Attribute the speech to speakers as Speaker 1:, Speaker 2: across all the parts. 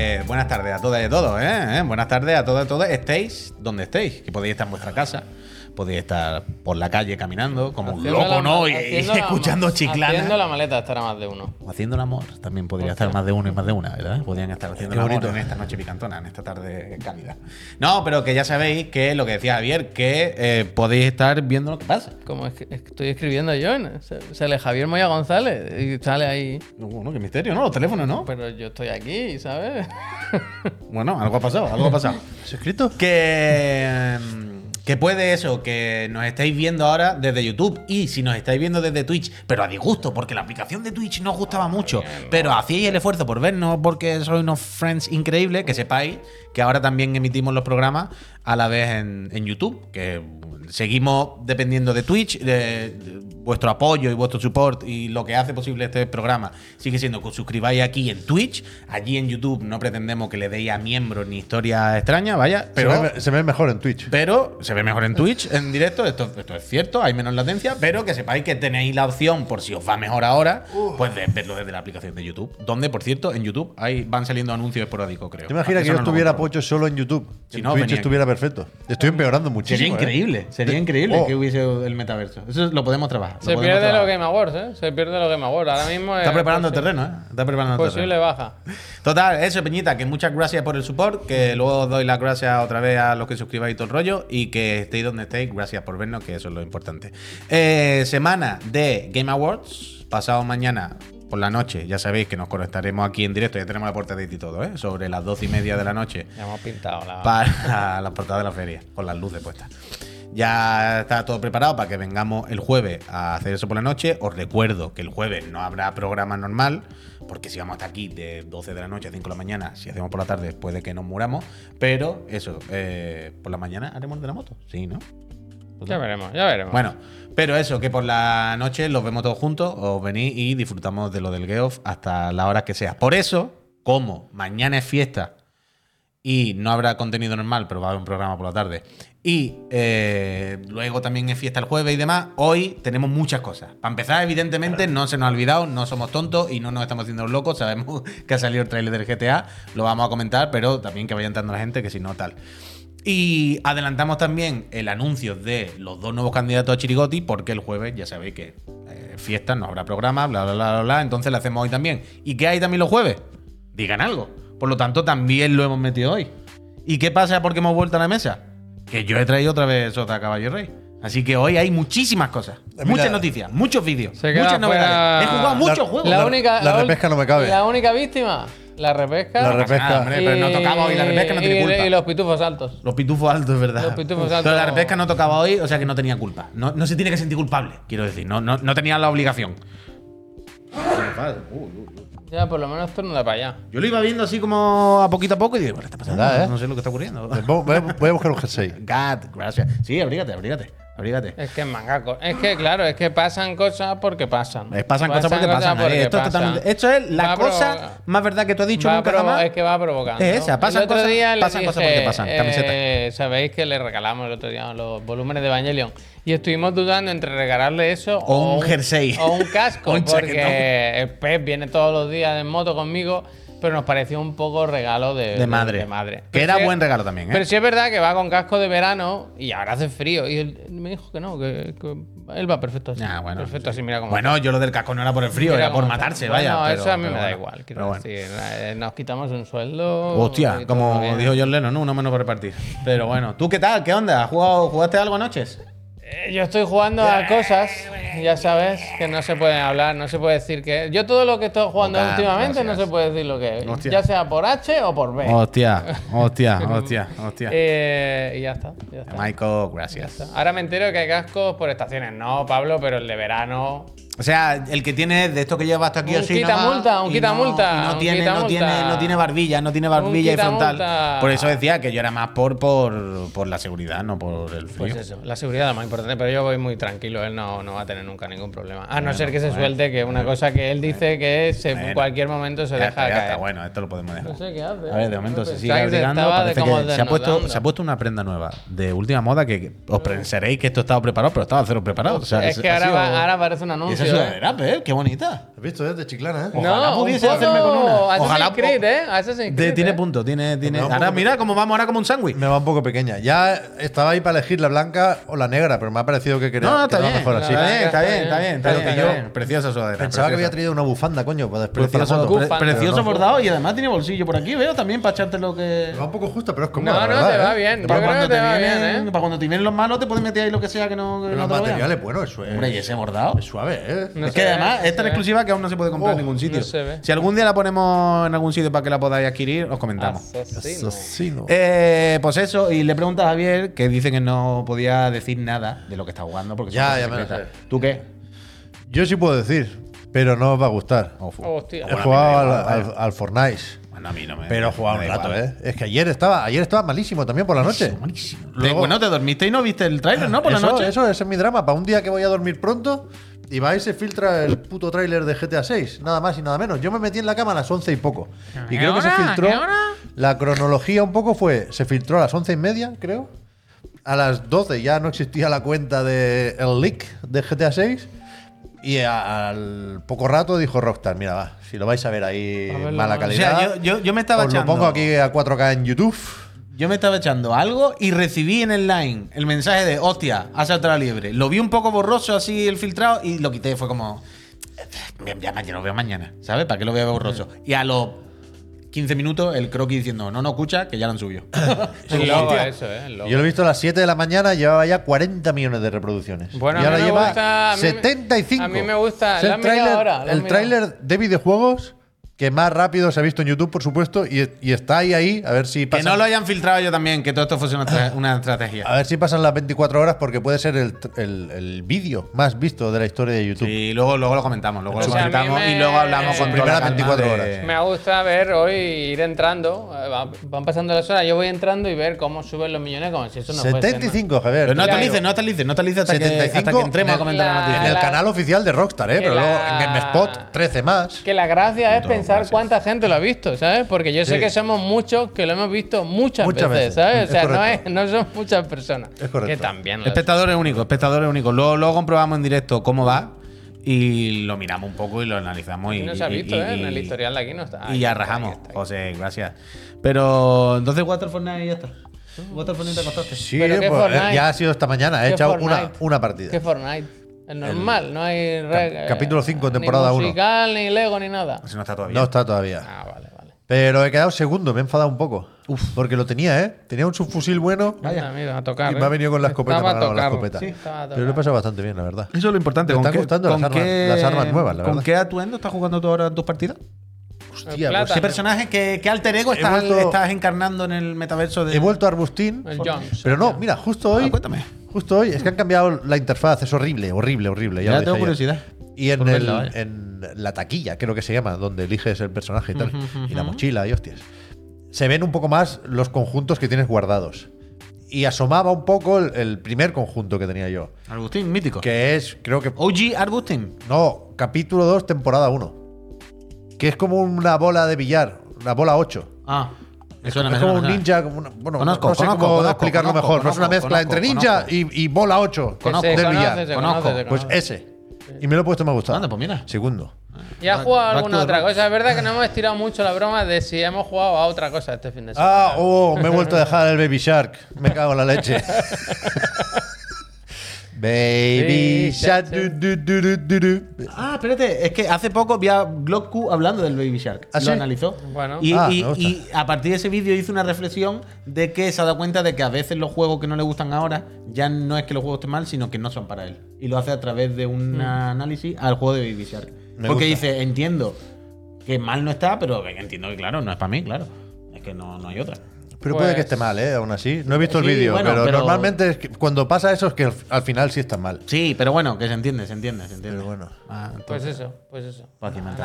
Speaker 1: Eh, buenas tardes a todas y a todos, ¿eh? ¿Eh? Buenas tardes a todas y a todos. Estéis donde estéis, que podéis estar en vuestra casa, podéis estar por la calle caminando como un loco,
Speaker 2: la-
Speaker 1: ¿no? Y, escuchando chiclana.
Speaker 2: Haciendo la maleta estará más de uno.
Speaker 1: O haciendo el amor, también podría estar más de uno y más de una, ¿verdad? Podrían estar haciendo
Speaker 3: Qué
Speaker 1: el amor
Speaker 3: bonito.
Speaker 1: en esta noche picantona, en esta tarde cálida. No, pero que ya sabéis que lo que decía Javier, que eh, podéis estar viendo lo que pasa.
Speaker 2: Como es que es que estoy escribiendo yo, ¿no? Se- sale Javier Moya González y sale ahí.
Speaker 1: No, no, qué misterio, ¿no? Los teléfonos, ¿no?
Speaker 2: Pero yo estoy aquí, ¿sabes?
Speaker 1: Bueno, algo ha pasado, algo ha pasado.
Speaker 3: ¿Has escrito?
Speaker 1: que, que puede eso, que nos estáis viendo ahora desde YouTube. Y si nos estáis viendo desde Twitch, pero a disgusto, porque la aplicación de Twitch no os gustaba mucho, pero hacíais el esfuerzo por vernos porque sois unos friends increíbles, que sepáis que ahora también emitimos los programas a la vez en, en YouTube, que seguimos dependiendo de Twitch, de, de vuestro apoyo y vuestro support y lo que hace posible este programa sigue siendo que os suscribáis aquí en Twitch, allí en YouTube no pretendemos que le deis a miembros ni historias extrañas, vaya, pero...
Speaker 3: se, ve, se ve mejor en Twitch.
Speaker 1: Pero se ve mejor en Twitch, en directo, esto, esto es cierto, hay menos latencia, pero que sepáis que tenéis la opción, por si os va mejor ahora, pues de verlo desde la aplicación de YouTube. Donde, por cierto, en YouTube hay, van saliendo anuncios esporádicos, creo.
Speaker 3: ¿Te imaginas que yo
Speaker 1: no
Speaker 3: estuviera pocho solo en YouTube?
Speaker 1: Si
Speaker 3: en
Speaker 1: no,
Speaker 3: Twitch estuviera perfecto. Estoy empeorando muchísimo.
Speaker 1: Sería
Speaker 3: ¿eh?
Speaker 1: Sería
Speaker 3: De-
Speaker 1: increíble
Speaker 3: Oh.
Speaker 1: que hubiese el metaverso. Eso lo podemos trabajar. lo
Speaker 2: Se
Speaker 1: podemos
Speaker 2: pierde los Game Awards, ¿eh? Se pierde los Game Awards. Ahora mismo es
Speaker 1: Está preparando el
Speaker 2: posi-
Speaker 1: terreno, ¿eh? Está preparando el
Speaker 2: Posible
Speaker 1: terreno.
Speaker 2: baja.
Speaker 1: Total, eso, Peñita, que muchas gracias por el support, que luego os doy las gracias otra vez a los que suscribáis y todo el rollo, y que estéis donde estéis, gracias por vernos, que eso es lo importante. Eh, semana de Game Awards, pasado mañana por la noche, ya sabéis que nos conectaremos aquí en directo, ya tenemos la portada y todo, ¿eh? sobre las doce y media de la noche
Speaker 2: Ya hemos pintado la.
Speaker 1: para la portada de la feria, con las luces puestas. Ya está todo preparado para que vengamos el jueves a hacer eso por la noche. Os recuerdo que el jueves no habrá programa normal, porque si vamos hasta aquí de 12 de la noche a 5 de la mañana, si hacemos por la tarde puede que nos muramos. Pero eso, eh, por la mañana haremos de la moto, sí, ¿no?
Speaker 2: Ya veremos, ya veremos.
Speaker 1: Bueno, pero eso, que por la noche los vemos todos juntos, os venís y disfrutamos de lo del Geoff hasta la hora que sea. Por eso, como mañana es fiesta y no habrá contenido normal, pero va a haber un programa por la tarde, y eh, luego también es fiesta el jueves y demás, hoy tenemos muchas cosas. Para empezar, evidentemente, no se nos ha olvidado, no somos tontos y no nos estamos haciendo los locos, sabemos que ha salido el trailer del GTA, lo vamos a comentar, pero también que vaya entrando la gente, que si no, tal. Y adelantamos también el anuncio de los dos nuevos candidatos a Chirigoti, porque el jueves ya sabéis que eh, fiesta, no habrá programa, bla, bla, bla, bla, bla. Entonces lo hacemos hoy también. ¿Y qué hay también los jueves? Digan algo. Por lo tanto, también lo hemos metido hoy. ¿Y qué pasa porque hemos vuelto a la mesa? Que yo he traído otra vez Sota Caballo Rey. Así que hoy hay muchísimas cosas.
Speaker 3: Mira,
Speaker 1: muchas noticias, muchos vídeos, muchas novedades.
Speaker 2: fuera-
Speaker 1: He jugado muchos
Speaker 3: La-
Speaker 1: juegos.
Speaker 2: la única.
Speaker 3: la repesca no me cabe.
Speaker 2: La única víctima, la repesca.
Speaker 3: La repesca.
Speaker 1: nada, hombre, pero no tocaba hoy la repesca, no tiene
Speaker 2: y-
Speaker 1: culpa.
Speaker 2: Y los pitufos altos.
Speaker 1: Los pitufos altos, es verdad.
Speaker 2: Los pitufos
Speaker 1: Pero
Speaker 2: altos.
Speaker 1: la repesca no tocaba hoy, o sea que no tenía culpa. No, no se tiene que sentir culpable, quiero decir. No, no, no tenía la obligación.
Speaker 2: Ya, por lo menos esto no da para allá.
Speaker 1: Yo lo iba viendo así como a poquito a poco y digo, ¿qué está pasando?
Speaker 3: ¿Verdad, eh?
Speaker 1: No sé lo que está ocurriendo.
Speaker 3: Voy a, voy a buscar un jersey.
Speaker 1: God, gracias. Sí, abrígate, abrígate. Abrígate.
Speaker 2: Es que es mangaco. Es que, claro, es que pasan cosas porque pasan.
Speaker 1: Eh, Pasan cosas porque pasan.
Speaker 2: porque
Speaker 1: eh, esto, es
Speaker 2: pasan.
Speaker 1: totalmente- esto es la
Speaker 2: Va
Speaker 1: cosa más verdad que tú has dicho nunca jamás.
Speaker 2: Es que va provocando.
Speaker 1: Es esa, pasan cosas- pasan cosas porque
Speaker 2: dije,
Speaker 1: pasan, camiseta.
Speaker 2: eh, Sabéis que le regalamos el otro día los volúmenes de Evangelion. Y estuvimos dudando entre regalarle eso
Speaker 1: O un jersey.
Speaker 2: O un casco.
Speaker 1: O un
Speaker 2: porque el Pep viene todos los días en moto conmigo. Pero nos pareció un poco regalo de,
Speaker 1: De madre.
Speaker 2: de madre.
Speaker 1: Que era
Speaker 2: sí-
Speaker 1: buen regalo también, ¿eh?
Speaker 2: Pero sí es verdad que va con casco de verano y ahora hace frío. Y él me dijo que no, que, que él va perfecto así.
Speaker 1: Ah, bueno.
Speaker 2: perfecto así, mira cómo
Speaker 1: Bueno, yo lo del casco no era por el frío,
Speaker 2: Mira
Speaker 1: era por
Speaker 2: está.
Speaker 1: matarse,
Speaker 2: Bueno,
Speaker 1: vaya. pero-
Speaker 2: eso a mí me da
Speaker 1: bueno.
Speaker 2: igual.
Speaker 1: Pero
Speaker 2: decir, eh, nos quitamos un sueldo.
Speaker 1: Hostia, como dijo John Lennon, ¿no? uno menos para repartir. Pero bueno, ¿tú qué tal? ¿Qué onda? ¿Has jugado, ¿Jugaste algo anoches?
Speaker 2: Eh, Yo estoy jugando a cosas, ya sabes, que no se pueden hablar, no se puede decir que. Yo todo lo que estoy jugando
Speaker 1: Oca,
Speaker 2: últimamente no se puede decir lo que es.
Speaker 1: Hostia.
Speaker 2: Ya sea por H o por B.
Speaker 1: Hostia, hostia, hostia, hostia.
Speaker 2: Eh, y ya está. Ya está.
Speaker 1: Michael, gracias.
Speaker 2: está. Ahora me entero que hay cascos por estaciones. No, Pablo, pero el de verano.
Speaker 1: O sea, el que tiene de esto que lleva hasta aquí
Speaker 2: Un
Speaker 1: así.
Speaker 2: quita
Speaker 1: nomás,
Speaker 2: multa, un quita
Speaker 1: no-
Speaker 2: multa,
Speaker 1: no
Speaker 2: un
Speaker 1: tiene,
Speaker 2: quita
Speaker 1: no tiene,
Speaker 2: multa.
Speaker 1: no tiene barbilla, no tiene barbilla y frontal.
Speaker 2: multa.
Speaker 1: Por eso decía que yo era más por, por, por la seguridad, no por el frío.
Speaker 2: Pues eso, la seguridad es lo más importante, pero yo voy muy tranquilo, él no, no va a tener nunca ningún problema. A no ser que se suelte, que es una cosa que él dice que se- en
Speaker 1: Bueno.
Speaker 2: cualquier momento se
Speaker 1: ya
Speaker 2: deja
Speaker 1: ya
Speaker 2: caer.
Speaker 1: está, bueno, esto lo podemos dejar.
Speaker 2: No sé qué hace.
Speaker 1: A ver, de momento se sigue abrigando. Parece que se ha, puesto,
Speaker 2: desnudando.
Speaker 1: se ha puesto una prenda nueva de última moda que os pensaréis que esto estaba preparado, pero estaba cero preparado. O sea,
Speaker 2: es que ahora, aparece un
Speaker 1: Ese
Speaker 2: ¿eh?
Speaker 1: qué bonita.
Speaker 3: ¿Has visto? Es de chiclana, ¿eh?
Speaker 1: Ojalá
Speaker 2: No,
Speaker 1: pudiese
Speaker 2: un poco
Speaker 1: hacerme con una.
Speaker 2: Assassin's
Speaker 1: Ojalá-
Speaker 2: Creed, ¿eh? Assassin's
Speaker 1: De-
Speaker 2: Creed,
Speaker 1: tiene
Speaker 2: ¿eh?
Speaker 1: punto, tiene. tiene...
Speaker 3: un
Speaker 1: Ahora
Speaker 3: poco
Speaker 1: mira cómo vamos ahora como un sándwich.
Speaker 3: Me va un poco pequeña. Ya estaba ahí para elegir la blanca o la negra, pero me ha parecido que quería
Speaker 1: No, está
Speaker 3: quedaba
Speaker 1: bien,
Speaker 3: mejor
Speaker 1: está
Speaker 3: así.
Speaker 1: bien, está bien, está bien, está
Speaker 3: Pero
Speaker 1: bien,
Speaker 3: que
Speaker 1: está
Speaker 3: yo
Speaker 1: bien. Preciosa sudadera.
Speaker 3: Pensaba que había
Speaker 1: preciosa.
Speaker 3: traído una bufanda, coño, para después para
Speaker 1: Precioso,
Speaker 3: foto.
Speaker 1: pre-
Speaker 2: Bufanda.
Speaker 1: precioso
Speaker 3: Pero
Speaker 1: bordado y además tiene bolsillo por aquí, veo, también para echarte lo que.
Speaker 3: Me va un poco justa, pero es cómoda,
Speaker 2: No, no, te va
Speaker 3: ¿eh?
Speaker 2: bien. Yo
Speaker 1: Para
Speaker 2: creo
Speaker 1: cuando,
Speaker 2: que
Speaker 1: te
Speaker 2: te va
Speaker 1: vienen,
Speaker 2: bien, ¿eh?
Speaker 1: para cuando te vienen los malos, te puedes meter ahí lo que sea que no. que
Speaker 3: Pero
Speaker 1: no
Speaker 3: el
Speaker 1: te lo vean.
Speaker 3: material es bueno, es, es-
Speaker 1: Hombre, y ese bordado.
Speaker 3: es suave, ¿eh?
Speaker 2: No
Speaker 1: es que
Speaker 2: ve,
Speaker 1: además
Speaker 2: no
Speaker 1: es exclusiva que aún no se puede comprar
Speaker 3: Oh,
Speaker 1: en ningún sitio.
Speaker 2: no se ve.
Speaker 1: Si algún día la ponemos en algún sitio para que la podáis adquirir, os comentamos.
Speaker 2: Asesino.
Speaker 3: Asesino.
Speaker 1: Eh, pues eso, y le pregunta a Javier que dice que no podía decir nada de lo que está jugando porque
Speaker 3: Ya, ya me lo
Speaker 1: secretas.
Speaker 3: sé.
Speaker 1: ¿Tú qué?
Speaker 3: Yo sí puedo decir, pero no os va a gustar.
Speaker 1: Oh,
Speaker 2: Hostia.
Speaker 3: He jugado al, al, al Fortnite.
Speaker 1: Bueno, a mí no me.
Speaker 3: Pero he jugado un rato,
Speaker 1: igual.
Speaker 3: ¿eh? Es que ayer estaba, ayer estaba malísimo también por la noche.
Speaker 1: Buenísimo.
Speaker 3: Luego-
Speaker 1: bueno, te dormiste y no viste el tráiler, ¿no? Por
Speaker 3: eso,
Speaker 1: la noche.
Speaker 3: Eso, ese es mi drama. Para un día que voy a dormir pronto y va y se filtra el puto tráiler de GTA 6. Nada más y nada menos. Yo me metí en la cama a las 11 y poco. Y
Speaker 2: ¿Qué
Speaker 3: creo que se filtró.
Speaker 2: ¿Qué hora?
Speaker 3: La cronología un poco fue: se filtró a las 11 y media, creo. A las 12 ya no existía la cuenta de el leak de GTA 6. Y a- al poco rato dijo Rockstar: Mira, va, si lo vais a ver ahí
Speaker 2: A verlo,
Speaker 3: en mala
Speaker 2: ¿no?
Speaker 1: O
Speaker 3: calidad.
Speaker 1: sea, yo, yo, yo me estaba
Speaker 3: os lo
Speaker 1: echando.
Speaker 3: pongo aquí a 4K en YouTube.
Speaker 1: Yo me estaba echando algo y recibí en el line el mensaje de hostia, ha saltado la liebre. Lo vi un poco borroso así el filtrado y lo quité. Fue como. Ya mañana lo veo mañana, ¿sabes? ¿Para qué lo veo borroso? Y a los 15 minutos el croquis diciendo, no, no, escucha, que ya lo han subido.
Speaker 2: Logo, eso, ¿eh? Logo.
Speaker 3: Yo lo he visto a las 7 de la mañana, llevaba ya 40 millones de reproducciones.
Speaker 2: Bueno,
Speaker 3: y
Speaker 2: a
Speaker 3: ahora
Speaker 2: mí me
Speaker 3: lleva
Speaker 2: gusta- a mí me-
Speaker 3: 75.
Speaker 2: a mí me gusta,
Speaker 3: el tráiler
Speaker 2: ahora,
Speaker 3: el tráiler de videojuegos que más rápido se ha visto en YouTube, por supuesto, y, y está ahí, ahí, a ver si
Speaker 1: que
Speaker 3: pasan,
Speaker 1: no lo hayan filtrado yo también, que todo esto fuese una, estra- una estrategia.
Speaker 3: a ver si pasan las 24 horas, porque puede ser el, el- el vídeo más visto de la historia de YouTube.
Speaker 1: Y luego, luego lo comentamos, luego
Speaker 2: O
Speaker 1: lo
Speaker 2: sea,
Speaker 1: comentamos
Speaker 2: me-
Speaker 1: y luego hablamos con toda la
Speaker 3: primeras
Speaker 1: calma
Speaker 3: 24
Speaker 1: de-
Speaker 3: horas.
Speaker 2: Me gusta ver hoy ir entrando, eh, va- van pasando las horas, yo voy entrando y ver cómo suben los millones como si eso no fuese, ¿no?
Speaker 3: 75, Javier.
Speaker 1: Pero no actualices, no actualices, no actualices hasta, que, hasta
Speaker 3: 75
Speaker 1: que entremos a
Speaker 3: en-
Speaker 1: comentar la
Speaker 2: la-
Speaker 1: noticia.
Speaker 3: en el canal oficial de Rockstar, ¿eh?
Speaker 2: que
Speaker 3: Pero
Speaker 2: la-
Speaker 3: luego en GameSpot 13 más.
Speaker 2: Que la gracia es
Speaker 1: Todo,
Speaker 2: pensar
Speaker 1: gracias.
Speaker 2: cuánta gente lo ha visto, ¿sabes? Porque yo sé
Speaker 3: Sí.
Speaker 2: que somos muchos que lo hemos visto muchas,
Speaker 3: Muchas
Speaker 2: veces,
Speaker 3: veces,
Speaker 2: ¿sabes?
Speaker 3: es
Speaker 2: O sea, no, es, no son muchas personas.
Speaker 3: Es correcto.
Speaker 2: Que también. lo
Speaker 1: Espectadores únicos, espectadores únicos. Luego, luego comprobamos en directo cómo va y lo miramos un poco y lo analizamos. Y,
Speaker 2: Y no se ha visto,
Speaker 1: y-
Speaker 2: ¿eh? En el historial de aquí no está.
Speaker 1: Y ya
Speaker 2: está, está, ahí
Speaker 1: José, gracias. Pero entonces, Water Fortnite y ya está. Water Fortnite te acostaste.
Speaker 3: Sí,
Speaker 2: Pero ¿qué
Speaker 3: pues,
Speaker 2: Fortnite?
Speaker 3: ya ha sido esta mañana. He
Speaker 2: ¿Qué
Speaker 3: echado una, una partida.
Speaker 2: ¿Qué Fortnite? Es normal, no hay. re-
Speaker 3: capítulo cinco,
Speaker 2: ni
Speaker 3: temporada uno.
Speaker 2: musical, ni Lego, ni nada.
Speaker 1: Eso no está todavía.
Speaker 3: No está todavía.
Speaker 2: Ah, vale, vale.
Speaker 3: Pero he quedado segundo, me he enfadado un poco. Porque lo tenía, ¿eh? Tenía un subfusil bueno
Speaker 2: Vaya, mira, a tocar.
Speaker 3: y me ha
Speaker 2: ¿eh?
Speaker 3: venido con la escopeta para
Speaker 2: a
Speaker 3: con la
Speaker 2: tocar.
Speaker 3: escopeta.
Speaker 2: Sí, estaba a
Speaker 3: Pero lo he
Speaker 2: tocar.
Speaker 3: pasado bastante bien, la verdad.
Speaker 1: Eso es lo importante.
Speaker 3: Me
Speaker 1: ¿Con
Speaker 3: están
Speaker 1: qué-
Speaker 3: gustando las
Speaker 1: con
Speaker 3: armas-
Speaker 1: qué-
Speaker 3: las armas nuevas, la
Speaker 1: ¿Con
Speaker 3: verdad.
Speaker 1: qué atuendo estás jugando tú ahora en tus partidas?
Speaker 3: Hostia,
Speaker 2: plata.
Speaker 3: pues
Speaker 1: ¿Qué personaje, qué, qué alter ego estás,
Speaker 3: vuelto-
Speaker 1: estás encarnando en el metaverso de.
Speaker 3: he vuelto a Arbustín.
Speaker 2: El Jones.
Speaker 3: Pero no, mira, justo hoy.
Speaker 1: Ah, cuéntame.
Speaker 3: Justo hoy es que han cambiado la interfaz. Es horrible, horrible, horrible. Ya,
Speaker 1: Ya
Speaker 3: lo
Speaker 1: tengo curiosidad.
Speaker 3: Y en, el-
Speaker 1: verla, vaya.
Speaker 3: en la taquilla, creo que se llama, donde eliges el personaje y tal. Y la mochila y hostias. Se ven un poco más los conjuntos que tienes guardados. Y asomaba un poco el, el primer conjunto que tenía yo.
Speaker 1: Agustín, mítico.
Speaker 3: Que es, creo que.
Speaker 1: OG Agustín.
Speaker 3: No, capítulo 2, temporada 1. Que es como una bola de billar, una bola 8.
Speaker 1: Ah, me suena,
Speaker 3: es
Speaker 1: me
Speaker 3: como un ninja, como una- bueno,
Speaker 1: Conozco,
Speaker 3: no sé
Speaker 1: conozco,
Speaker 3: cómo
Speaker 1: conozco,
Speaker 3: explicarlo
Speaker 1: conozco,
Speaker 3: mejor. no es una
Speaker 1: conozco,
Speaker 3: mezcla entre ninja y, y bola 8
Speaker 2: Que
Speaker 1: Conozco.
Speaker 2: se
Speaker 3: de
Speaker 2: conoce,
Speaker 3: billar.
Speaker 1: Conozco.
Speaker 3: Pues ese. Y me lo he puesto y me ha gustado.
Speaker 1: Anda, pues mira.
Speaker 3: Segundo.
Speaker 2: ¿Y has jugado
Speaker 1: Back
Speaker 2: alguna otra cosa? Es verdad que no hemos estirado mucho la broma de si hemos jugado a otra cosa este fin de semana.
Speaker 3: Ah, oh, me he vuelto a dejar el Baby Shark. Me cago en la leche. Baby Shark. du, du, du, du, du, du.
Speaker 1: Ah, espérate, es que hace poco vi a hablando del Baby Shark.
Speaker 3: ¿Ah,
Speaker 1: lo
Speaker 3: sí?
Speaker 1: analizó.
Speaker 2: Bueno.
Speaker 1: Y,
Speaker 3: Ah,
Speaker 1: y-
Speaker 3: me gusta.
Speaker 1: y a partir de ese vídeo hizo una reflexión de que se ha dado cuenta de que a veces los juegos que no le gustan ahora ya no es que los juegos estén mal, sino que no son para él. Y lo hace a través de un análisis al juego de Baby Shark.
Speaker 3: Me
Speaker 1: Porque
Speaker 3: gusta.
Speaker 1: dice, entiendo que mal no está, pero entiendo que claro, no es para mí, claro. Es que no, no hay otra.
Speaker 3: Pero
Speaker 2: Pues-
Speaker 3: puede que esté mal, ¿eh? Aún así. No he visto
Speaker 1: Sí,
Speaker 3: el vídeo,
Speaker 1: bueno,
Speaker 3: pero,
Speaker 1: pero-
Speaker 3: normalmente es que cuando pasa eso es que al, al final sí está mal.
Speaker 1: Sí, pero bueno, que se entiende, se entiende, se entiende.
Speaker 3: Pero bueno.
Speaker 1: Ah,
Speaker 2: Pues eso, pues eso. Nada
Speaker 3: Sí,
Speaker 2: más,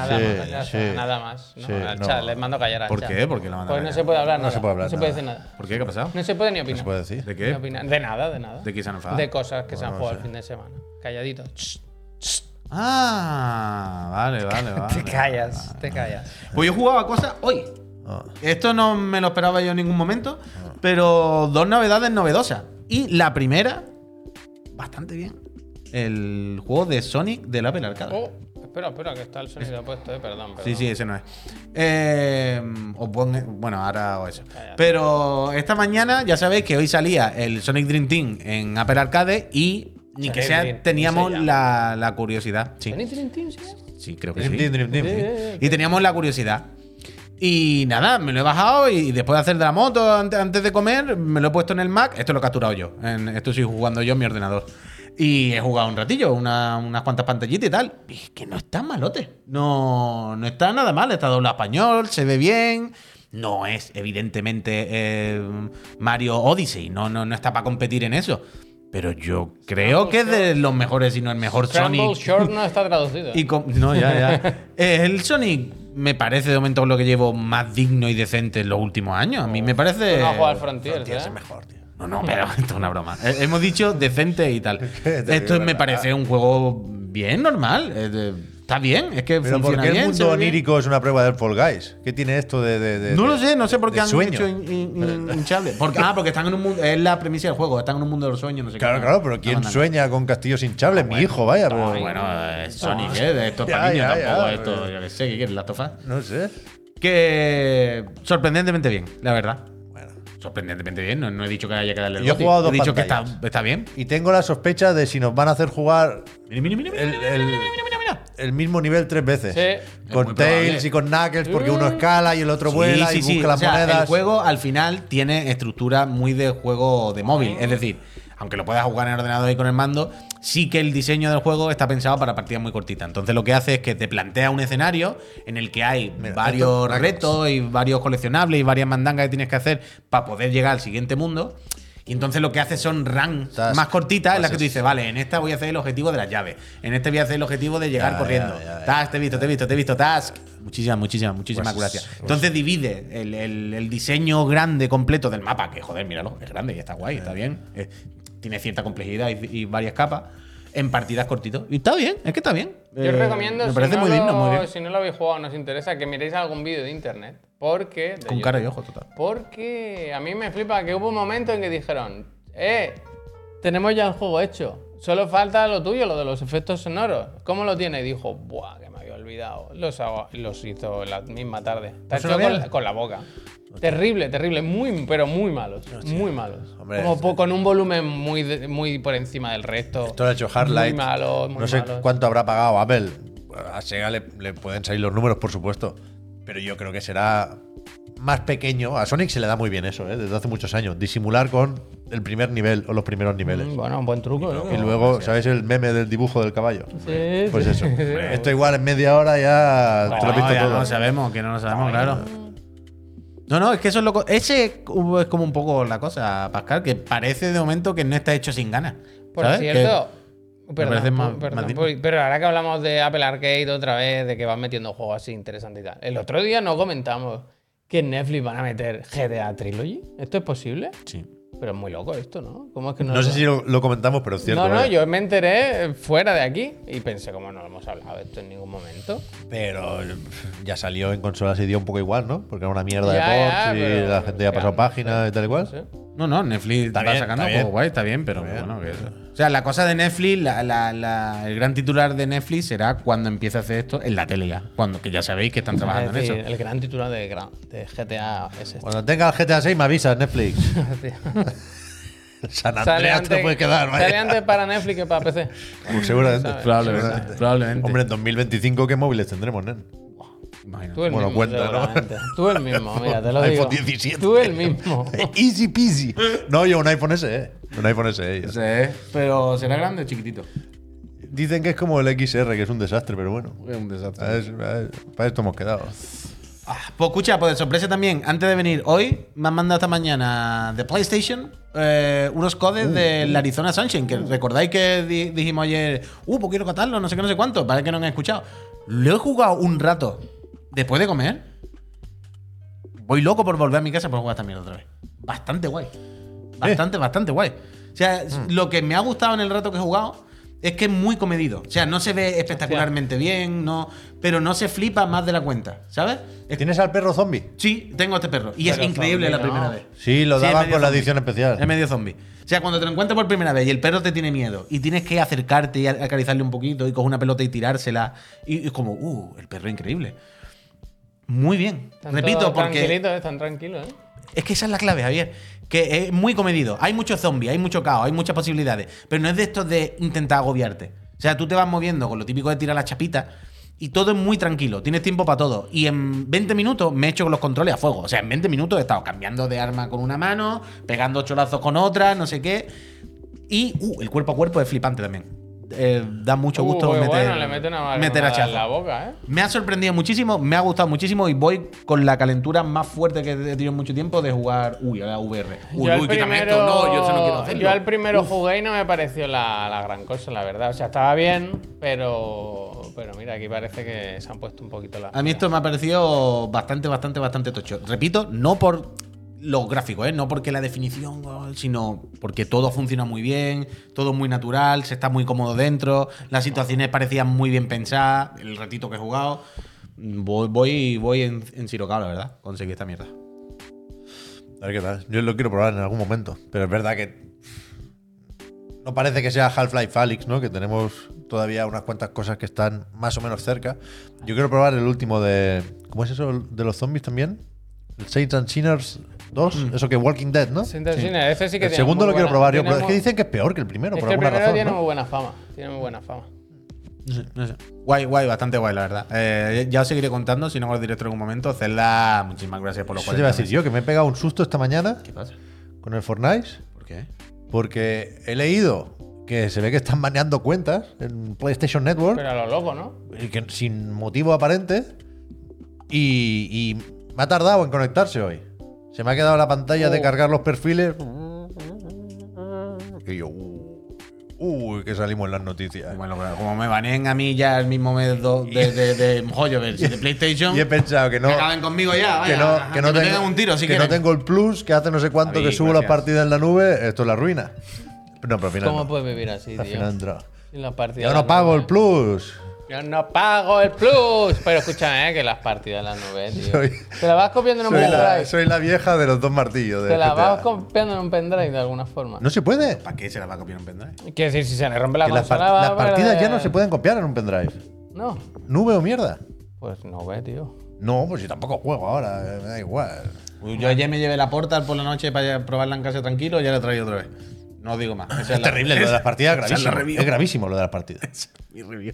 Speaker 2: ya
Speaker 3: sí.
Speaker 2: nada más. No,
Speaker 3: Sí,
Speaker 2: al
Speaker 3: no.
Speaker 2: chat, les mando callar al
Speaker 1: ¿Por
Speaker 2: chat.
Speaker 1: qué? ¿Por qué lo mandan
Speaker 2: Pues no se puede hablar
Speaker 3: No
Speaker 2: nada.
Speaker 3: se puede hablar
Speaker 2: No se puede decir nada.
Speaker 1: ¿Por qué? ¿Qué ha pasado?
Speaker 2: No se puede ni
Speaker 3: No
Speaker 2: opinar.
Speaker 3: se puede decir.
Speaker 1: ¿De qué?
Speaker 2: De nada, de nada.
Speaker 1: ¿De qué se han enfadado?
Speaker 2: De cosas que se han
Speaker 3: no
Speaker 2: jugado
Speaker 3: sé.
Speaker 2: el fin de semana. Calladito. Ch, ch.
Speaker 1: Ah, vale, vale, vale.
Speaker 2: Te callas, te callas.
Speaker 1: Pues yo jugaba cosas hoy.
Speaker 3: Ah.
Speaker 1: Esto no me lo esperaba yo en ningún momento, pero dos novedades novedosas. Y la primera, bastante bien. el juego de Sonic del Apple Arcade.
Speaker 2: Oh, espera, espera, que está el sonido puesto, eh, perdón, perdón.
Speaker 1: Sí, sí, ese no es. Eh, o pon- bueno, ahora o eso. Pero esta mañana ya sabéis que hoy salía el Sonic Dream Team en Apple Arcade y ni que
Speaker 2: Sonic
Speaker 1: sea teníamos la, la curiosidad. Sí,
Speaker 2: ¿Tenéis Dream Team, sí?
Speaker 1: sí, creo que
Speaker 3: Dream
Speaker 1: sí.
Speaker 3: Team, Dream Team, sí.
Speaker 1: Y teníamos la curiosidad. Y nada, me lo he bajado y después de hacer de la moto antes, de comer, me lo he puesto en el Mac. Esto lo he capturado yo. En, esto estoy jugando yo en mi ordenador. Y he jugado un ratillo, una- unas cuantas pantallitas y tal. Y es que no está malote. No, no está nada mal. Está doblado español, se ve bien. No es, evidentemente, eh, Mario Odyssey. No, no, no está para competir en eso. Pero yo creo que es de los mejores, si no el mejor
Speaker 2: Scramble
Speaker 1: Sonic.
Speaker 2: Short no está traducido.
Speaker 1: Y no, ya, ya. Eh, el Sonic me parece de momento lo que llevo más digno y decente en los últimos años. A mí me parece.
Speaker 2: Tú no al Frontiers,
Speaker 3: Frontiers
Speaker 2: ¿eh?
Speaker 3: es mejor, tío.
Speaker 1: No, no, pero esto es una broma. Eh, Hemos dicho decente y tal. Esto me parece un juego bien normal. Eh, Está bien, es que
Speaker 3: Pero ¿por
Speaker 1: funciona
Speaker 3: qué el
Speaker 1: bien.
Speaker 3: mundo onírico es una prueba del Fall Guys? ¿Qué tiene esto de.? de- de-
Speaker 1: No lo
Speaker 3: de-
Speaker 1: sé, no sé por qué
Speaker 3: de
Speaker 1: han
Speaker 3: sueño?
Speaker 1: hecho hin- hin- hin- hinchable. Porque, ah, porque están en un mundo. Es la premisa del juego, están en un mundo de los sueños, no sé
Speaker 3: Claro,
Speaker 1: qué.
Speaker 3: claro, pero ¿quién sueña con castillos hinchables? Mi hijo, vaya, pero.
Speaker 1: No, bueno, Sonic, ¿eh? Esto es
Speaker 3: Ya,
Speaker 1: para niños
Speaker 3: ya,
Speaker 1: tampoco.
Speaker 3: ya,
Speaker 1: esto,
Speaker 3: pero-
Speaker 1: yo qué sé, ¿qué quieres? ¿La tofa?
Speaker 3: No sé.
Speaker 1: Que sorprendentemente bien, la verdad.
Speaker 3: Bueno.
Speaker 1: Sorprendentemente bien, no, no he dicho que haya que darle el
Speaker 3: Yo he
Speaker 1: goti.
Speaker 3: jugado
Speaker 1: He
Speaker 3: dos
Speaker 1: dicho que está,
Speaker 3: pantallas.
Speaker 1: está bien.
Speaker 3: Y tengo la sospecha de si nos van a hacer jugar
Speaker 1: Mira, mira, mira, mira,
Speaker 3: el,
Speaker 1: mira,
Speaker 3: el-
Speaker 1: mira, mira, mira.
Speaker 3: El mismo nivel tres veces.
Speaker 2: Sí.
Speaker 3: Con Tails
Speaker 1: probable.
Speaker 3: y con Knuckles, porque uno escala y el otro vuela
Speaker 1: Sí,
Speaker 3: y busca las
Speaker 1: O sea,
Speaker 3: monedas.
Speaker 1: El juego al final tiene estructura muy de juego de móvil. Es decir, aunque lo puedas jugar en el ordenador y con el mando, sí que el diseño del juego está pensado para partidas muy cortitas. Entonces lo que hace es que te plantea un escenario en el que hay
Speaker 3: Mira,
Speaker 1: varios retos y varios coleccionables y varias mandangas que tienes que hacer para poder llegar al siguiente mundo. Y entonces lo que hace son runs
Speaker 3: Task.
Speaker 1: más cortitas en las que
Speaker 3: Pues
Speaker 1: tú dices, vale, en esta voy a hacer el objetivo de las llaves, en este voy a hacer el objetivo de llegar
Speaker 3: Ya,
Speaker 1: corriendo.
Speaker 3: ya, ya, ya.
Speaker 1: Task, te he visto, te he visto, te he visto, task. Muchísimas, muchísimas, muchísimas
Speaker 3: Pues,
Speaker 1: gracias.
Speaker 3: pues-
Speaker 1: Entonces divide el, el- el diseño grande, completo del mapa, que joder, míralo, es grande y está guay, está bien. Eh, tiene cierta complejidad y, y varias capas, en partidas cortitos. Y está bien, es que está bien.
Speaker 2: Yo os recomiendo,
Speaker 1: Me
Speaker 2: si,
Speaker 1: parece
Speaker 2: no
Speaker 1: muy
Speaker 2: lo,
Speaker 1: digno, muy bien.
Speaker 2: si no lo habéis jugado, no os interesa, que miréis algún vídeo de internet. Porque. de
Speaker 1: Con cara y ojo, total.
Speaker 2: Porque a mí me flipa que hubo un momento en que dijeron: ¡Eh! Tenemos ya el juego hecho. Solo falta lo tuyo, lo de los efectos sonoros. ¿Cómo lo tiene? Y dijo: ¡Buah! Olvidado. Los, hago- los hizo la misma tarde. Está
Speaker 3: ¿No
Speaker 2: hecho con la, con la boca. Terrible, terrible. Muy, pero muy malos. Muy malos.
Speaker 3: Hombre,
Speaker 2: Como
Speaker 3: es-
Speaker 2: po- con un volumen muy, de- muy por encima del resto.
Speaker 3: Esto lo ha hecho Hardlight.
Speaker 2: Muy malos, muy
Speaker 3: no sé
Speaker 2: malos.
Speaker 3: cuánto habrá pagado Apple. A Sega le, le pueden salir los números, por supuesto. Pero yo creo que será más pequeño. A Sonic se le da muy bien eso, ¿eh? desde hace muchos años. Disimular con el primer nivel o los primeros niveles.
Speaker 2: Mm, Bueno, un buen truco. ¿no?
Speaker 3: y luego, ¿sabes el meme del dibujo del caballo?
Speaker 2: Sí,
Speaker 3: Pues
Speaker 2: sí.
Speaker 3: eso. Esto igual en media hora ya te lo has
Speaker 1: No,
Speaker 3: visto
Speaker 1: ya
Speaker 3: todo.
Speaker 1: no lo sabemos, que no lo sabemos, claro. No, no, es que eso es lo. co- Ese es como un poco la cosa, Pascal, que parece de momento que no está hecho sin ganas.
Speaker 2: Por
Speaker 1: ¿sabes?
Speaker 2: cierto,
Speaker 1: me
Speaker 2: perdón,
Speaker 1: parece más-
Speaker 2: perdón,
Speaker 1: más digno.
Speaker 2: por- pero ahora que hablamos de Apple Arcade otra vez, de que van metiendo juegos así interesantes y tal. El otro día no comentamos que en Netflix van a meter GTA Trilogy. ¿Esto es posible?
Speaker 1: Sí.
Speaker 2: Pero es muy loco esto, ¿no? ¿Cómo es que no
Speaker 3: No sé si lo, lo comentamos, pero es cierto.
Speaker 2: No, no,
Speaker 3: vaya.
Speaker 2: yo me enteré fuera de aquí y pensé, como no lo hemos hablado esto en ningún momento.
Speaker 3: Pero ya salió en consolas y dio un poco igual, ¿no? Porque era una mierda
Speaker 2: Ya,
Speaker 3: de ports y
Speaker 2: pero-
Speaker 3: la gente ya ha pasado páginas y tal y cual.
Speaker 2: No sé.
Speaker 1: No, no, Netflix
Speaker 3: Está
Speaker 1: va
Speaker 3: bien,
Speaker 1: sacando
Speaker 3: está bien.
Speaker 1: juegos guay, está bien, pero
Speaker 3: Está bien.
Speaker 1: bueno, que eso. O sea, la cosa de Netflix, la- la- la- el gran titular de Netflix será cuando empiece a hacer esto en la tele ya. Cuando, que ya sabéis que están trabajando
Speaker 2: Es decir,
Speaker 1: en eso.
Speaker 2: El gran titular de, GTA es este.
Speaker 3: Cuando tenga el GTA 6 me avisas, Netflix. San
Speaker 2: Sale
Speaker 3: Andreas
Speaker 2: antes,
Speaker 3: te puede quedar, vaya.
Speaker 2: sale antes para Netflix que para PC.
Speaker 3: Pues seguramente.
Speaker 1: Probablemente.
Speaker 3: Hombre, en 2025, ¿qué móviles tendremos, nen?
Speaker 2: Tú el
Speaker 3: Bueno,
Speaker 2: mismo,
Speaker 3: cuenta, ¿no?
Speaker 2: Tú el mismo, mira, te lo
Speaker 3: iPhone
Speaker 2: digo.
Speaker 3: 17.
Speaker 2: Tú el mismo.
Speaker 3: Easy peasy. No, yo un iPhone SE. Un iPhone SE. yo.
Speaker 1: Sí, pero será grande o chiquitito.
Speaker 3: Dicen que es como el XR, que es un desastre, pero bueno.
Speaker 1: Es un desastre.
Speaker 3: A ver, a ver, Para esto hemos quedado.
Speaker 1: Pues escucha, pues de sorpresa también, antes de venir hoy, me han mandado esta mañana de PlayStation eh, unos codes del Arizona Sunshine, que recordáis que di- dijimos ayer, uh, pues quiero catarlo, no sé qué, no sé cuánto, parece que no han escuchado. Lo he jugado un rato después de comer. Voy loco por volver a mi casa por jugar esta mierda otra vez. Bastante guay. Bastante, bastante guay. O sea, lo que me ha gustado en el rato que he jugado Es que es muy comedido. O sea, no se ve espectacularmente bien, no, pero no se flipa más de la cuenta, ¿sabes? Es-
Speaker 3: ¿Tienes al perro zombie?
Speaker 1: sí, tengo este perro. Y es increíble
Speaker 2: zombie
Speaker 1: la
Speaker 2: no.
Speaker 1: primera vez.
Speaker 3: Sí, lo
Speaker 1: es
Speaker 3: daban con la edición especial.
Speaker 1: Es medio zombie. O sea, cuando te lo encuentras por primera vez y el perro te tiene miedo y tienes que acercarte y acariciarle un poquito y coger una pelota y tirársela. Y es como, uh, el perro es increíble. Muy bien.
Speaker 2: Están
Speaker 1: Repito, porque
Speaker 2: Tranquilitos, están tranquilos, ¿eh?
Speaker 1: es que esa es la clave, Javier. Que es muy comedido. Hay muchos zombies, hay mucho caos, hay muchas posibilidades. Pero no es de estos de intentar agobiarte. O sea, tú te vas moviendo con lo típico de tirar la chapita y todo es muy tranquilo. Tienes tiempo para todo. Y en 20 minutos me he hecho con los controles a fuego. O sea, en 20 minutos he estado cambiando de arma con una mano, pegando cholazos con otra, no sé qué. Y uh, el cuerpo a cuerpo es flipante también. Eh, da mucho
Speaker 2: Uh,
Speaker 1: gusto meter,
Speaker 2: bueno, le mete una
Speaker 1: meter
Speaker 2: en la boca, ¿eh?
Speaker 1: Me ha sorprendido muchísimo, me ha gustado muchísimo y voy con la calentura más fuerte que he tenido en mucho tiempo de jugar, uy, a la VR. Uy,
Speaker 2: yo,
Speaker 1: uy, quítame
Speaker 2: primero,
Speaker 1: esto, no, yo eso no quiero hacerlo.
Speaker 2: yo al primero jugué y no me pareció la, la gran cosa, la verdad. O sea, estaba bien, pero, pero mira, aquí parece que se han puesto un poquito la.
Speaker 1: A mí esto me ha parecido bastante, bastante, bastante tocho. Repito, no por los gráficos, ¿eh? no porque la definición, sino porque todo funciona muy bien, todo muy natural, se está muy cómodo dentro, las situaciones parecían muy bien pensadas, el ratito que he jugado. Voy, voy, voy en, encirocado, la verdad, conseguí esta mierda.
Speaker 3: A ver qué tal. Yo lo quiero probar en algún momento. Pero es verdad que. No parece que sea Half-Life Alyx, ¿no? Que tenemos todavía unas cuantas cosas que están más o menos cerca. Yo quiero probar el último de. ¿Cómo es eso? ¿De los zombies también? El Saints and Sinners 2. Eso que Walking Dead, ¿no?
Speaker 2: Sin Sinner, ese sí que
Speaker 3: el segundo lo quiero probar yo, pero es que dicen que es peor que el primero,
Speaker 2: Es
Speaker 3: por
Speaker 2: que el
Speaker 3: alguna
Speaker 2: primero
Speaker 3: razón.
Speaker 2: tiene
Speaker 3: ¿no?
Speaker 2: muy buena fama. Tiene muy buena fama.
Speaker 1: No sé, no sé. Guay, guay, bastante guay, la verdad. Eh, ya os seguiré contando, si no hago el directo en algún momento. Zelda, muchísimas gracias por
Speaker 3: Eso te iba a
Speaker 1: 40
Speaker 3: decir yo, que me he pegado un susto esta mañana
Speaker 1: ¿Qué pasa?
Speaker 3: con el Fortnite.
Speaker 1: ¿Por qué?
Speaker 3: Porque he leído que se ve que están baneando cuentas en PlayStation Network.
Speaker 2: Pero a lo loco, ¿no?
Speaker 3: y que sin motivo aparente. Y, y me ha tardado en conectarse hoy. Se me ha quedado la pantalla de
Speaker 2: Oh.
Speaker 3: cargar los perfiles. Y yo, uh, uy, que salimos en las noticias.
Speaker 1: Bueno, pero como me baneen a mí ya el mismo mes do- de, de, de Joyoverse y de PlayStation,
Speaker 3: Y he pensado que no.
Speaker 1: que acaben conmigo ya, vaya,
Speaker 3: que no, que no
Speaker 1: me
Speaker 3: tengo,
Speaker 1: un tiro si
Speaker 3: que no tengo el plus, que hace no sé cuánto que subo las
Speaker 1: gracias.
Speaker 3: partidas en la nube, esto es la ruina. No, pero al final.
Speaker 2: ¿Cómo
Speaker 3: no.
Speaker 2: puedes vivir así,
Speaker 3: Al
Speaker 2: tío?
Speaker 3: final Yo
Speaker 2: de
Speaker 3: no pago
Speaker 2: nube.
Speaker 3: el plus.
Speaker 2: Yo no pago el plus. Pero escúchame, eh, que las partidas de la nube, tío.
Speaker 3: Soy-
Speaker 2: Te la vas copiando en un
Speaker 3: Soy la,
Speaker 2: pendrive.
Speaker 3: soy la vieja de los dos martillos. de
Speaker 2: Te la
Speaker 3: GTA.
Speaker 2: vas copiando en un pendrive de alguna forma.
Speaker 3: No se puede.
Speaker 1: ¿Para qué se la va a copiar un pendrive?
Speaker 2: Quiero decir, si se le rompe la
Speaker 3: Que las,
Speaker 2: consola.
Speaker 3: part-
Speaker 2: va
Speaker 3: las
Speaker 2: a
Speaker 3: partidas ya no se pueden copiar en un pendrive.
Speaker 2: No.
Speaker 3: ¿Nube o mierda?
Speaker 2: Pues no ve, tío.
Speaker 3: No, pues yo tampoco juego ahora, eh, me da igual.
Speaker 1: Uy, Yo ayer me llevé la Portal por la noche para probarla en casa tranquilo y ya la traigo otra vez. No digo más. Esa
Speaker 3: Es
Speaker 1: la-
Speaker 3: terrible lo de las partidas,
Speaker 1: esa es la
Speaker 3: gravísimo.
Speaker 1: review.
Speaker 3: Es gravísimo lo de las partidas.
Speaker 1: Mi review.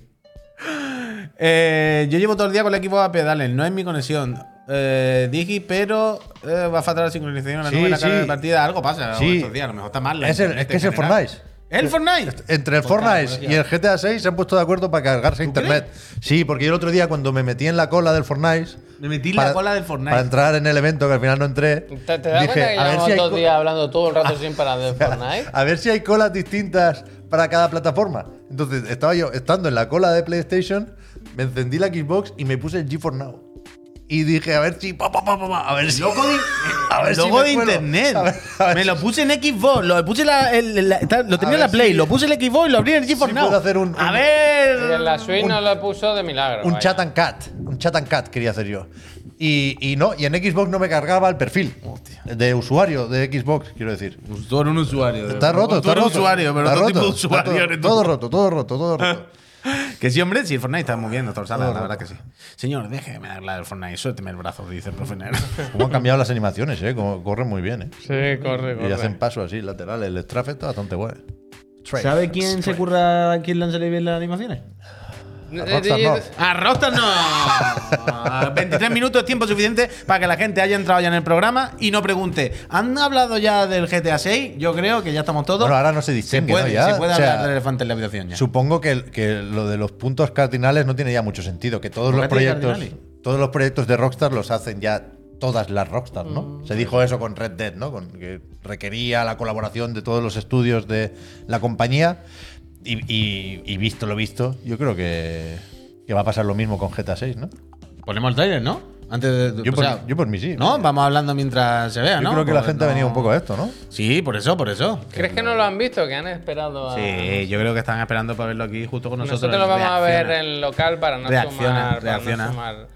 Speaker 1: Eh, yo llevo todo el día con el equipo a pedales, no es mi conexión. Eh, Digi, pero eh, va a faltar la sincronización en la
Speaker 3: Sí,
Speaker 1: nube en la cara de partida. Algo pasa
Speaker 3: Sí.
Speaker 1: estos días, a lo mejor está mal. la
Speaker 3: Es el- es que es el. Fortnite.
Speaker 1: ¿Es el Fortnite?
Speaker 3: Entre el
Speaker 1: Pues claro,
Speaker 3: Fortnite
Speaker 1: pues
Speaker 3: y el GTA 6 se han puesto de acuerdo para cargarse a
Speaker 1: ¿Tú
Speaker 3: internet. Sí, porque yo el otro día cuando me metí en la cola del Fortnite.
Speaker 1: Me metí en la cola del Fortnite.
Speaker 3: Para entrar en el evento, que al final no entré.
Speaker 2: ¿Te, te das
Speaker 3: dije,
Speaker 2: cuenta que
Speaker 3: a ver
Speaker 2: llevamos
Speaker 3: si hay
Speaker 2: dos días hablando todo el rato sin parar de Fortnite?
Speaker 3: A ver si hay colas distintas para cada plataforma. Entonces, estaba yo estando en la cola de PlayStation, me encendí la Xbox y me puse el G4 Now. Y dije, a ver si. pa, pa, pa, pa, a ver si.
Speaker 1: Loco de,
Speaker 3: A ver si
Speaker 1: loco
Speaker 3: me
Speaker 1: de internet.
Speaker 3: A ver- a ver
Speaker 1: me
Speaker 3: si-
Speaker 1: lo puse en Xbox, lo puse la, el- la- está- lo tenía en
Speaker 3: ver
Speaker 1: la Play,
Speaker 3: si-
Speaker 1: lo puse en Xbox y lo abrí en el GeForce
Speaker 3: si
Speaker 1: Now.
Speaker 3: puedo hacer un-
Speaker 1: a
Speaker 3: un-
Speaker 1: ver.
Speaker 2: Y en la Switch no lo puso de milagro.
Speaker 3: Un
Speaker 2: vaya.
Speaker 3: chat and cat. Un chat and cat quería hacer yo. Y, y no, y en Xbox no me cargaba el perfil de usuario de Xbox, quiero decir.
Speaker 1: Tú eres un usuario.
Speaker 3: Está roto,
Speaker 1: Tú
Speaker 3: está roto.
Speaker 1: usuario, pero
Speaker 3: Está
Speaker 1: tipo de usuario.
Speaker 3: Todo roto, todo roto, todo roto.
Speaker 1: Que sí, hombre, sí, el Fortnite está moviendo todo el sala,
Speaker 3: Todo
Speaker 1: la verdad que sí. Señor, déjeme dar la del Fortnite, suélteme el brazo, dice el profe Nero.
Speaker 3: Cómo han cambiado las animaciones, ¿eh? Como corren muy bien, ¿eh?
Speaker 2: Sí, corre,
Speaker 3: Y
Speaker 2: corre.
Speaker 3: hacen pasos así laterales. El strafe está bastante guay.
Speaker 1: ¿Sabe quién se curra, quién lanza bien las animaciones?
Speaker 3: Rockstar no.
Speaker 1: A Rockstar no. 23 minutos es tiempo suficiente para que la gente haya entrado ya en el programa y no pregunte. ¿Han hablado ya del GTA 6? Yo creo que ya estamos todos.
Speaker 3: Bueno, ahora no se
Speaker 1: se
Speaker 3: distingue,
Speaker 1: puede,
Speaker 3: ¿no? Ya,
Speaker 1: se puede
Speaker 3: o sea,
Speaker 1: hablar del elefante en la habitación ya.
Speaker 3: Supongo que, que lo de los puntos cardinales no tiene ya mucho sentido. Que todos
Speaker 1: ¿Por
Speaker 3: los proyectos,
Speaker 1: cardinales?
Speaker 3: todos los proyectos de Rockstar los hacen ya todas las Rockstar, ¿no? Se dijo eso con Red Dead, ¿no? Con que requería la colaboración de todos los estudios de la compañía. Y, y- y visto lo visto, yo creo que, que va a pasar lo mismo con GTA 6, ¿no?
Speaker 1: Ponemos el trailer, ¿no? Antes de,
Speaker 3: Yo
Speaker 1: o
Speaker 3: por,
Speaker 1: sea,
Speaker 3: yo por mí sí.
Speaker 1: No, vamos hablando mientras se vea,
Speaker 3: Yo
Speaker 1: ¿no?
Speaker 3: creo que la gente ha venido un poco a esto, ¿no?
Speaker 1: Sí, por eso, por eso.
Speaker 2: ¿Crees que no lo han visto? Que han esperado a.
Speaker 1: Sí, yo creo que están esperando para verlo aquí justo con nosotros.
Speaker 2: Nosotros lo vamos a ver
Speaker 1: Reacciona.
Speaker 2: en local para no
Speaker 1: Reacciona,
Speaker 2: sumar. para no
Speaker 1: reacciona.
Speaker 2: sumar.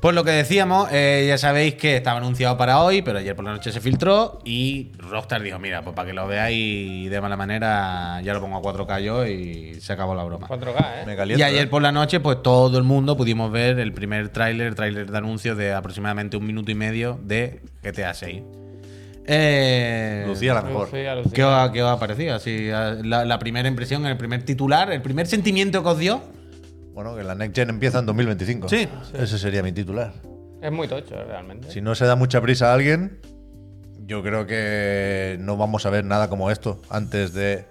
Speaker 1: Pues lo que decíamos, eh, ya sabéis que estaba anunciado para hoy, pero ayer por la noche se filtró y Rockstar dijo, mira, pues para que lo veáis de mala manera, ya lo pongo a 4K yo y se acabó la broma.
Speaker 2: 4K, ¿eh?
Speaker 3: Me
Speaker 1: Y
Speaker 3: caliento.
Speaker 1: ayer
Speaker 3: ¿eh?
Speaker 1: por la noche, pues todo el mundo pudimos ver el primer tráiler, el tráiler de anuncio de aproximadamente un minuto y medio de GTA 6. Eh,
Speaker 3: Lucía la mejor.
Speaker 2: Lucía, Lucía.
Speaker 1: ¿Qué os, ha- qué os ha parecido? Así, la, la primera impresión, el primer titular, el primer sentimiento que os dio.
Speaker 3: Bueno, que la Next Gen empieza en 2025.
Speaker 1: Sí.
Speaker 3: Ese sería mi titular.
Speaker 2: Es muy tocho, realmente.
Speaker 3: Si no se da mucha prisa a alguien, yo creo que no vamos a ver nada como esto antes de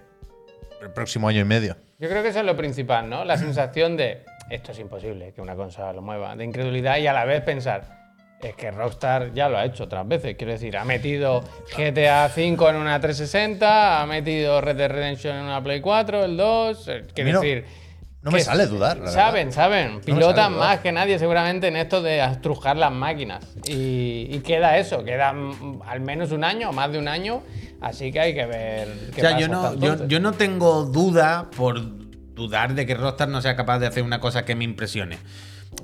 Speaker 3: el próximo año y medio.
Speaker 2: Yo creo que eso es lo principal, ¿no? La sensación de esto es imposible que una consola lo mueva, de incredulidad y a la vez pensar. Es que Rockstar ya lo ha hecho otras veces. Quiero decir, ha metido GTA V en una 360, ha metido Red Dead Redemption en una Play 4, el 2. eh, Quiero decir.
Speaker 3: No me sale dudar, la
Speaker 2: Saben, saben. Pilotan más que nadie seguramente en esto de astrujar las máquinas. Y, y queda eso, queda al menos un año o más de un año. Así que hay que ver qué
Speaker 1: O sea,
Speaker 2: pasa
Speaker 1: yo no, yo no tengo duda por dudar de que Rockstar no sea capaz de hacer una cosa que me impresione.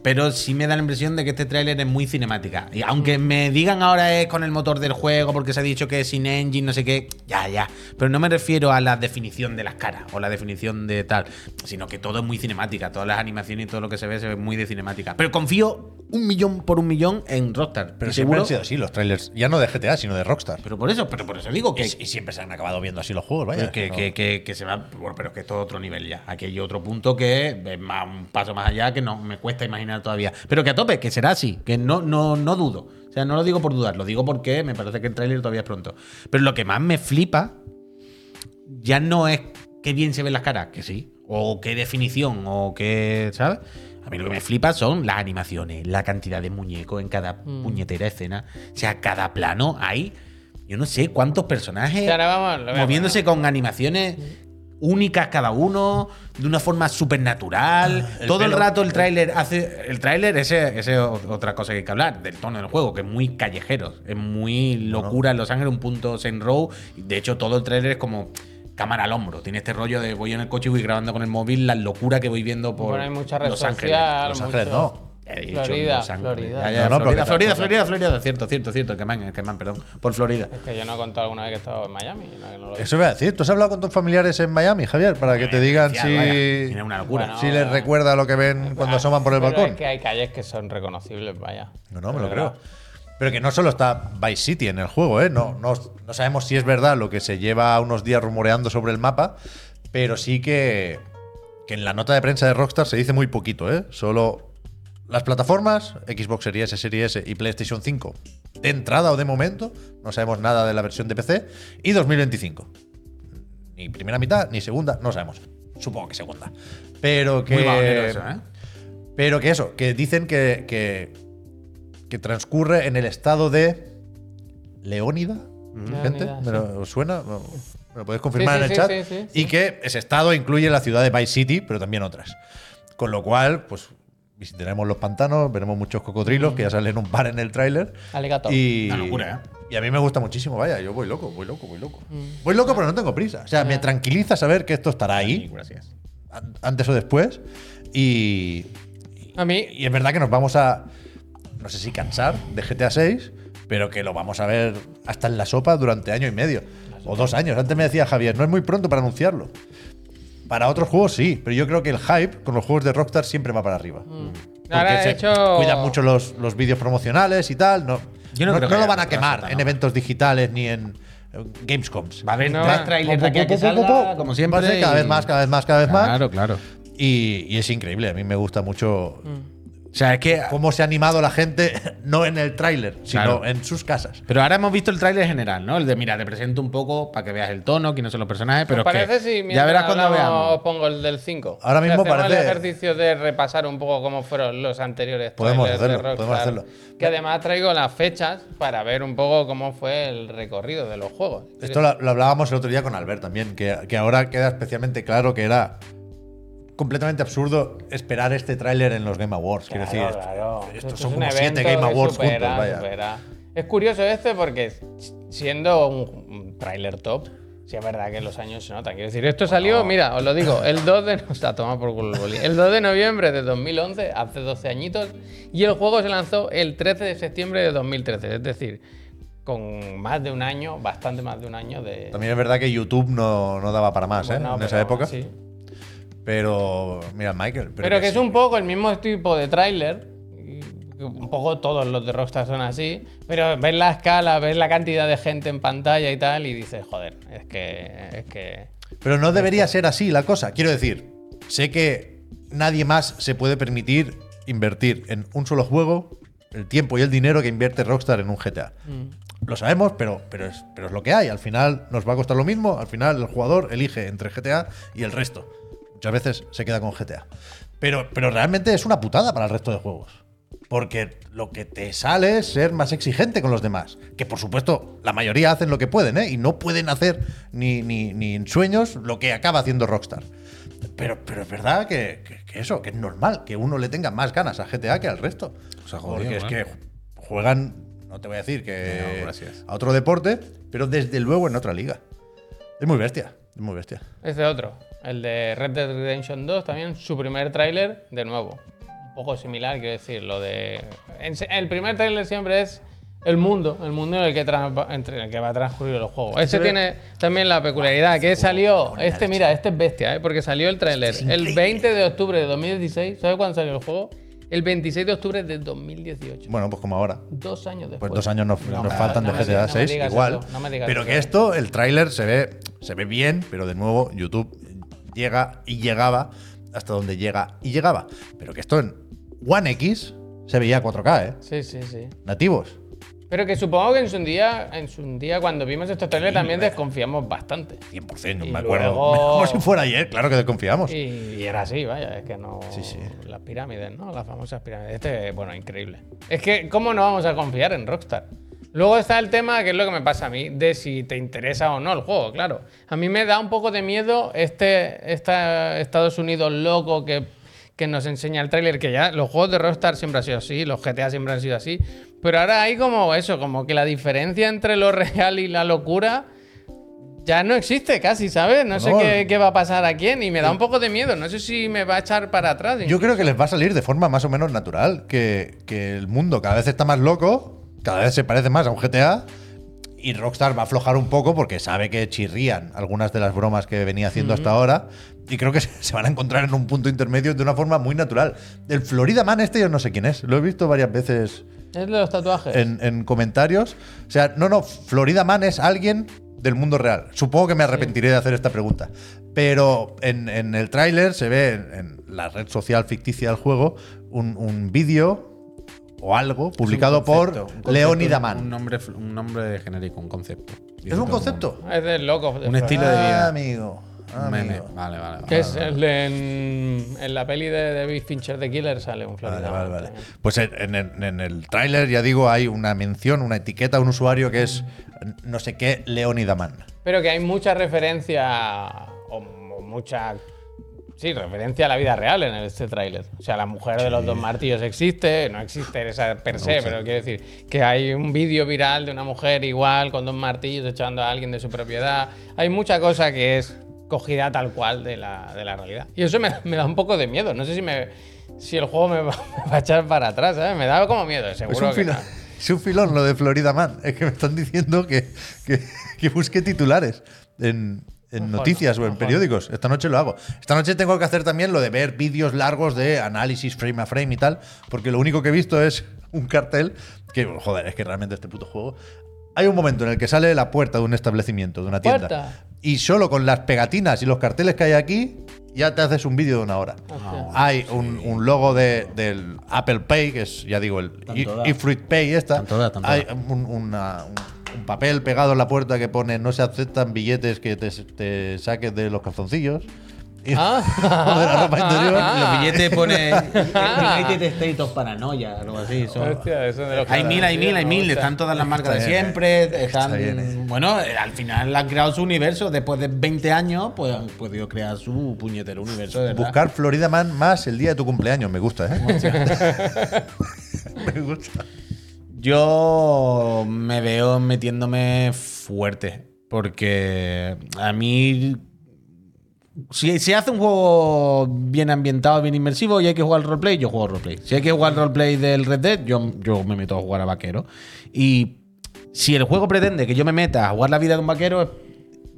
Speaker 1: Pero sí me da la impresión de que este tráiler es muy cinemática. Y aunque me digan ahora es con el motor del juego, porque se ha dicho que es sin engine, no sé qué, ya, ya. Pero no me refiero a la definición de las caras o la definición de tal, sino que todo es muy cinemática. Todas las animaciones y todo lo que se ve se ve muy de cinemática. Pero confío un millón por un millón en Rockstar.
Speaker 3: Pero siempre
Speaker 1: seguro.
Speaker 3: han sido así los trailers, ya no de GTA, sino de Rockstar.
Speaker 1: Pero por eso, pero por eso digo que,
Speaker 3: y siempre se han acabado viendo así los juegos, vaya.
Speaker 1: Que,
Speaker 3: No.
Speaker 1: que- que- que se va. Bueno, pero es que esto es otro nivel ya. Aquí hay otro punto que es más, un paso más allá que no me cuesta imaginar todavía. Pero que a tope, que será así, que no, no, no dudo. O sea, no lo digo por dudar, lo digo porque me parece que el tráiler todavía es pronto. Pero lo que más me flipa ya no es qué bien se ven las caras, que sí. O qué definición, o qué. ¿Sabes? A mí lo que me flipa son las animaciones, la cantidad de muñecos en cada puñetera escena. O sea, cada plano hay. Yo no sé cuántos personajes
Speaker 2: vamos,
Speaker 1: moviéndose con animaciones únicas cada uno, de una forma supernatural.
Speaker 3: Ah,
Speaker 1: todo el rato el tráiler hace. El tráiler, ese, es otra cosa que hay que hablar, del tono del juego, que es muy callejero. Es muy locura en Los Ángeles, un punto Saint Row. De hecho, todo el tráiler es como cámara al hombro. Tiene este rollo de voy en el coche y voy grabando con el móvil la locura que voy viendo por
Speaker 2: mucha red
Speaker 1: Los Ángeles.
Speaker 3: Los Ángeles
Speaker 1: 2.
Speaker 2: Florida. Florida.
Speaker 1: Ya, ya,
Speaker 3: No, no, pero
Speaker 1: Florida,
Speaker 3: que-
Speaker 1: Florida, Florida, Florida, cierto, cierto, cierto, el que man, el que man, perdón, por Florida.
Speaker 2: Es que yo no he contado alguna vez que he estado en Miami. no, que no lo-
Speaker 3: Eso a decir. ¿Tú has hablado con tus familiares en Miami, Javier? Para que te digan
Speaker 1: vaya.
Speaker 3: si,
Speaker 1: Tiene una locura.
Speaker 2: Bueno,
Speaker 3: si les recuerda lo que ven cuando asoman por el
Speaker 2: Pero
Speaker 3: balcón.
Speaker 2: Es que hay calles que son reconocibles, vaya.
Speaker 3: No, no, me lo creo. Pero que no solo está Vice City en el juego, ¿eh? No, no, no sabemos si es verdad lo que se lleva unos días rumoreando sobre el mapa, pero sí que, que en la nota de prensa de Rockstar se dice muy poquito, ¿eh? Solo las plataformas, Xbox Series S, Series S y PlayStation 5, de entrada o de momento, no sabemos nada de la versión de PC, y 2025. Ni primera mitad, ni segunda, no sabemos. Supongo que segunda. Pero que.
Speaker 1: Muy eso, ¿eh?
Speaker 3: Pero que eso, que dicen que, que, que transcurre en el estado de Leónida. Gente, ¿me lo ¿os suena? ¿Me lo podéis confirmar
Speaker 2: Sí,
Speaker 3: en
Speaker 2: sí,
Speaker 3: el chat?
Speaker 2: sí, sí, sí,
Speaker 3: y que ese estado incluye la ciudad de Vice City, pero también otras. Con lo cual, pues visitaremos los pantanos, veremos muchos cocodrilos, que ya salen un par en el tráiler.
Speaker 2: Alligator.
Speaker 3: Y,
Speaker 1: Una locura, ¿eh?
Speaker 3: y a mí me gusta muchísimo, vaya, yo voy loco, voy loco, voy loco.
Speaker 2: Mm.
Speaker 3: Voy loco, pero no tengo prisa. O sea, me tranquiliza saber que esto estará ahí,
Speaker 1: Gracias.
Speaker 3: an- antes o después. Y,
Speaker 2: A mí,
Speaker 3: y es verdad que nos vamos a, no sé si cansar de GTA 6, pero que lo vamos a ver hasta en la sopa durante año y medio. O dos años. Antes me decía Javier, no es muy pronto para anunciarlo. Para otros juegos sí, pero yo creo que el hype con los juegos de Rockstar siempre va para arriba. Porque
Speaker 2: Ahora, de
Speaker 3: se
Speaker 2: hecho-
Speaker 3: cuidan mucho los, los vídeos promocionales y tal. No,
Speaker 1: Yo no
Speaker 3: no,
Speaker 1: creo que
Speaker 3: lo van a quemar en eventos digitales ni en Gamescoms.
Speaker 1: Va a haber
Speaker 2: No,
Speaker 1: más
Speaker 2: va.
Speaker 1: trailers de aquí a
Speaker 3: po,
Speaker 1: que
Speaker 3: po, po,
Speaker 1: salga,
Speaker 3: po.
Speaker 1: como siempre.
Speaker 3: Va a ser cada
Speaker 1: y-
Speaker 3: vez más, cada vez más, cada vez más.
Speaker 1: Claro, claro.
Speaker 3: Y, y es increíble. A mí me gusta mucho
Speaker 1: O sea, es que.
Speaker 3: cómo se ha animado la gente, no en el tráiler, sino
Speaker 1: Claro.
Speaker 3: en sus casas.
Speaker 1: Pero ahora hemos visto el tráiler general, ¿no? El de, mira, te presento un poco para que veas el tono, quiénes son los personajes, pero
Speaker 2: ¿os
Speaker 1: es que
Speaker 2: parece si
Speaker 1: ya verás cuando veamos.
Speaker 2: os pongo el del 5?
Speaker 3: Ahora mismo
Speaker 2: hacemos
Speaker 3: parece-
Speaker 2: el ejercicio de repasar un poco cómo fueron los anteriores
Speaker 3: Podemos
Speaker 2: de
Speaker 3: hacerlo,
Speaker 2: Rockstar,
Speaker 3: podemos hacerlo.
Speaker 2: Que además traigo las fechas para ver un poco cómo fue el recorrido de los juegos.
Speaker 3: Esto lo, lo hablábamos el otro día con Albert también, que, que ahora queda especialmente claro que era completamente absurdo esperar este tráiler en los Game Awards. Quiero
Speaker 2: Claro,
Speaker 3: decir,
Speaker 2: claro.
Speaker 3: estos
Speaker 2: Esto
Speaker 3: son
Speaker 2: es
Speaker 3: como siete Game Awards
Speaker 2: supera,
Speaker 3: juntos, vaya.
Speaker 2: supera. Es curioso este porque siendo un, tráiler top, sí es verdad que en los años se nota. Quiero decir, esto salió, mira, os lo digo, el 2 de... O sea, toma por culo el boli. El 2 de noviembre de 2011, hace 12 añitos, y el juego se lanzó el 13 de septiembre de 2013. Es decir, con más de un año, bastante más de un año de...
Speaker 3: También es verdad que YouTube no, no daba para más, ¿eh?
Speaker 2: Bueno,
Speaker 3: en
Speaker 2: pero
Speaker 3: esa época.
Speaker 2: sí.
Speaker 3: Pero, mira, Michael.
Speaker 2: Pero, que es un poco el mismo tipo de tráiler. Un poco todos los de Rockstar son así. Pero ves la escala, ves la cantidad de gente en pantalla y tal, y dices, joder, es que. Es que.
Speaker 3: Pero no debería ser así la cosa. Quiero decir, sé que nadie más se puede permitir invertir en un solo juego el tiempo y el dinero que invierte Rockstar en un GTA. Lo sabemos, pero, pero, es, pero es lo que hay. Al final nos va a costar lo mismo. Al final el jugador elige entre GTA y el resto. Muchas veces se queda con GTA. Pero, pero realmente es una putada para el resto de juegos. Porque lo que te sale es ser más exigente con los demás. Que por supuesto, la mayoría hacen lo que pueden, ¿eh? Y no pueden hacer ni, ni, ni en sueños lo que acaba haciendo Rockstar. Pero, pero es verdad que, que- que eso, que es normal, que uno le tenga más ganas a GTA que al resto.
Speaker 1: Se ha jodido,
Speaker 3: Porque es
Speaker 1: ¿eh?
Speaker 3: que juegan, no te voy a decir que
Speaker 1: No,
Speaker 3: a otro deporte, pero desde luego en otra liga. Es muy bestia, es muy bestia.
Speaker 2: Ese otro. El de Red Dead Redemption 2, también su primer tráiler, de nuevo. Un poco similar, quiero decir. Lo de. El primer tráiler siempre es el mundo, el mundo en el que, tra- entre el que va a transcurrir el juego. Ese tiene también la peculiaridad que salió. Este, mira, este es bestia, ¿eh? porque salió el tráiler el 20 de octubre de 2016. ¿Sabes cuándo salió el juego? El 26 de octubre de 2018.
Speaker 3: Bueno, pues como ahora.
Speaker 2: Dos años después.
Speaker 3: Pues dos años nos,
Speaker 2: No
Speaker 3: nos
Speaker 2: me-
Speaker 3: faltan
Speaker 2: no
Speaker 3: de GTA
Speaker 2: no me
Speaker 3: 6,
Speaker 2: digas
Speaker 3: igual.
Speaker 2: eso, no me digas
Speaker 3: pero
Speaker 2: eso.
Speaker 3: que esto, el tráiler se ve, se ve bien, pero de nuevo YouTube llega y llegaba hasta donde llega y llegaba. Pero que esto en One X se veía 4K, ¿eh?
Speaker 2: Sí, sí, sí.
Speaker 3: Nativos.
Speaker 2: Pero que supongo que en su día, en su día cuando vimos estos trailers también desconfiamos bastante.
Speaker 3: 100%, no
Speaker 2: Y
Speaker 3: me acuerdo.
Speaker 2: luego-
Speaker 3: Como si fuera ayer, claro que desconfiamos.
Speaker 2: Y, y era así, vaya, es que no.
Speaker 3: Sí, sí.
Speaker 2: Las pirámides, ¿no? Las famosas pirámides. Este, bueno, increíble. Es que, ¿cómo no vamos a confiar en Rockstar? Luego está el tema, que es lo que me pasa a mí, de si te interesa o no el juego, claro. A mí me da un poco de miedo este, esta Estados Unidos loco que, que nos enseña el tráiler, que ya los juegos de Rockstar siempre han sido así, los GTA siempre han sido así, pero ahora hay como eso, como que la diferencia entre lo real y la locura ya no existe casi, ¿sabes? No sé qué, qué va a pasar a quién y me da un poco de miedo, no sé si me va a echar para atrás.
Speaker 3: Yo creo que les va a salir de forma más o menos natural, que, que el mundo cada vez está más loco, cada vez se parece más a un GTA, y Rockstar va a aflojar un poco porque sabe que chirrían algunas de las bromas que venía haciendo hasta ahora, y creo que se van a encontrar en un punto intermedio de una forma muy natural. El Florida Man este yo no sé quién es, lo he visto varias veces
Speaker 2: Es de los tatuajes.
Speaker 3: en, en comentarios. O sea, no, no, Florida Man es alguien del mundo real. Supongo que me arrepentiré de hacer esta pregunta. Pero en, en el tráiler se ve en, en la red social ficticia del juego un, un vídeo o algo publicado por Leonida
Speaker 1: Un
Speaker 3: Man.
Speaker 1: nombre, un nombre genérico, un concepto.
Speaker 3: ¿Es un concepto?
Speaker 2: Es del loco. de
Speaker 1: Un estilo de vida.
Speaker 3: Ah, amigo.
Speaker 1: Un meme. Vale, vale. vale.
Speaker 2: Que es el de- en, en la peli de David Fincher de Killer sale un Florida.
Speaker 3: Vale, vale, vale. Pues en, en el- en el tráiler, ya digo, hay una mención, una etiqueta, un usuario que es no sé qué, Leonida Man.
Speaker 2: Pero que hay mucha referencia o, o mucha sí, referencia a la vida real en este tráiler. O sea, la mujer de los dos martillos existe, no existe esa per se, pero quiero decir que hay un vídeo viral de una mujer igual con dos martillos echando a alguien de su propiedad. Hay mucha cosa que es cogida tal cual de la, de la realidad. Y eso me, me da un poco de miedo. No sé si me si el juego me va, me va a echar para atrás, ¿sabes? Me da como miedo,
Speaker 3: Es
Speaker 2: seguro
Speaker 3: un,
Speaker 2: que
Speaker 3: filón,
Speaker 2: no.
Speaker 3: es un filón lo de Florida Man. Es que me están diciendo que, que, que busque titulares en, en
Speaker 2: Ojo,
Speaker 3: noticias o en periódicos. Esta noche lo hago. Esta noche tengo que hacer también lo de ver vídeos largos de análisis frame a frame y tal, porque lo único que he visto es un cartel que, joder, es que realmente este puto juego... Hay un momento en el que sale la puerta de un establecimiento, de una tienda,
Speaker 2: ¿Puerta?
Speaker 3: y solo con las pegatinas y los carteles que hay aquí, ya te haces un vídeo de una hora. Hay un, un logo de, del Apple Pay, que es, ya digo, el eFruit Pay esta.
Speaker 1: Tanto da, tanto
Speaker 3: Hay
Speaker 1: da.
Speaker 3: un, una- un- un papel pegado en la puerta que pone no se aceptan billetes que te, te saques de los calzoncillos.
Speaker 2: Ah.
Speaker 3: o de la ropa interior.
Speaker 1: Los billetes pone United States of Paranoia, algo así. son-
Speaker 2: Hostia, eso de los
Speaker 1: Hay mil, hay mil, hay mil. Están todas las marcas de
Speaker 3: Está bien,
Speaker 1: siempre.
Speaker 3: Está
Speaker 1: Están,
Speaker 3: bien, eh.
Speaker 1: bueno, eh, al final han creado su universo. Después de 20 años, pues han podido crear su puñetero universo. De verdad.
Speaker 3: Buscar Florida Man más el día de tu cumpleaños, me gusta, ¿eh? me gusta.
Speaker 1: Yo me veo metiéndome fuerte. Porque a mí. Si se hace un juego bien ambientado, bien inmersivo y hay que jugar al roleplay, yo juego al roleplay. Si hay que jugar al roleplay del Red Dead, yo, yo me meto a jugar a vaquero. Y si el juego pretende que yo me meta a jugar la vida de un vaquero,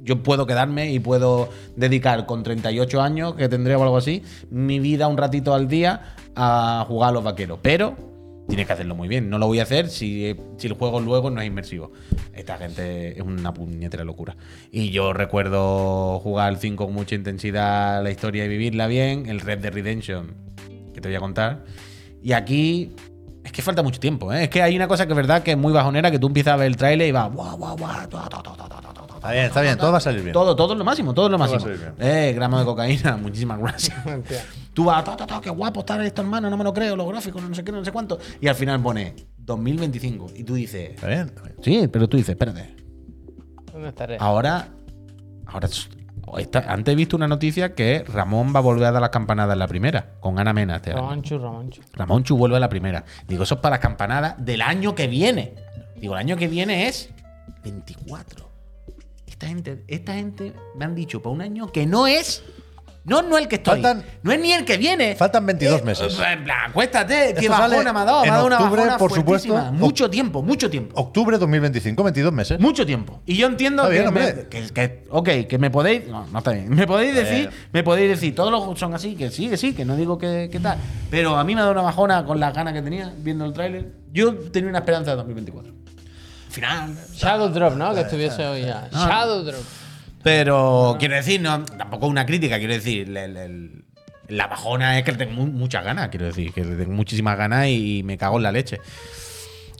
Speaker 1: yo puedo quedarme y puedo dedicar con 38 años, que tendré o algo así, mi vida un ratito al día a jugar a los vaqueros. Pero tienes que hacerlo muy bien. No lo voy a hacer si, si el juego luego no es inmersivo. Esta gente es una puñetera locura. Y yo recuerdo jugar al 5 con mucha intensidad la historia y vivirla bien. El Red Dead Redemption, que te voy a contar. Y aquí es que falta mucho tiempo. ¿eh? Es que hay una cosa que es verdad que es muy bajonera, que tú empiezas a ver el tráiler y va guau, guau, guau,
Speaker 3: Está bien, está bien, todo va a salir bien.
Speaker 1: todo, todo es lo máximo, todo es lo
Speaker 3: Todo va a
Speaker 1: máximo. Eh, gramos de cocaína, muchísimas gracias. Tú vas, ta, ta, ta, qué guapo está esto, hermano, no me lo creo, los gráficos, no sé qué, no sé cuánto. Y al final pone 2025. Y tú dices,
Speaker 3: Está bien, está bien.
Speaker 1: sí, pero tú dices, espérate.
Speaker 2: ¿Dónde estaré?
Speaker 1: Ahora, ahora esta- antes he visto una noticia que Ramón va a volver a dar las campanadas en la primera, con Ana Mena. este año.
Speaker 2: Ramonchu, Ramonchu.
Speaker 1: Ramón Chu vuelve a la primera. Digo, eso es para las campanadas del año que viene. Digo, el año que viene es 24. Esta gente, esta gente me han dicho para un año que no es. No, no el que estoy.
Speaker 3: Faltan-
Speaker 1: no es ni el que viene.
Speaker 3: Faltan 22 meses.
Speaker 1: En plan, acuéstate, que
Speaker 3: Esto sale
Speaker 1: bajona me ha dado. Me
Speaker 3: en
Speaker 1: ha dado una
Speaker 3: octubre,
Speaker 1: bajona
Speaker 3: por
Speaker 1: fuertísima.
Speaker 3: supuesto.
Speaker 1: Mucho tiempo, mucho tiempo.
Speaker 3: Octubre 2025, 22 meses.
Speaker 1: Mucho tiempo. Y yo entiendo
Speaker 3: Está bien,
Speaker 1: que, me,
Speaker 3: hombre.
Speaker 1: que, que- ok, que me podéis. No, no está bien. Me podéis decir,
Speaker 3: bien.
Speaker 1: me podéis decir, todos los juegos son así, que sí, que sí, que no digo que, que tal. Pero a mí me ha dado una bajona con las ganas que tenía viendo el tráiler. Yo tenía una esperanza de 2024. Al final.
Speaker 2: Shadow Drop, ¿no? Que estuviese hoy ya.
Speaker 1: No.
Speaker 2: Shadow Drop.
Speaker 1: Pero quiero decir, no, tampoco una crítica, quiero decir, el- el- la bajona es que le tengo mu- muchas ganas, quiero decir, que le tengo muchísimas ganas y me cago en la leche.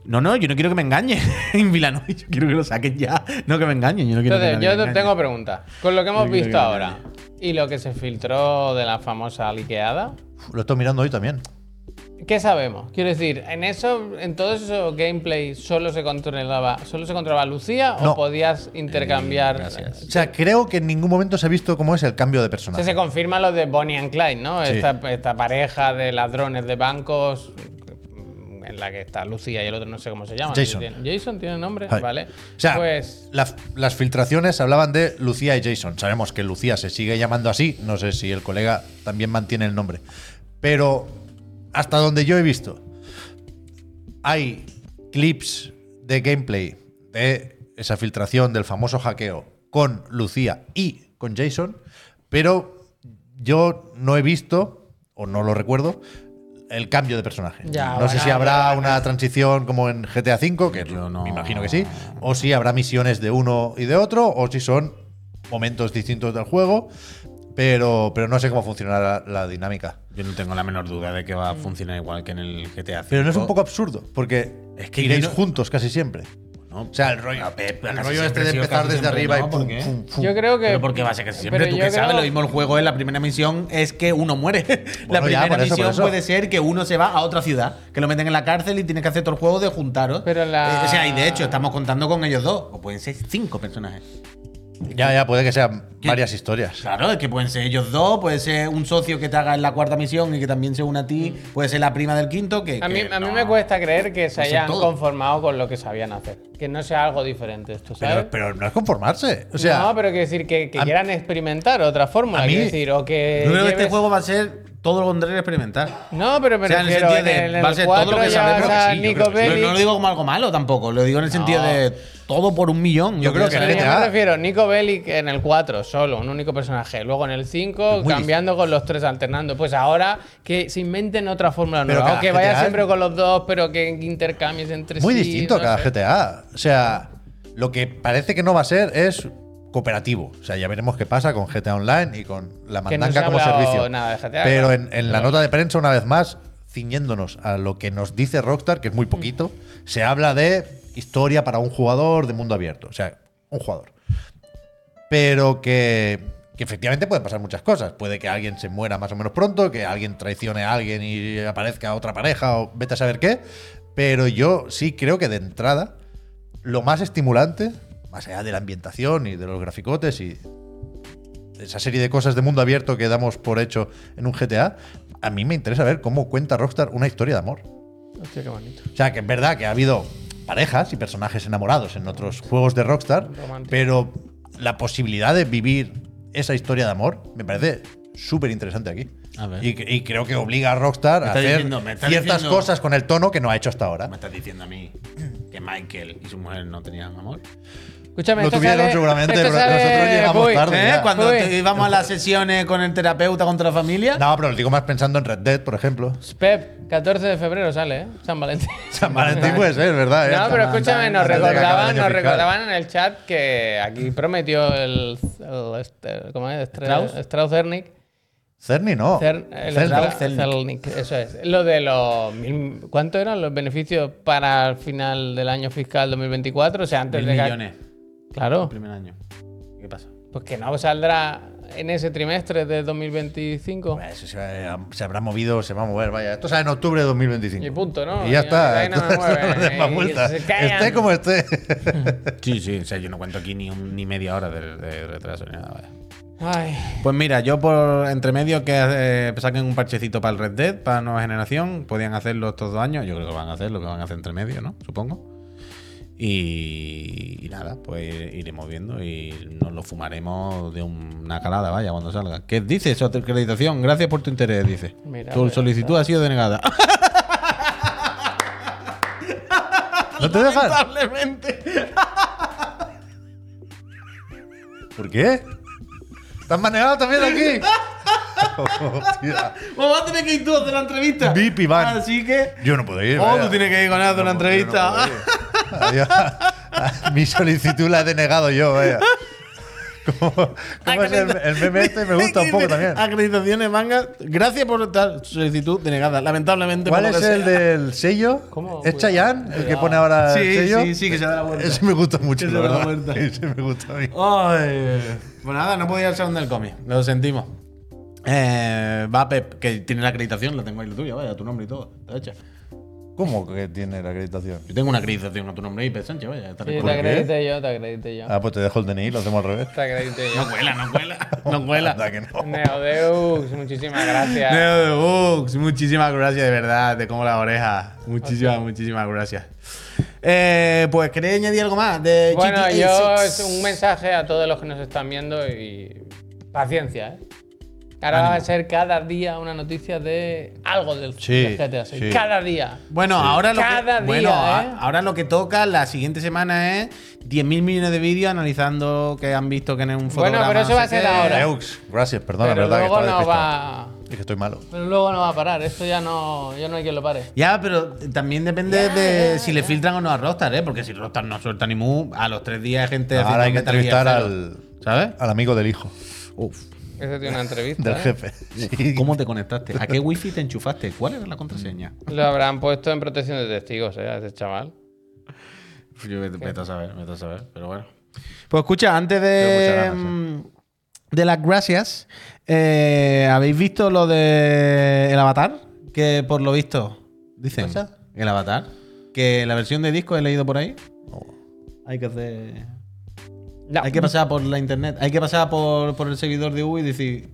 Speaker 1: No, no, yo no quiero que me engañen en Vilanoy, yo quiero que lo saquen ya, no que me engañen, yo no quiero
Speaker 2: Entonces,
Speaker 1: que
Speaker 2: yo
Speaker 1: me
Speaker 2: tengo preguntas. Con lo que hemos
Speaker 1: Yo
Speaker 2: visto
Speaker 1: que
Speaker 2: ahora y lo que se filtró de la famosa liqueada,
Speaker 3: Lo estoy mirando hoy también.
Speaker 2: ¿Qué sabemos? Quiero decir, en eso, en todos esos gameplay solo se controlaba, solo se controlaba Lucía
Speaker 3: No.
Speaker 2: o podías intercambiar.
Speaker 1: Eh, gracias.
Speaker 3: O sea, creo que en ningún momento se ha visto cómo es el cambio de
Speaker 2: O sea,
Speaker 3: personaje.
Speaker 2: se confirma lo de Bonnie and Clyde, ¿no?
Speaker 3: Sí.
Speaker 2: Esta, esta pareja de ladrones de bancos en la que está Lucía y el otro no sé cómo se llama.
Speaker 3: Jason.
Speaker 2: Jason tiene nombre,
Speaker 3: Ay.
Speaker 2: vale.
Speaker 3: O sea,
Speaker 2: pues
Speaker 3: las, las filtraciones hablaban de Lucía y Jason. Sabemos que Lucía se sigue llamando así. No sé si el colega también mantiene el nombre. Pero hasta donde yo he visto, hay clips de gameplay de esa filtración del famoso hackeo con Lucía y con Jason. Pero yo no he visto, o no lo recuerdo, el cambio de personaje.
Speaker 2: Ya,
Speaker 3: no sé si habrá
Speaker 2: bueno.
Speaker 3: una transición como en GTA V, que
Speaker 1: Yo no-
Speaker 3: me imagino que sí, o si habrá misiones de uno y de otro, o si son momentos distintos del juego, pero, pero no sé cómo funcionará la, la dinámica.
Speaker 1: Yo no tengo la menor duda de que va a funcionar igual que en el GTA.
Speaker 3: Pero no es un poco absurdo, porque
Speaker 1: Es que
Speaker 3: iréis
Speaker 1: no-
Speaker 3: juntos casi siempre.
Speaker 1: No,
Speaker 3: O sea, el rollo, el rollo este de empezar desde arriba
Speaker 1: no,
Speaker 3: y
Speaker 1: ¿por
Speaker 3: pum,
Speaker 1: qué?
Speaker 3: pum, pum.
Speaker 2: yo creo que.
Speaker 1: Pero porque va a ser que siempre. Tú que sabes, lo mismo el juego es la primera misión es que uno muere. la
Speaker 3: Bueno,
Speaker 1: primera
Speaker 3: eso,
Speaker 1: misión puede ser que uno se va a otra ciudad, que lo meten en la cárcel y tienes que hacer todo el juego de juntaros.
Speaker 2: Pero la-
Speaker 1: Eh, o sea, y de hecho estamos contando con ellos dos. O pueden ser cinco personajes.
Speaker 3: Ya, ya, puede que sean varias historias.
Speaker 1: Claro, es que pueden ser ellos dos, puede ser un socio que te haga en la cuarta misión y que también se una a ti, puede ser la prima del quinto que...
Speaker 2: A mí,
Speaker 1: que
Speaker 2: a mí
Speaker 1: no.
Speaker 2: me cuesta creer que se hayan
Speaker 1: todo.
Speaker 2: conformado con lo que sabían hacer. Que no sea algo diferente esto, ¿sabes?
Speaker 3: Pero, pero no es conformarse. O sea,
Speaker 2: no, pero quiero decir que, quieran experimentar otra fórmula.
Speaker 3: a mí-
Speaker 2: quiero decir, o que.
Speaker 1: Yo creo que este juego va a ser todo lo contrario a experimentar.
Speaker 2: No, pero me
Speaker 1: O sea, en el sentido
Speaker 2: en
Speaker 1: de
Speaker 2: el, en
Speaker 1: va a
Speaker 2: el
Speaker 1: ser todo lo
Speaker 2: 4
Speaker 1: que sabemos.
Speaker 2: a
Speaker 1: que sí,
Speaker 2: Nico
Speaker 1: que.
Speaker 2: Bellic.
Speaker 1: No lo digo como algo malo tampoco, lo digo en el sentido de todo por un millón.
Speaker 3: Yo creo que GTA
Speaker 2: yo me refiero, Nico Bellic en el 4, solo, un único personaje. Luego en el 5,
Speaker 3: muy
Speaker 2: cambiando con los tres, alternando. Pues ahora que se inventen otra fórmula
Speaker 3: Pero
Speaker 2: nueva.
Speaker 3: cada
Speaker 2: O que vaya
Speaker 3: GTA
Speaker 2: siempre con los dos, pero que intercambies entre
Speaker 3: muy
Speaker 2: sí.
Speaker 3: distinto
Speaker 2: no
Speaker 3: cada
Speaker 2: sé.
Speaker 3: GTA. O sea, lo que parece que no va a ser es cooperativo. O sea, ya veremos qué pasa con GTA Online y con la
Speaker 2: Que no
Speaker 3: mandanga como servicio.
Speaker 2: nada de GTA,
Speaker 3: Pero en, en la nota de prensa, una vez más, ciñéndonos a lo que nos dice Rockstar, que es muy poquito, se habla de historia para un jugador de mundo abierto. O sea, un jugador. Pero que que efectivamente pueden pasar muchas cosas. Puede que alguien se muera más o menos pronto, que alguien traicione a alguien y aparezca otra pareja o vete a saber qué. Pero yo sí creo que de entrada, lo más estimulante, más allá de la ambientación y de los graficotes y esa serie de cosas de mundo abierto que damos por hecho en un GTA, a mí me interesa ver cómo cuenta Rockstar una historia de amor.
Speaker 2: Hostia, qué bonito.
Speaker 3: O sea, que es verdad que ha habido parejas y personajes enamorados en otros juegos de Rockstar,
Speaker 2: Romántico.
Speaker 3: pero la posibilidad de vivir esa historia de amor me parece súper interesante aquí.
Speaker 1: A ver.
Speaker 3: Y, y creo que obliga a Rockstar a hacer
Speaker 1: diciendo-
Speaker 3: ciertas
Speaker 1: diciendo-
Speaker 3: cosas con el tono que no ha hecho hasta ahora.
Speaker 1: Me estás diciendo a mí que Michael y su mujer no tenían amor.
Speaker 2: Escúchame,
Speaker 3: Lo tuvieron
Speaker 2: sale-
Speaker 3: seguramente, pero
Speaker 2: sale-
Speaker 3: nosotros llegamos
Speaker 2: Uy,
Speaker 3: tarde.
Speaker 1: ¿Eh? Cuando te- íbamos a las sesiones con el terapeuta contra la familia.
Speaker 3: No, pero lo digo más pensando en Red Dead, por ejemplo.
Speaker 2: Pep, 14 de febrero sale, ¿eh? San Valentín.
Speaker 3: San Valentín puede ser, ¿verdad?
Speaker 2: No, pero escúchame, nos recordaban, nos recordaban en el chat que aquí prometió el, el este, ¿cómo es? Stra-
Speaker 1: ¿Strauss?
Speaker 2: Strauss Cernic.
Speaker 3: Cerny no.
Speaker 2: Cer- el
Speaker 3: Zelda.
Speaker 2: Strauss Cernic, eso es. Lo de los mil- ¿cuánto eran los beneficios para el final del año fiscal 2024? O sea, antes
Speaker 1: Mil
Speaker 2: de
Speaker 1: millones.
Speaker 2: Claro,
Speaker 1: El primer año. ¿Qué pasa?
Speaker 2: pues que no saldrá en ese trimestre de 2025.
Speaker 3: Eso se, se habrá movido, se va a mover, vaya. Esto sale en octubre de 2025.
Speaker 2: Y punto, ¿no?
Speaker 3: Y ya
Speaker 2: Y
Speaker 3: está.
Speaker 2: no me mueve,
Speaker 3: no
Speaker 2: y
Speaker 3: vuelta. Esté como esté.
Speaker 1: Sí, sí, o sea, yo no cuento aquí ni, un- ni media hora de, de retraso ni nada. vaya.
Speaker 2: Ay,
Speaker 1: Pues mira, yo por entre medio que eh, saquen un parchecito para el Red Dead, para nueva generación, podían hacerlo estos dos años. Yo creo que van a hacer lo que van a hacer entre medio, ¿no? Supongo. Y, y nada, pues iremos viendo y nos lo fumaremos de una calada, vaya, cuando salga. ¿Qué dice su acreditación? Gracias por tu interés, dice.
Speaker 2: Mira,
Speaker 1: tu solicitud ha sido denegada.
Speaker 3: ¿No te dejan?
Speaker 1: Lamentablemente.
Speaker 3: ¿Por qué? ¿Estás manejado también aquí? Hostia.
Speaker 1: Pues vas a tener que ir tú a hacer la entrevista.
Speaker 3: VIP, Iván.
Speaker 1: Así que.
Speaker 3: Yo no puedo ir.
Speaker 1: Oh,
Speaker 3: vaya.
Speaker 1: tú tienes que ir con él a hacer una
Speaker 3: No no
Speaker 1: entrevista.
Speaker 3: Adiós. Mi solicitud la he denegado yo, vaya. ¿Cómo, cómo es el, el meme este? Me gusta un poco también.
Speaker 1: Acreditaciones, manga. Gracias por tal solicitud denegada. Lamentablemente.
Speaker 3: ¿Cuál
Speaker 1: por
Speaker 3: es el
Speaker 1: sea.
Speaker 3: del sello?
Speaker 2: ¿Cómo?
Speaker 3: ¿Es
Speaker 2: Cuidado.
Speaker 3: Chayanne el que pone ahora el
Speaker 1: Sí,
Speaker 3: sello?
Speaker 1: sí, sí, que se da la vuelta.
Speaker 3: Ese me gusta mucho,
Speaker 1: Que
Speaker 3: la
Speaker 1: da la
Speaker 3: verdad.
Speaker 1: vuelta.
Speaker 3: Ese me gusta a mí.
Speaker 1: Ay. Pues nada, no podía ir al salón del cómic. Lo sentimos. Eh, va Pep, que tiene la acreditación, la tengo ahí la tuya, vaya, tu nombre y todo. Está hecha.
Speaker 3: ¿Cómo que tiene la acreditación?
Speaker 1: Yo tengo una acreditación a tu nombre y Pep Sánchez, vaya. Está
Speaker 2: sí, te acredité yo, te acredité yo.
Speaker 3: Ah, pues te dejo el DNI, lo hacemos al revés.
Speaker 2: Te acredité yo.
Speaker 1: No cuela, no cuela. No cuela.
Speaker 3: Anda que no.
Speaker 2: Neodeus, muchísimas gracias.
Speaker 1: Neo de Books, muchísimas gracias de verdad, te como la oreja. Muchísimas, muchísimas gracias. Eh, pues, ¿queréis añadir algo más? De
Speaker 2: Bueno,
Speaker 1: GTA
Speaker 2: yo
Speaker 1: 6?
Speaker 2: es un mensaje a todos los que nos están viendo y paciencia, ¿eh? Ahora va a ser cada día una noticia de algo del
Speaker 3: Sí,
Speaker 2: GTA 6.
Speaker 3: sí.
Speaker 2: Cada día.
Speaker 1: Bueno, ahora lo
Speaker 2: Cada
Speaker 1: que,
Speaker 2: día,
Speaker 1: bueno, a-
Speaker 2: ¿eh?
Speaker 1: ahora lo que toca la siguiente semana es 10.000 millones de vídeos analizando que han visto que en un
Speaker 2: Bueno,
Speaker 1: fotograma.
Speaker 2: pero eso va a ser ahora.
Speaker 3: Eux, gracias, perdona,
Speaker 2: pero
Speaker 3: verdad que
Speaker 2: luego no va.
Speaker 3: Es que estoy malo.
Speaker 2: Pero luego no va a parar. Esto ya no, ya no hay quien lo pare.
Speaker 1: Ya, pero también depende de si le filtran o no a Rockstar, ¿eh? Porque si Rockstar no suelta ni mu, a los tres días hay gente
Speaker 3: Ahora hay que entrevistar al,
Speaker 1: ¿Sabes?
Speaker 3: al amigo del hijo,
Speaker 1: Uf.
Speaker 2: Eso tiene una entrevista.
Speaker 3: del
Speaker 2: ¿eh?
Speaker 3: jefe. Sí.
Speaker 1: ¿Cómo te conectaste? ¿A qué wifi te enchufaste? ¿Cuál era la contraseña?
Speaker 2: Lo habrán puesto en protección de testigos, ¿eh? A ese chaval.
Speaker 1: Yo me meto a saber, me meto a saber, pero bueno. Pues escucha, antes de, mm, de las gracias, eh, ¿habéis visto lo de el avatar? Que por lo visto, dicen,
Speaker 3: ¿Cosa?
Speaker 1: el avatar, que la versión de disco he leído por ahí. Hay que hacer...
Speaker 2: No.
Speaker 1: Hay que pasar por la internet, hay que pasar por, por el seguidor de U y decir...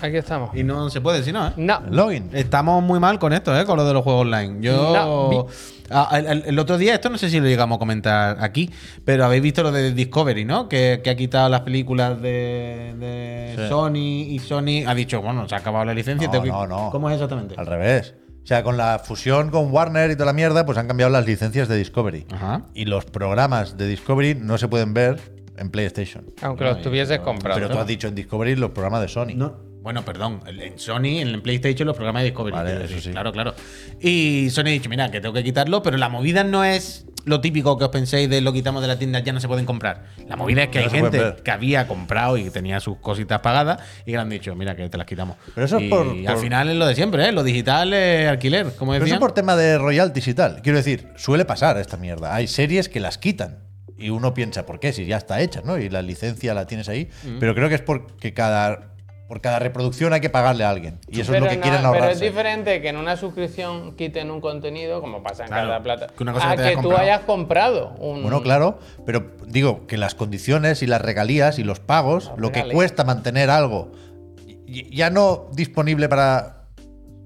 Speaker 2: Aquí estamos.
Speaker 1: Y no se puede, si no, ¿eh?
Speaker 2: No.
Speaker 3: Login.
Speaker 1: Estamos muy mal con esto, ¿eh? Con lo de los juegos online. Yo.
Speaker 2: No,
Speaker 1: Ah, el, el- el otro día, esto no sé si lo llegamos a comentar aquí, pero habéis visto lo de Discovery, ¿no? Que, que ha quitado las películas de, de
Speaker 3: Sí.
Speaker 1: Sony y Sony ha dicho, bueno, se ha acabado la licencia.
Speaker 3: No,
Speaker 1: tengo que-
Speaker 3: no, no.
Speaker 1: ¿Cómo es exactamente?
Speaker 3: Al revés. O sea, con la fusión con Warner y toda la mierda, pues han cambiado las licencias de Discovery.
Speaker 1: Ajá.
Speaker 3: Y los programas de Discovery no se pueden ver en PlayStation.
Speaker 2: Aunque
Speaker 1: No,
Speaker 2: los tuvieses comprado.
Speaker 3: Pero tú has dicho en Discovery los programas de Sony.
Speaker 1: No. Bueno, perdón, en Sony, en PlayStation, los programas de Discovery.
Speaker 3: Vale, eso sí.
Speaker 1: Claro, claro. Y Sony ha dicho, mira, que tengo que quitarlo, pero la movida no es lo típico que os penséis de lo quitamos de la tienda, ya no se pueden comprar. La movida es que
Speaker 3: No
Speaker 1: hay gente que había comprado y que tenía sus cositas pagadas y que le han dicho, mira, que te las quitamos.
Speaker 3: Pero eso es
Speaker 1: y
Speaker 3: por-
Speaker 1: al
Speaker 3: por-
Speaker 1: final es lo de siempre, ¿eh? Lo digital es alquiler, como
Speaker 3: Pero
Speaker 1: decía.
Speaker 3: eso por tema de royalties y tal. Quiero decir, suele pasar esta mierda. Hay series que las quitan Y uno piensa, ¿por qué? Si ya está hecha, ¿no? Y la licencia la tienes ahí. Pero creo que es porque cada, por cada reproducción hay que pagarle a alguien. Y eso es lo que
Speaker 2: no-
Speaker 3: quieren
Speaker 2: Pero es diferente que en una suscripción quiten un contenido, como pasa en
Speaker 1: Claro,
Speaker 2: cada plata,
Speaker 1: que una cosa
Speaker 2: a
Speaker 1: que te
Speaker 2: que tú hayas comprado un.
Speaker 3: Bueno, claro, pero digo que las condiciones y las regalías y los pagos, lo que cuesta mantener algo, ya no disponible para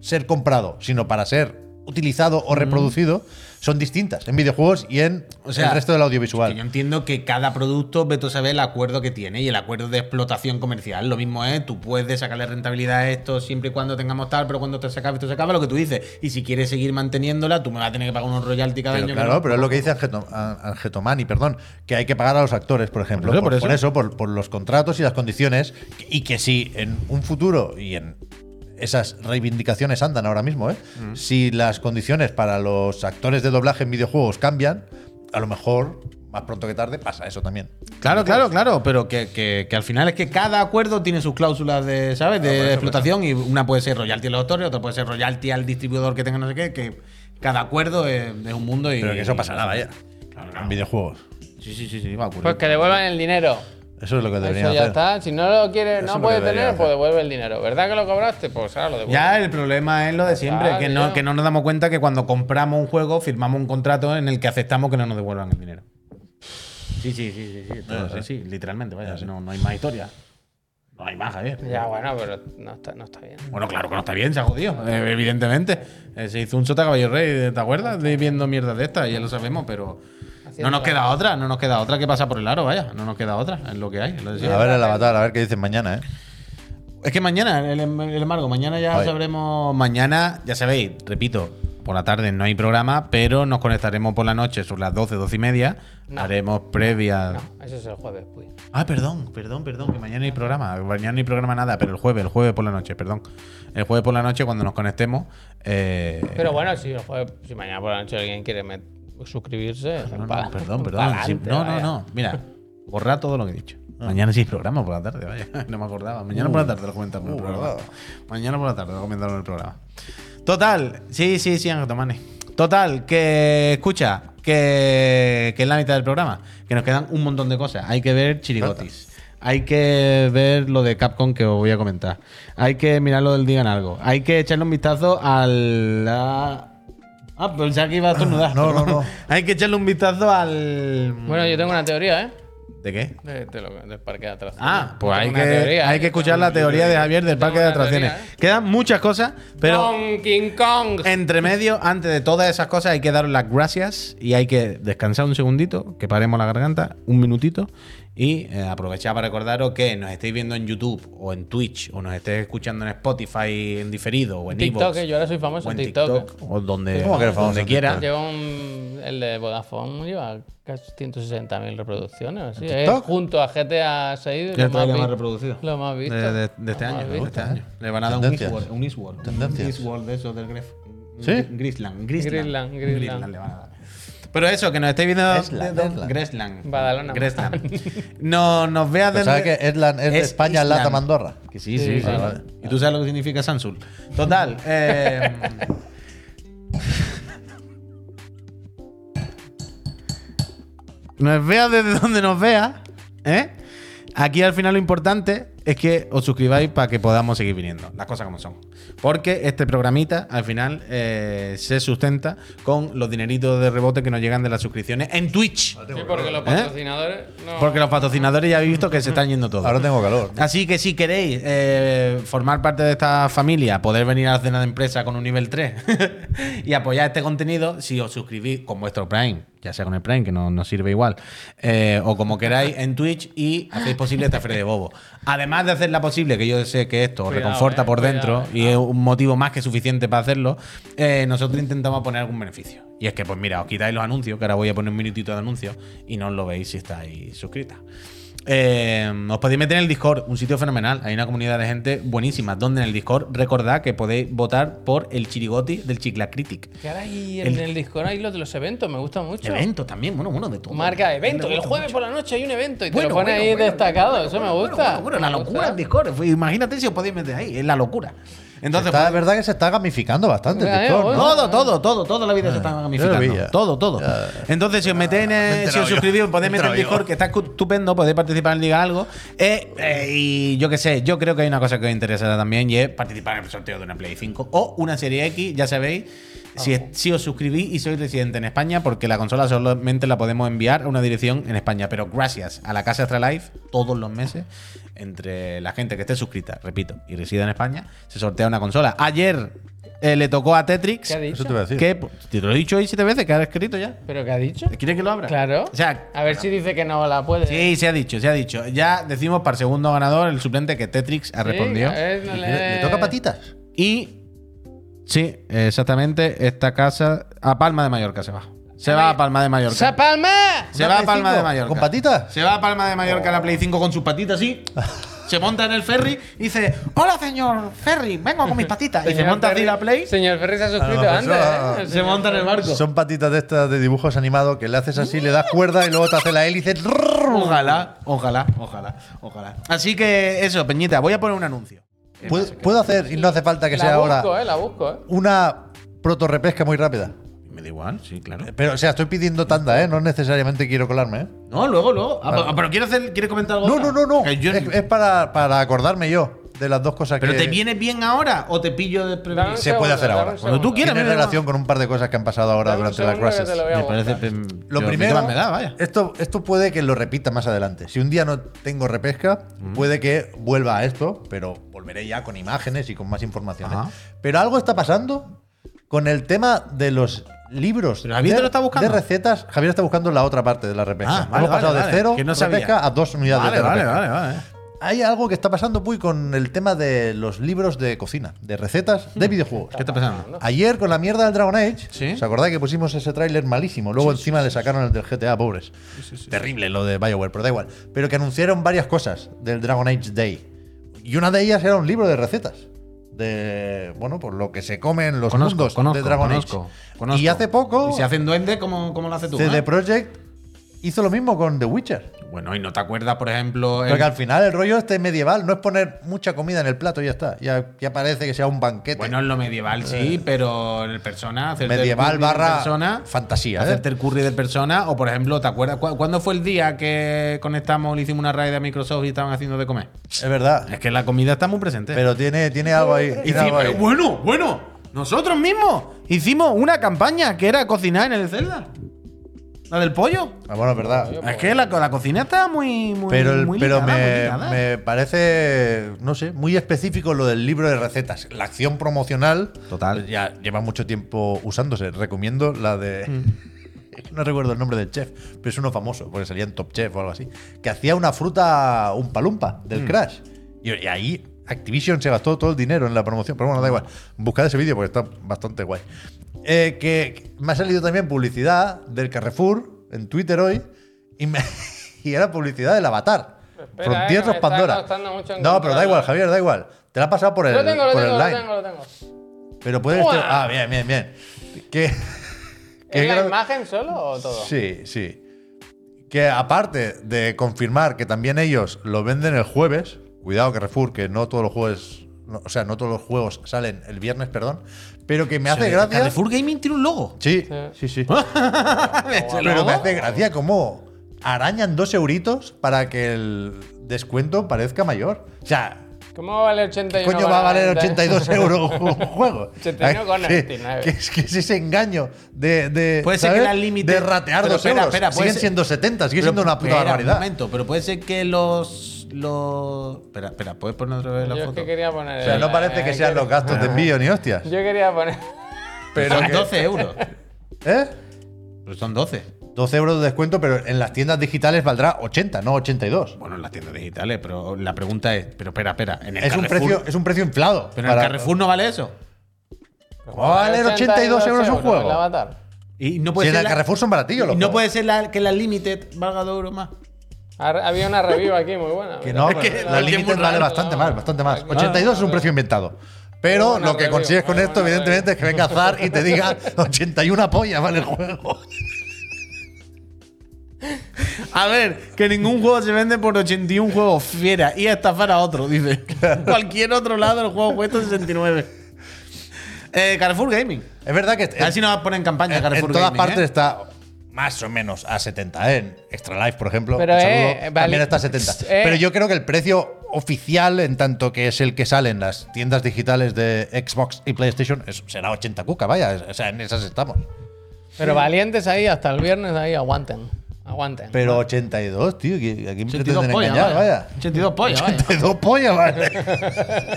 Speaker 3: ser comprado, sino para ser utilizado o reproducido, son distintas en videojuegos y en
Speaker 1: O sea,
Speaker 3: el resto del
Speaker 1: Que
Speaker 3: audiovisual.
Speaker 1: yo entiendo que cada producto, Beto sabe el acuerdo que tiene y el acuerdo de explotación comercial. Lo mismo es, tú puedes sacarle rentabilidad a esto siempre y cuando tengamos tal, pero cuando te se acabe, esto se acaba, lo que tú dices. Y si quieres seguir manteniéndola, tú me vas a tener que pagar unos royalty cada
Speaker 3: Pero
Speaker 1: año.
Speaker 3: claro, pero es lo que dice Angeto- Angetomani, perdón, que hay que pagar a los actores, por ejemplo,
Speaker 1: Por eso,
Speaker 3: por,
Speaker 1: por
Speaker 3: por
Speaker 1: eso.
Speaker 3: eso, por, por los contratos y las condiciones, y que si en un futuro y en esas reivindicaciones andan ahora mismo, ¿eh?
Speaker 1: Mm.
Speaker 3: si las condiciones para los actores de doblaje en videojuegos cambian, a lo mejor más pronto que tarde pasa eso también.
Speaker 1: Claro, claro, claro, pero que, que- que al final es que cada acuerdo tiene sus cláusulas de, ¿sabes? De explotación y una puede ser royalty a los autores, otra puede ser royalty al distribuidor que tenga no sé qué, que cada acuerdo es, es un mundo y...
Speaker 3: Pero que eso pasará, vaya.
Speaker 1: Claro,
Speaker 3: En videojuegos.
Speaker 1: Sí, sí, sí, sí, va a ocurrir.
Speaker 2: Pues que devuelvan el dinero.
Speaker 3: Eso es lo que deberían
Speaker 2: Eso ya
Speaker 3: hacer.
Speaker 2: está. Si no lo quieres,
Speaker 3: Eso
Speaker 2: no
Speaker 3: debería
Speaker 2: tener, pues devuelve el dinero. ¿Verdad que lo cobraste? Pues ahora lo devuelve.
Speaker 1: Ya el problema es lo de siempre,
Speaker 2: Ah,
Speaker 1: que, no, que no nos damos cuenta que cuando compramos un juego firmamos un contrato en el que aceptamos que no nos devuelvan el dinero. Sí, sí, sí, sí, sí, todo, sí, sí, literalmente, vaya, no, no hay más historia. No hay más, Javier.
Speaker 2: Ya, bueno, pero no está, no está bien.
Speaker 1: Bueno, claro que no está bien, se ha jodido, eh, evidentemente. Eh, se hizo un sota caballo rey, ¿te acuerdas? De viendo mierda de estas, ya lo sabemos, pero no nos queda otra, no nos queda otra que pasa por el aro, vaya, no nos queda otra, es lo que hay. es lo de
Speaker 3: A ver el avatar, a ver qué dicen mañana, ¿eh?
Speaker 1: Es que mañana, el, em- el embargo, mañana ya sabremos. Mañana, ya sabéis, repito, por la tarde no hay programa, pero nos conectaremos por la noche sobre las 12, 12 y media.
Speaker 2: No.
Speaker 1: Haremos previa.
Speaker 2: No, eso es el jueves, pues.
Speaker 1: Ah, perdón, perdón, perdón, que mañana no hay programa. Mañana no hay programa nada, pero el jueves, el jueves por la noche, perdón. El jueves por la noche, cuando nos conectemos. eh,
Speaker 2: Pero bueno, si, el jueves- si mañana por la noche alguien quiere met- suscribirse,
Speaker 1: no, no,
Speaker 2: pa-
Speaker 1: perdón, perdón. sí, no, no, no. Mira, borra todo lo que he dicho. Mañana sí programa por la tarde, vaya. No me acordaba. Mañana por la tarde lo comentamos en el
Speaker 3: uh,
Speaker 1: programa. Mañana por la tarde lo comentamos en el programa. Total, sí, sí, sí, Ángel Tomani. Total, que escucha, que, que es la mitad del programa, que nos quedan un montón de cosas. Hay que ver chirigotis. Hay que ver lo de Capcom que os voy a comentar. Hay que mirar lo del Digan Algo. Hay que echarle un vistazo a- Ah, pensaba que iba a estornudar.
Speaker 3: No, no, no.
Speaker 1: Hay que echarle un vistazo al.
Speaker 2: Bueno, yo tengo una teoría, ¿eh?
Speaker 1: ¿De qué?
Speaker 2: De, de lo, del parque de atracciones.
Speaker 1: Ah, pues
Speaker 2: Yo
Speaker 1: hay que,
Speaker 2: una teoría,
Speaker 1: hay
Speaker 2: ¿eh?
Speaker 1: que escuchar la teoría de Javier del parque de
Speaker 2: teoría,
Speaker 1: atracciones.
Speaker 2: ¿eh?
Speaker 1: Quedan muchas cosas, pero
Speaker 2: Donkey Kong.
Speaker 1: entre medio, antes de todas esas cosas, hay que dar las gracias y hay que descansar un segundito, que paremos la garganta, un minutito, y eh, aprovechar para recordaros que nos estéis viendo en YouTube o en Twitch o nos estéis escuchando en Spotify en diferido o en
Speaker 2: TikTok, yo ahora soy famoso
Speaker 1: o
Speaker 2: en TikTok.
Speaker 1: TikTok o donde,
Speaker 3: ¿Cómo que eres famoso
Speaker 1: donde quiera.
Speaker 2: Lleva un, el de Vodafone, lleva casi 160.000 reproducciones. así.
Speaker 3: ¿En
Speaker 2: Es
Speaker 3: TikTok?
Speaker 2: junto a GTA 6
Speaker 1: ¿Qué
Speaker 2: lo
Speaker 1: es
Speaker 2: más,
Speaker 1: lo más
Speaker 2: vi-
Speaker 1: reproducido?
Speaker 2: Lo más visto.
Speaker 1: De, de- de este
Speaker 2: Lo
Speaker 1: año,
Speaker 2: más
Speaker 1: de
Speaker 2: visto.
Speaker 1: este año. Le van a dar un. Eastward, un Eastward de esos del Gref.
Speaker 3: ¿Sí?
Speaker 1: Gri- Grisland. Grisland.
Speaker 2: Grisland, Grisland.
Speaker 1: le van a dar. Pero eso, que nos estéis viendo de-.
Speaker 3: Gresland.
Speaker 2: Badalona.
Speaker 1: Gresland. No, nos veas desde.
Speaker 3: ¿Sabes que Eslan es de
Speaker 1: Es
Speaker 3: España,
Speaker 1: Island.
Speaker 3: Lata Andorra?
Speaker 1: Que sí,
Speaker 2: Sí,
Speaker 1: sí, sí.
Speaker 2: vale,
Speaker 3: vale.
Speaker 1: ¿Y tú sabes lo que significa Sansul? Total. eh, nos veas desde donde nos veas, ¿eh? Aquí al final lo importante es que os suscribáis para que podamos seguir viniendo, las cosas como son. Porque este programita al final eh, se sustenta con los dineritos de rebote que nos llegan de las suscripciones en Twitch.
Speaker 2: Sí, porque los patrocinadores no.
Speaker 1: Porque los patrocinadores ya habéis visto que se están yendo todos.
Speaker 3: Ahora tengo calor.
Speaker 1: Así que si queréis eh, formar parte de esta familia, poder venir a la cena de empresa con un nivel 3 y apoyar este contenido, si os suscribís con vuestro Prime, ya sea con el Prime, que no nos sirve igual, eh, o como queráis en Twitch y hacéis posible esta Fe de Bobo. Además de hacerla posible, que yo sé que esto os reconforta
Speaker 2: eh,
Speaker 1: por dentro
Speaker 2: cuidado.
Speaker 1: y es un motivo más que suficiente para hacerlo, eh, nosotros intentamos poner algún beneficio. Y es que, pues mira, os quitáis los anuncios, que ahora voy a poner un minutito de anuncios y no os lo veis si estáis suscritas. Eh, os podéis meter en el Discord, un sitio fenomenal. Hay una comunidad de gente buenísima. Donde en el Discord recordad que podéis votar por el chirigoti del Chicla Critic.
Speaker 2: Que ahora hay en
Speaker 1: El-
Speaker 2: el, Discord hay los de los eventos, me gusta mucho.
Speaker 1: Eventos también, bueno, bueno, de todo.
Speaker 2: Marca evento.
Speaker 1: Me
Speaker 2: El jueves
Speaker 1: mucho.
Speaker 2: por la noche hay un evento y te lo pone
Speaker 1: bueno,
Speaker 2: ahí
Speaker 1: bueno,
Speaker 2: destacado. Eso me gusta.
Speaker 1: Bueno, la locura en Discord. Pues Imagínate si os podéis meter ahí, es la locura. Entonces,
Speaker 3: Está,
Speaker 1: pues,
Speaker 3: es verdad que se está gamificando bastante el ¿no?
Speaker 1: Todo, todo, todo, toda la vida se está
Speaker 3: yo lo
Speaker 1: gamificando. Todo, todo.
Speaker 3: Ya.
Speaker 1: Entonces, si os metéis en
Speaker 3: me
Speaker 1: si os suscribís, podéis meter en Discord, que está estupendo, podéis participar en Diga Algo. Eh, eh, y yo qué sé, yo creo que hay una cosa que os interesará también y es participar en el sorteo de una Play 5 o una Serie X, ya sabéis. Si, es- si os suscribís y sois residente en España, porque la consola solamente la podemos enviar a una dirección en España. Pero gracias a la Casa Astralife, todos los meses, entre la gente que esté suscrita, repito, y reside en España, se sortea una consola. Ayer eh, le tocó a Tetrix.
Speaker 2: ¿Qué ha dicho?
Speaker 3: Eso te voy a decir.
Speaker 1: Que te lo he dicho hoy siete veces, que ha escrito ya.
Speaker 2: ¿Pero qué ha dicho?
Speaker 1: ¿Quieres que lo abra?
Speaker 2: Claro.
Speaker 1: O sea,
Speaker 2: A ver si dice que no la puede.
Speaker 1: sí, se ha dicho, se ha dicho. Ya decimos para el segundo ganador, el suplente, que Tetrix ha
Speaker 2: Sí,
Speaker 1: respondido.
Speaker 2: a ver, no
Speaker 3: ¿Le,
Speaker 2: le-
Speaker 3: le toca patitas?
Speaker 1: Y. Sí, exactamente, esta casa. A Palma de Mallorca se va. Se va a Palma de Mallorca.
Speaker 2: ¡Sa Palma!
Speaker 1: Se
Speaker 3: ¿Una
Speaker 1: va a Palma
Speaker 3: 5?
Speaker 1: de Mallorca.
Speaker 3: ¿Con patitas?
Speaker 1: Se va a Palma de Mallorca a la Play 5 con sus patitas así. se monta en el ferry y dice: Hola, señor Ferry, vengo con mis patitas. y se monta así la Play.
Speaker 2: Señor Ferri se ha suscrito
Speaker 3: mejor
Speaker 2: antes,
Speaker 3: eso-
Speaker 2: ¿eh?
Speaker 1: Se monta en el barco.
Speaker 3: Son patitas de estas de dibujos animados que le haces así, le das cuerda y luego te hace la hélice.
Speaker 1: Ojalá, ojalá, ojalá, ojalá. Así que eso, Peñita, voy a poner un anuncio.
Speaker 3: ¿Puedo, puedo hacer, y no hace falta que
Speaker 2: La
Speaker 3: sea
Speaker 2: busco,
Speaker 3: ahora,
Speaker 2: eh, la busco, eh.
Speaker 3: una proto-repesca muy rápida?
Speaker 1: Me da igual, sí, claro.
Speaker 3: Pero, o sea, estoy pidiendo tanda, ¿eh? No necesariamente quiero colarme, ¿eh?
Speaker 1: No, luego, luego. Ah, pero ¿quieres, hacer, ¿quieres comentar algo?
Speaker 3: No, no, no, no.
Speaker 1: Yo-
Speaker 3: Es, es para, para acordarme yo de las dos cosas
Speaker 1: ¿Pero
Speaker 3: que
Speaker 1: te viene bien ahora o te pillo de
Speaker 2: un
Speaker 3: Se puede hacer ahora.
Speaker 1: Cuando tú quieras.
Speaker 3: tiene relación con un par de cosas que han pasado ahora durante las clases.
Speaker 1: Me parece.
Speaker 3: Lo primero,
Speaker 1: ¿qué más me da, vaya.
Speaker 3: Esto, esto puede que lo repita más adelante. Si un día no tengo repesca, puede que vuelva a esto, pero volveré ya con imágenes y con más informaciones.
Speaker 1: Ajá.
Speaker 3: Pero algo está pasando con el tema de los libros
Speaker 1: ¿Pero Javier
Speaker 3: de,
Speaker 1: lo está buscando?
Speaker 3: de recetas. Javier está buscando la otra parte de la repesca.
Speaker 1: Ah, vale,
Speaker 3: Hemos pasado
Speaker 1: vale,
Speaker 3: de
Speaker 1: vale.
Speaker 3: cero
Speaker 1: Que no
Speaker 3: repesca a dos unidades
Speaker 1: Vale,
Speaker 3: de
Speaker 1: vale,
Speaker 3: repesca.
Speaker 1: vale, vale.
Speaker 3: Hay algo que está pasando, Puy, con el tema de los libros de cocina, de recetas de videojuegos.
Speaker 1: ¿Qué está pasando?
Speaker 3: Ayer con la mierda del Dragon Age,
Speaker 1: Sí.
Speaker 3: ¿os acordáis que pusimos ese tráiler malísimo? Luego encima le sacaron el del GTA, pobres. Terrible lo de BioWare, pero da igual. Pero que anunciaron varias cosas del Dragon Age Day. Y una de ellas era un libro de recetas. De, bueno, por lo que se come en los
Speaker 1: Conozco,
Speaker 3: mundos
Speaker 1: conozco,
Speaker 3: de Dragon
Speaker 1: conozco,
Speaker 3: Age. Y hace poco,
Speaker 1: ¿Y si hacen duende, ¿cómo, cómo lo haces tú?
Speaker 3: CD
Speaker 1: eh?
Speaker 3: Projekt hizo lo mismo con The Witcher.
Speaker 1: Bueno, y no te acuerdas, por ejemplo. el-
Speaker 3: Porque al final el rollo este medieval no es poner mucha comida en el plato y ya está. Ya, ya parece que sea un banquete.
Speaker 1: Bueno, en lo medieval sí, pero en el persona. hacerte el
Speaker 3: Eh. medieval
Speaker 1: de
Speaker 3: barra
Speaker 1: persona,
Speaker 3: fantasía. ¿eh?
Speaker 1: Hacerte el curry de persona. O por ejemplo, ¿te acuerdas? cu- ¿Cuándo fue el día que conectamos, le hicimos una raid a Microsoft y estaban haciendo de comer?
Speaker 3: Es verdad.
Speaker 1: Es que la comida está muy presente.
Speaker 3: Pero tiene, tiene algo ahí. tiene algo ahí.
Speaker 1: bueno, bueno, nosotros mismos hicimos una campaña que era cocinar en el Zelda. La del pollo.
Speaker 3: Ah, bueno, es verdad.
Speaker 1: Es que la, la cocina está muy, muy,
Speaker 3: Pero, el-
Speaker 1: muy
Speaker 3: pero
Speaker 1: ligada, muy
Speaker 3: me,
Speaker 1: ligada.
Speaker 3: me parece, no sé, muy específico lo del libro de recetas. La acción promocional.
Speaker 1: Total.
Speaker 3: ya lleva mucho tiempo usándose. Recomiendo la de.
Speaker 1: Mm.
Speaker 3: No recuerdo el nombre del chef, pero es uno famoso, porque salía en Top Chef o algo así. Que hacía una fruta, un palumpa
Speaker 1: Mm.
Speaker 3: del Crash. Y, y ahí Activision se gastó todo el dinero en la promoción. Pero bueno, da igual. Buscad ese vídeo porque está bastante guay. Eh, que me ha salido también publicidad del Carrefour en Twitter hoy. Y, me- y era publicidad del Avatar.
Speaker 2: Espera,
Speaker 3: Frontiers
Speaker 2: eh, me está
Speaker 3: Pandora.
Speaker 2: costando mucho
Speaker 3: No, pero da
Speaker 2: encontrarlo.
Speaker 3: igual, Javier, da igual. Te la ha pasado por el,
Speaker 2: Lo tengo, lo
Speaker 3: por
Speaker 2: tengo,
Speaker 3: el
Speaker 2: lo
Speaker 3: line.
Speaker 2: tengo, lo tengo.
Speaker 3: Pero puedes.
Speaker 2: ¡Buah!
Speaker 3: Ah, bien, bien, bien. Que.
Speaker 2: ¿Es
Speaker 3: que
Speaker 2: la
Speaker 3: creo-
Speaker 2: imagen solo o todo?
Speaker 3: Sí, sí. Que aparte de confirmar que también ellos lo venden el jueves, cuidado Carrefour, que no todos los jueves, no, o sea, no todos los juegos salen el viernes, perdón, pero que me hace gracia.
Speaker 1: Carrefour Gaming tiene un logo.
Speaker 3: Sí,
Speaker 2: Sí.
Speaker 3: sí, sí.
Speaker 1: ¿Ese
Speaker 3: pero me hace gracia cómo arañan dos euritos para que el descuento parezca mayor. O sea,
Speaker 2: ¿Cómo va a valer 81?
Speaker 3: coño va a valer 82 euros un juego?
Speaker 2: 81,99.
Speaker 3: que, que es que es ese engaño de, de,
Speaker 1: Puede ser
Speaker 3: ¿sabes?
Speaker 1: que límites-
Speaker 3: de ratear
Speaker 1: Pero
Speaker 3: dos
Speaker 1: espera,
Speaker 3: euros.
Speaker 1: espera,
Speaker 3: Siguen
Speaker 1: ser-
Speaker 3: siendo 70, sigue
Speaker 1: Pero,
Speaker 3: siendo una puta barbaridad.
Speaker 1: Un momento, pero puede ser que los. Los... Espera, espera, ¿puedes poner otra vez la
Speaker 2: Yo es
Speaker 1: foto?
Speaker 2: que quería poner.
Speaker 3: O sea, no parece que
Speaker 2: eh,
Speaker 3: sean los gastos de envío ni hostias.
Speaker 2: Yo quería poner.
Speaker 3: Pero
Speaker 1: son
Speaker 3: que-
Speaker 1: 12 euros.
Speaker 3: ¿Eh?
Speaker 1: Pero son 12.
Speaker 3: 12 euros de descuento, pero en las tiendas digitales valdrá 80, no 82.
Speaker 1: Bueno, en las tiendas digitales, pero la pregunta es. Pero espera, espera. En el
Speaker 3: Es un,
Speaker 1: Carrefour-
Speaker 3: precio, es un precio inflado.
Speaker 1: Pero en el
Speaker 3: para-
Speaker 1: Carrefour no vale eso.
Speaker 3: ¿Cómo va a valer 82 euros un juego?
Speaker 2: El avatar.
Speaker 1: Y no
Speaker 3: Si
Speaker 1: puede
Speaker 3: en
Speaker 1: ser.
Speaker 3: el
Speaker 1: la-
Speaker 3: Carrefour son baratillos
Speaker 1: y
Speaker 3: los
Speaker 1: no
Speaker 3: juegos.
Speaker 1: puede ser la- que la Limited valga 2 euros más.
Speaker 2: Ha- Había una review aquí muy buena.
Speaker 3: Que no,
Speaker 1: que
Speaker 3: la
Speaker 1: muy
Speaker 3: vale bastante
Speaker 2: no.
Speaker 3: más, bastante más.
Speaker 2: Aquí-
Speaker 3: 82 es un precio inventado. Pero lo que
Speaker 2: review,
Speaker 3: consigues con
Speaker 2: muy
Speaker 3: esto, evidentemente, es que venga Zar y te diga 81 pollas vale el juego.
Speaker 1: A ver, que ningún juego se vende por 81 juegos fiera y a estafar a otro, dice. Cualquier otro lado el juego cuesta 69. Eh, Carrefour Gaming.
Speaker 3: Es verdad que
Speaker 1: A ver si nos ponen campaña
Speaker 3: en,
Speaker 1: Carrefour
Speaker 3: en todas
Speaker 1: Gaming,
Speaker 3: partes
Speaker 1: ¿eh?
Speaker 3: está más o menos a 70. ¿eh? En Extra Life, por ejemplo,
Speaker 2: Pero,
Speaker 3: un saludo,
Speaker 2: eh, vale.
Speaker 3: también está a 70.
Speaker 2: Eh.
Speaker 3: Pero yo creo que el precio oficial, en tanto que es el que sale en las tiendas digitales de Xbox y PlayStation, es- será 80 cuca, vaya. O sea, en esas estamos.
Speaker 2: Pero valientes ahí, hasta el viernes ahí, aguanten. Aguanten.
Speaker 3: Pero 82, tío, que aquí me
Speaker 1: 82
Speaker 3: pretenden
Speaker 1: pollas,
Speaker 3: engañar,
Speaker 1: vaya.
Speaker 3: vaya.
Speaker 1: 82 pollas, vaya.
Speaker 3: 82 pollas, vaya.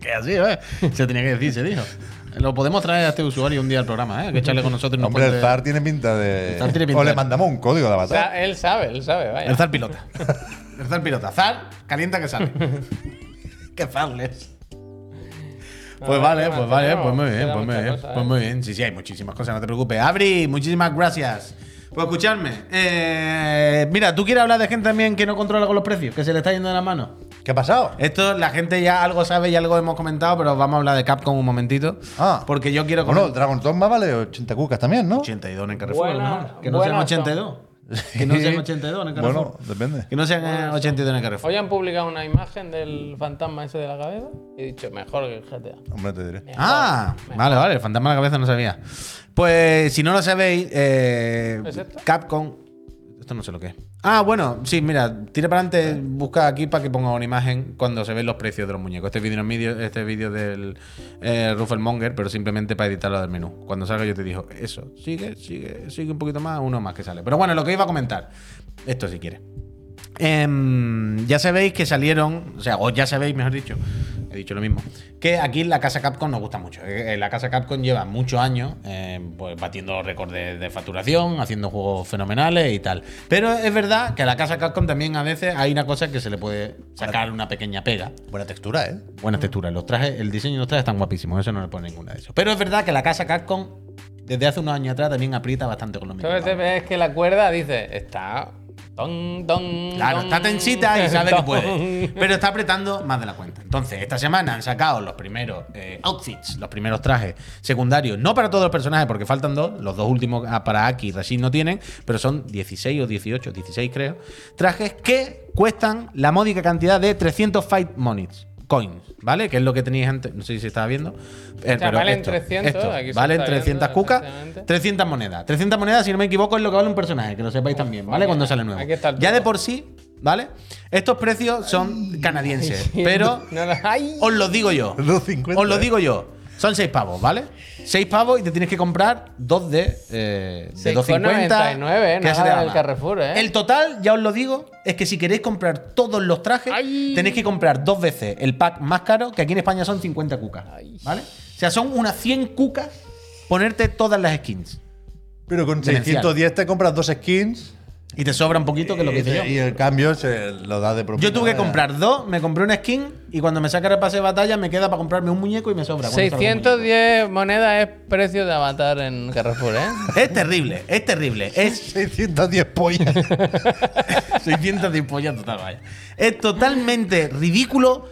Speaker 1: Que así, ¿eh? Se tenía que decir, se dijo. Lo podemos traer a este usuario un día al programa, ¿eh? Que echarle con nosotros y nos
Speaker 3: Hombre, el Zar tiene pinta de.
Speaker 1: El Zar tiene pinta
Speaker 3: o le mandamos un código de
Speaker 2: O
Speaker 3: avatar.
Speaker 2: sea, él sabe, él sabe, vaya.
Speaker 1: El zar pilota. El zar pilota. Zar, calienta que sale. Qué zarles. Pues
Speaker 2: A
Speaker 1: vale,
Speaker 2: ver, ¿qué
Speaker 1: pues vale, pues muy bien, pues muy bien.
Speaker 2: cosa,
Speaker 1: Pues
Speaker 2: ¿eh?
Speaker 1: muy bien. Sí, sí, hay muchísimas cosas, no te preocupes. Abri, muchísimas gracias. Pues escuchadme. eh, mira, ¿tú quieres hablar de gente también que no controla con los precios? Que se le está yendo de la mano.
Speaker 3: ¿Qué ha pasado?
Speaker 1: Esto la gente ya algo sabe y algo hemos comentado, pero vamos a hablar de Capcom un momentito.
Speaker 3: Ah.
Speaker 1: Porque yo quiero
Speaker 3: Bueno. Dragon Dogma vale 80 cucas también, ¿no?
Speaker 1: 82 en Carrefour,
Speaker 2: Buena-
Speaker 1: ¿no? Que no sean
Speaker 2: buenas
Speaker 1: 82. Que no sean 82 en Carrefour.
Speaker 3: Bueno, depende.
Speaker 1: Que no sean eh, 82 en Carrefour.
Speaker 2: Hoy han publicado una imagen del fantasma ese de la cabeza y he dicho, mejor que el GTA.
Speaker 3: Hombre, te diré.
Speaker 2: Mejor,
Speaker 1: Ah,
Speaker 2: mejor.
Speaker 1: vale, vale, el fantasma de la cabeza no sabía. Pues si no lo sabéis, eh,
Speaker 2: ¿Es esto?
Speaker 1: Capcom. Esto no sé lo que es. Ah, bueno, sí, mira, tira para adelante, busca aquí para que ponga una imagen cuando se ven los precios de los muñecos. Este vídeo no es vídeo, este vídeo del eh, Ruffelmonger, pero simplemente para editarlo del menú. Cuando salga yo te digo, eso, sigue, sigue, sigue un poquito más, uno más que sale. Pero bueno, lo que iba a comentar, esto si quieres. Em, ya sabéis que salieron, o sea, o ya sabéis, mejor dicho, he dicho lo mismo, que aquí la casa Capcom nos gusta mucho. Eh, eh, La casa Capcom lleva muchos años eh, pues, batiendo récords de, de facturación, haciendo juegos fenomenales y tal. Pero es verdad que a la casa Capcom también a veces hay una cosa que se le puede sacar una pequeña pega.
Speaker 3: Buena textura, ¿eh?
Speaker 1: Buenas texturas. Los trajes, el diseño de los trajes están guapísimos, eso no le pone ninguna de eso. Pero es verdad que la casa Capcom, desde hace unos años atrás, también aprieta bastante con los
Speaker 2: Entonces
Speaker 1: micrófonos.
Speaker 2: ves que la cuerda dice, está... Ton, ton,
Speaker 1: Claro, está tensita y sabe que puede. Pero está apretando más de la cuenta. Entonces, esta semana han sacado los primeros eh, outfits, los primeros trajes secundarios. No para todos los personajes, porque faltan dos. Los dos últimos ah, para Aki y Rashid no tienen. Pero son 16 o 18, 16 creo. Trajes que cuestan la módica cantidad de 300 Fight Monies. Coins, ¿vale? Que es lo que teníais antes. No sé si se estaba viendo. Eh, pero
Speaker 2: valen 300, aquí se
Speaker 1: valen
Speaker 2: está
Speaker 1: 300
Speaker 2: viendo,
Speaker 1: cucas.
Speaker 2: efectivamente.
Speaker 1: 300 monedas. 300 monedas, si no me equivoco, es lo que vale un personaje, que lo sepáis también, ¿vale? Cuando sale nuevo.
Speaker 2: Aquí está el
Speaker 1: Ya de por sí, ¿vale? Estos precios son canadienses, pero
Speaker 2: No, no, ay.
Speaker 1: os lo digo yo.
Speaker 3: 2,50,
Speaker 1: Os lo digo yo. Son 6 pavos, ¿vale? 6 pavos y te tienes que comprar dos de, eh, de 2,50.
Speaker 2: 6,99,
Speaker 1: que
Speaker 2: nada del. Carrefour, ¿eh?
Speaker 1: El total, ya os lo digo, es que si queréis comprar todos los trajes,
Speaker 2: Ay.
Speaker 1: tenéis que comprar dos veces el pack más caro, que aquí en España son 50 cucas. ¿vale? O sea, son unas 100 cucas ponerte todas las skins.
Speaker 3: Pero con
Speaker 1: Demencial.
Speaker 3: 610 te compras dos skins
Speaker 1: Y te sobra un poquito, que es lo que hice yo.
Speaker 3: y el cambio se lo da de propina.
Speaker 1: Yo tuve que comprar dos, me compré una skin y cuando me saca el pase de batalla me queda para comprarme un muñeco y me sobra. cuando salga un muñeco.
Speaker 2: 610 monedas es precio de avatar en Carrefour, ¿eh?
Speaker 1: Es terrible, es terrible. Es
Speaker 3: 610 pollas.
Speaker 1: 610 pollas total, vaya. Es totalmente ridículo.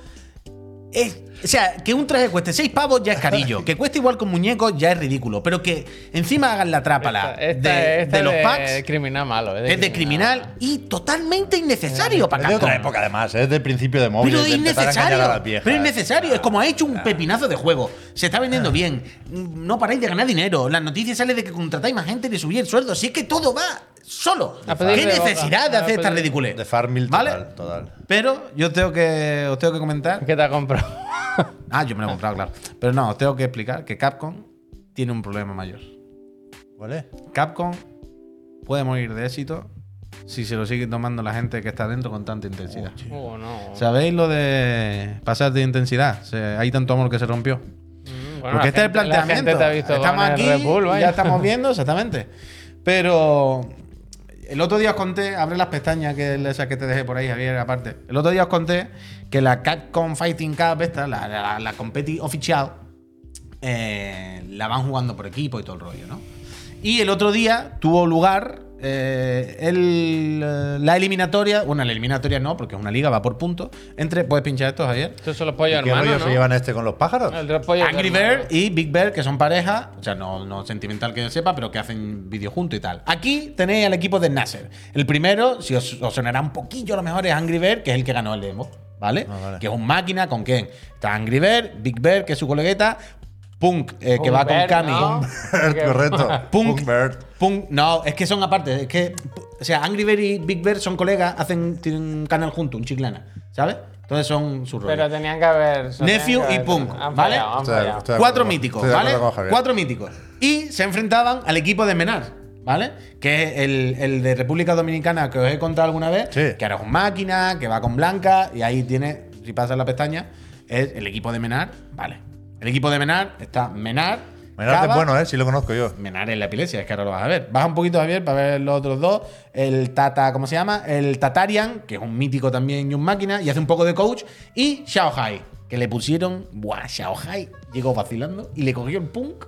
Speaker 1: Es, o sea, que un traje cueste 6 pavos ya es carillo. Que cueste igual con muñecos ya es ridículo. Pero que encima hagan la trápala
Speaker 2: Esta- esta-
Speaker 1: de,
Speaker 2: esta
Speaker 1: de los packs
Speaker 2: criminal malo.
Speaker 1: es de criminal y totalmente innecesario para
Speaker 3: Es de otra época, además, es del principio de móviles.
Speaker 1: Pero
Speaker 3: de
Speaker 1: innecesario.
Speaker 3: a las viejas.
Speaker 1: Pero innecesario. Es como ha hecho un pepinazo de juego. Se está vendiendo bien. No paráis de ganar dinero. Las noticias salen de que contratáis más gente y de subir el sueldo. Si es que todo va solo. ¿Qué
Speaker 2: boca.
Speaker 1: necesidad de hacer esta ridiculez?
Speaker 3: De Farmil
Speaker 1: ¿Vale?
Speaker 3: total, total.
Speaker 1: Pero yo tengo que, os tengo que comentar.
Speaker 2: ¿Qué te ha comprado?
Speaker 1: Ah, yo me lo he comprado, claro. Pero no, os tengo que explicar que Capcom tiene un problema mayor.
Speaker 3: ¿Cuál es?
Speaker 1: Capcom puede morir de éxito si se lo sigue tomando la gente que está dentro con tanta intensidad.
Speaker 2: Oh, no.
Speaker 1: ¿Sabéis lo de pasar de intensidad? Se- hay tanto amor que se rompió.
Speaker 2: Mm, bueno,
Speaker 1: Porque este es el planteamiento.
Speaker 2: gente te ha visto
Speaker 1: estamos
Speaker 2: con el
Speaker 1: aquí,
Speaker 2: Red Bull,
Speaker 1: y
Speaker 2: vaya.
Speaker 1: ya estamos viendo, exactamente. Pero el otro día os conté, abre las pestañas, que es esa que te dejé por ahí, Javier, aparte. El otro día os conté que la Capcom Fighting Cup, esta, la, la, la competi oficial, eh, la van jugando por equipo y todo el rollo, ¿no? Y el otro día tuvo lugar eh, el, eh, la eliminatoria, bueno, la eliminatoria no, porque es una liga, va por puntos. Entre, puedes pinchar esto, Javier.
Speaker 2: Estos son los pollos
Speaker 3: ¿Qué rollo
Speaker 2: hermanos,
Speaker 3: se
Speaker 2: ¿no?
Speaker 3: llevan este con los pájaros?
Speaker 2: El de los pollos
Speaker 1: Angry. Bear y Big Bear, que son pareja, o sea, no, no sentimental que yo sepa, pero que hacen vídeos juntos y tal. Aquí tenéis al equipo de Nasser. El primero, si os, os sonará un poquillo a lo mejor, es Angry Bear, que es el que ganó el demo, ¿vale?
Speaker 3: Ah, vale.
Speaker 1: Que es un máquina con quién. Está Angry Bear, Big Bear, que es su colegueta, Punk, eh, que va con Cami.
Speaker 2: ¿no?
Speaker 3: Correcto.
Speaker 1: Punk,
Speaker 3: Punkbird.
Speaker 1: Punk- no, es que son aparte. Es que, o sea, Angry Bear y Big Bear son colegas, hacen, tienen un canal junto, un chiclana, ¿sabes? Entonces son sus roles.
Speaker 2: Pero tenían que haber.
Speaker 1: Nephew
Speaker 2: que
Speaker 1: y Punk,
Speaker 2: han
Speaker 1: ¿vale?
Speaker 2: fallado, fallado.
Speaker 1: Cuatro míticos, ¿vale? Cuatro míticos. Y se enfrentaban al equipo de Menar, ¿vale? Que es el, el de República Dominicana que os he contado alguna vez,
Speaker 3: Sí.
Speaker 1: que ahora es un máquina, que va con Blanca, y ahí tiene, si pasas la pestaña, es el equipo de Menar, ¿vale? El equipo de Menar está Menar.
Speaker 3: Menard es bueno, ¿eh? Sí lo conozco yo.
Speaker 1: Menar es la epilepsia, es que ahora lo vas a ver. Baja un poquito, Javier, para ver los otros dos. El Tata, ¿cómo se llama? El Tatarian, que es un mítico también y un máquina, y hace un poco de coach. Y Xiaohai, que le pusieron. Buah, Xiaohai llegó vacilando y le cogió el punk.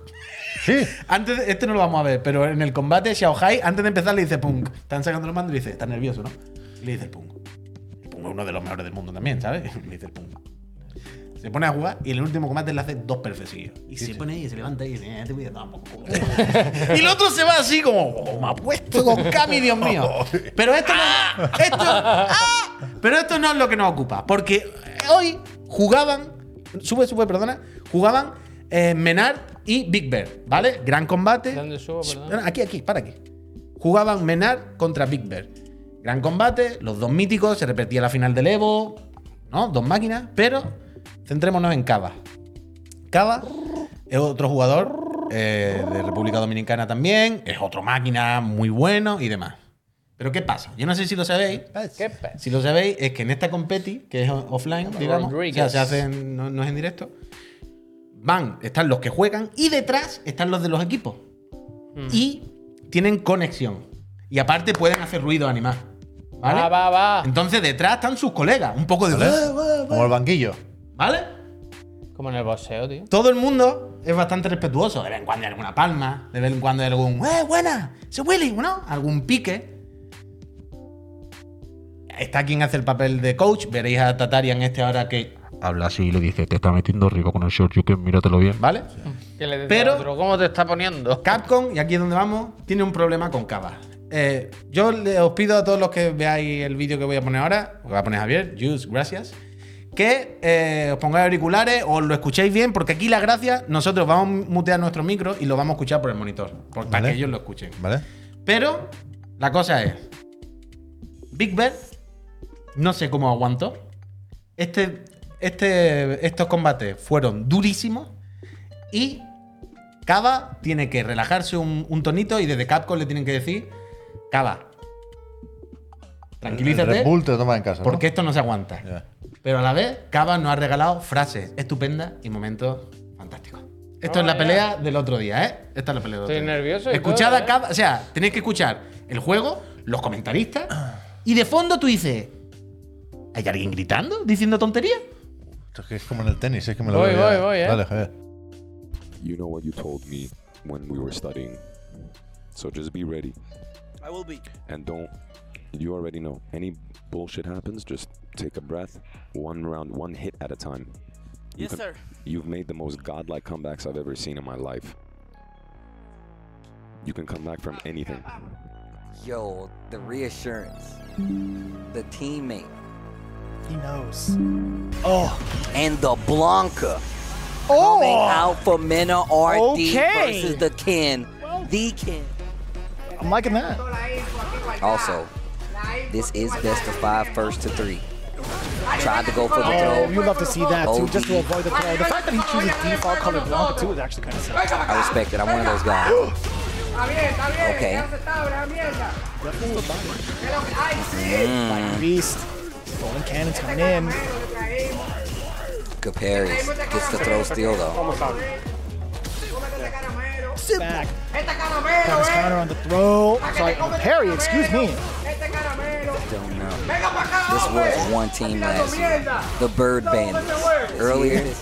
Speaker 3: Sí.
Speaker 1: Antes de- este no lo vamos a ver, pero en el combate, Xiaohai, antes de empezar, le dice punk. Están sacando los mandos y le dice, estás nervioso, ¿no? Y le dice el punk. El punk es uno de los mejores del mundo también, ¿sabes? Le dice el punk. Se pone a jugar y en el último combate le hace dos perfecillos. Y se pone ahí, se levanta y dice, eh, te voy a dar un poco. y el otro se va así como, "Oh, me ha puesto con Cami, Dios mío. Pero esto no, esto, ¡ah! pero esto no es lo que nos ocupa. Porque hoy jugaban, sube, sube, perdona, jugaban eh, Menard y Big Bear, ¿vale? Gran combate.
Speaker 2: ¿Dónde subo, perdón?
Speaker 1: Aquí, aquí, para aquí. Jugaban Menard contra Big Bear. Gran combate, los dos míticos, se repetía la final del Evo, ¿no? Dos máquinas, pero centrémonos en Cava. Cava es otro jugador eh, de República Dominicana también, es otro máquina muy bueno y demás. Pero ¿qué pasa? Yo no sé si lo sabéis.
Speaker 2: ¿Qué pasa?
Speaker 1: Si lo sabéis, es que en esta competi, que es offline, digamos, o sea, se hace en- no, no es en directo, van, están los que juegan y detrás están los de los equipos.
Speaker 2: Mm.
Speaker 1: Y tienen conexión. Y aparte pueden hacer ruido animal. ¿Vale?
Speaker 2: Va, va, va.
Speaker 1: Entonces detrás están sus colegas, un poco de...
Speaker 3: Como el banquillo.
Speaker 1: ¿Vale?
Speaker 2: Como en el boxeo, tío.
Speaker 1: Todo el mundo es bastante respetuoso. De vez en cuando hay alguna palma, de vez en cuando hay algún, ¡eh, buena! ¡Se Willy! ¿No? Algún pique. Está quien hace el papel de coach. Veréis a Tatarian este ahora que habla así y le dice, te está metiendo rico con el short, you que míratelo bien, ¿vale?
Speaker 2: ¿Qué le decía
Speaker 1: Pero-
Speaker 2: otro? ¿Cómo te está poniendo?
Speaker 1: Capcom, y aquí es donde vamos, tiene un problema con Cava. Eh, yo le- os pido a todos los que veáis el vídeo que voy a poner ahora, que va a poner Javier, Juice, gracias, que eh, os pongáis auriculares o lo escuchéis bien, porque aquí la gracia, nosotros vamos a mutear nuestro micro y lo vamos a escuchar por el monitor, para
Speaker 3: Vale.
Speaker 1: que ellos lo escuchen.
Speaker 3: ¿Vale?
Speaker 1: Pero la cosa es, Big Bear no sé cómo aguantó. Este, este, estos combates fueron durísimos y Cava tiene que relajarse un, un tonito y desde Capcom le tienen que decir, Cava,
Speaker 3: El
Speaker 1: tranquilízate
Speaker 3: Red Bull te lo toma en casa. ¿no?
Speaker 1: porque esto no se aguanta. Pero a la vez, Cava nos ha regalado frases estupendas y momentos fantásticos. Esto es la
Speaker 2: ya.
Speaker 1: pelea del otro día, ¿eh? Esta es la pelea del otro
Speaker 2: Estoy
Speaker 1: día.
Speaker 2: nervioso
Speaker 1: Escuchad
Speaker 2: todo,
Speaker 1: a
Speaker 2: ¿eh?
Speaker 1: Cava, o sea, tenéis que escuchar el juego, los comentaristas, y de fondo tú dices, ¿hay alguien gritando, diciendo tonterías?
Speaker 3: Esto es que es como en el tenis, es que me lo
Speaker 2: Voy,
Speaker 3: veo ya.
Speaker 2: voy, voy, eh.
Speaker 3: Dale, Javier.
Speaker 4: You know what you told me when we were studying. So just be ready.
Speaker 5: I will be.
Speaker 4: And don't, you already know, any bullshit happens, just take a breath, one round, one hit at a time. You
Speaker 5: Yes,
Speaker 4: can-
Speaker 5: sir.
Speaker 4: You've made the most godlike comebacks I've ever seen in my life. You can come back from anything.
Speaker 6: Yo, the reassurance, the teammate,
Speaker 5: He knows. Oh.
Speaker 6: and the Blanca oh. coming
Speaker 5: Oh.
Speaker 6: out for Mena RD
Speaker 5: Okay.
Speaker 6: versus the Ken, the Ken.
Speaker 5: I'm liking that.
Speaker 6: Also, this is best of five, first to three. Tried to go for the
Speaker 5: Oh,
Speaker 6: throw.
Speaker 5: you love to see that too, just to avoid the throw. The fact that he chooses default color Blanca too is actually kind of sick.
Speaker 6: I respect it. I'm one of those guys. Okay.
Speaker 5: Like Beast, Golden Cannon's coming in.
Speaker 6: Caparius gets the throw still though.
Speaker 5: Back. Got his counter on the throw. Sorry, on the parry, excuse me.
Speaker 6: Don't know. This was one team last year. The Bird Bandits. Earlier,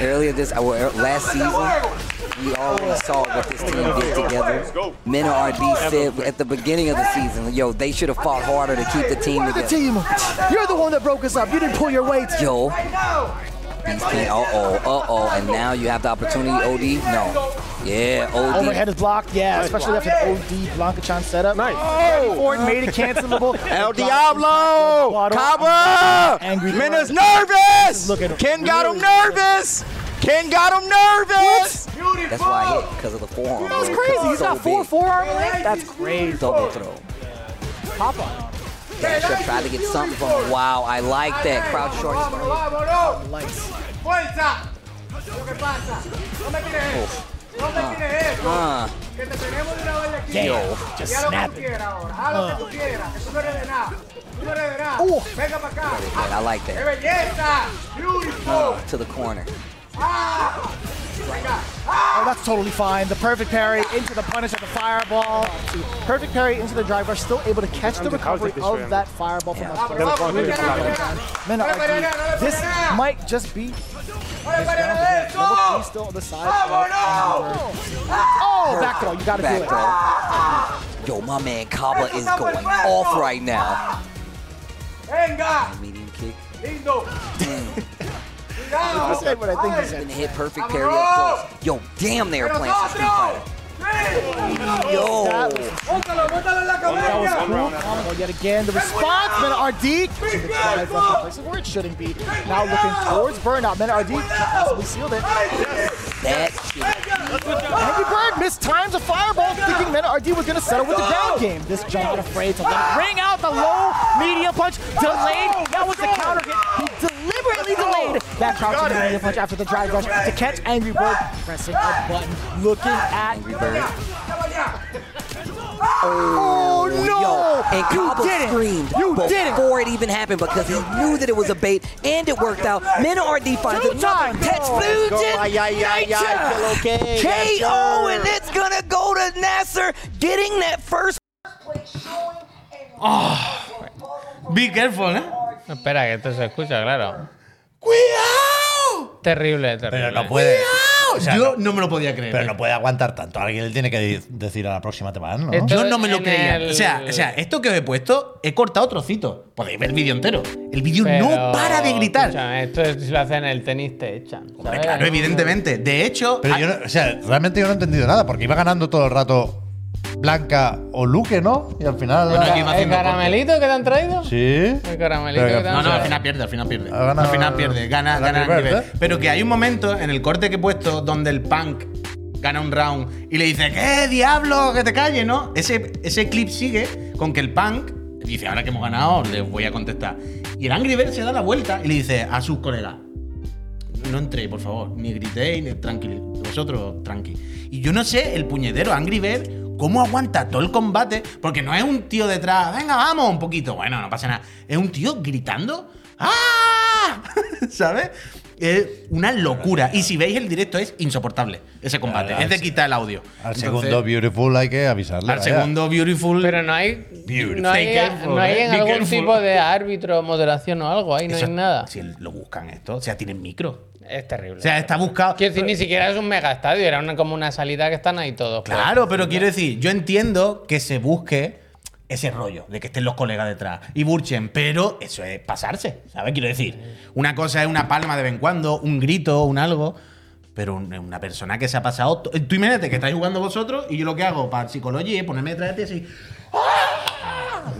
Speaker 6: earlier this last season, we always saw what this team did together. Men or RD said at the beginning of the season, yo, they should have fought harder to keep the team
Speaker 5: The
Speaker 6: together.
Speaker 5: team. You're the one that broke us up. You didn't pull your weight.
Speaker 6: Yo, these team, uh oh, uh oh, and now you have the opportunity, OD. No, yeah, OD.
Speaker 5: Overhead is blocked. Yeah, especially after an OD Blanca Chan setup. Nice. Oh! Ford made it cancelable.
Speaker 7: El Diablo! Kaba!
Speaker 5: Angry
Speaker 7: Mina's
Speaker 5: Bird.
Speaker 7: nervous!
Speaker 5: Look at him.
Speaker 7: Ken got him nervous! Ken got him nervous!
Speaker 6: That's why I hit because of the forearm.
Speaker 5: That was
Speaker 6: bro.
Speaker 5: crazy. He's
Speaker 6: So
Speaker 5: got four
Speaker 6: big.
Speaker 5: forearm length. That's crazy.
Speaker 6: Double throw.
Speaker 5: Pop on.
Speaker 6: Should have to get something from him. Wow, I like that. Crouch short. Uh,
Speaker 5: Damn. Just snap it. Oh,
Speaker 6: I like that. Uh, to the corner.
Speaker 5: Oh, that's totally fine. The perfect parry into the punish of the fireball. Perfect parry into the drive rush. Still able to catch the recovery of that fireball from that punish. Men this might just be his round to get. Level three still on the side. Oh, back throw. You gotta do it.
Speaker 6: throw. Yo, my man Kaba is going off right now. Medium kick.
Speaker 5: I said what I think he
Speaker 6: Been
Speaker 5: said.
Speaker 6: hit perfect parry up close. Yo, damn, they are playing some Street Fighter. Yo.
Speaker 5: That was cool. Combo oh, yet again. The response, Men RD catching the drive rush in places where it shouldn't be. Now looking towards burnout. Men RD possibly sealed it.
Speaker 6: That shit.
Speaker 5: Angry Bird missed times of fireball, thinking Men RD was going to settle with the ground game. This jumping afraid to let it ring out the low medium punch. Delayed. That was the counter hit. He deliberately delayed that crouching medium punch after the drive rush to catch Angry Bird pressing a button, looking at
Speaker 6: Angry Bird.
Speaker 5: Oh no!
Speaker 6: Yo, and
Speaker 5: you
Speaker 6: Kaba
Speaker 5: did it!
Speaker 6: screamed
Speaker 5: You did it!
Speaker 6: before it even happened because he knew that it was a bait and it worked out. Men RD finds
Speaker 5: Two
Speaker 6: another
Speaker 7: ay, feel okay.
Speaker 6: KO
Speaker 7: sir.
Speaker 6: and it's gonna go to Nasser getting that first Oh,
Speaker 1: Be careful, ¿eh?
Speaker 2: Espera, que esto se escucha, claro. Terrible, terrible.
Speaker 3: Pero no puede. O sea,
Speaker 1: Yo
Speaker 3: no-
Speaker 1: no me lo podía creer.
Speaker 3: pero no puede aguantar tanto. Alguien le tiene que decir a la próxima te van, ¿no?
Speaker 2: Esto-
Speaker 1: Yo no me lo
Speaker 2: en
Speaker 1: creía.
Speaker 2: el-
Speaker 1: O, sea, o sea, esto que os he puesto, he cortado trocitos. Podéis ver el vídeo entero. El vídeo
Speaker 2: Pero,
Speaker 1: no para de gritar.
Speaker 2: escúchame, esto es- si lo hacen en el tenis te echan.
Speaker 1: Hombre,
Speaker 2: ¿sabes?
Speaker 1: claro, evidentemente. De hecho,
Speaker 3: Pero
Speaker 1: hay-
Speaker 3: yo no, o sea, realmente yo no he entendido nada, porque iba ganando todo el rato Blanca o Luque, ¿no? Y al final.
Speaker 1: Bueno,
Speaker 2: ¿El
Speaker 1: haciendo
Speaker 2: caramelito que te han traído?
Speaker 3: Sí.
Speaker 2: El caramelito
Speaker 3: Pero
Speaker 2: que te han
Speaker 1: No, no,
Speaker 2: traído.
Speaker 1: al final pierde, al final pierde. Al final pierde, gana, gana
Speaker 3: Bird. ¿eh?
Speaker 1: Pero que hay un momento en el corte que he puesto donde el punk gana un round y le dice, ¿qué diablo? Que te calles, ¿no? Ese, ese clip sigue con que el punk dice, ahora que hemos ganado, les voy a contestar. Y el Angry Bird se da la vuelta y le dice a sus colegas, no entréis, por favor, ni gritéis, ni tranquilo, vosotros tranqui. Y yo no sé, el puñetero Angry Bird, cómo aguanta todo el combate, porque no es un tío detrás, venga, vamos, un poquito, bueno, no pasa nada. Es un tío gritando, ¡ah! ¿Sabes? Es una locura. Y si veis el directo, es insoportable ese combate.
Speaker 3: Claro,
Speaker 1: es de
Speaker 3: al-
Speaker 1: quitar el audio.
Speaker 3: Al
Speaker 1: Entonces,
Speaker 3: segundo Beautiful hay que avisarle.
Speaker 1: Al
Speaker 3: vaya.
Speaker 1: segundo Beautiful.
Speaker 2: Pero no hay,
Speaker 1: Beautiful.
Speaker 2: no hay,
Speaker 1: Stay careful,
Speaker 2: no hay
Speaker 1: eh.
Speaker 2: en
Speaker 1: Be
Speaker 2: algún
Speaker 1: careful.
Speaker 2: tipo de árbitro, moderación o algo. Ahí no
Speaker 1: Eso-
Speaker 2: hay nada.
Speaker 1: Si lo buscan esto, o sea, tienen micro.
Speaker 2: Es terrible.
Speaker 1: O sea, está buscado.
Speaker 2: Quiero decir, ni siquiera es un mega estadio, era una, como una salida que están ahí todos. pues.
Speaker 1: Claro, pero quiero decir, yo entiendo que se busque ese rollo de que estén los colegas detrás y burchen, pero eso es pasarse, ¿sabes? Quiero decir, una cosa es una palma de vez en cuando, un grito, un algo, pero un- una persona que se ha pasado. Tú imagínate que estáis jugando vosotros y yo lo que hago para psicología es ponerme detrás de ti así. ¡ah!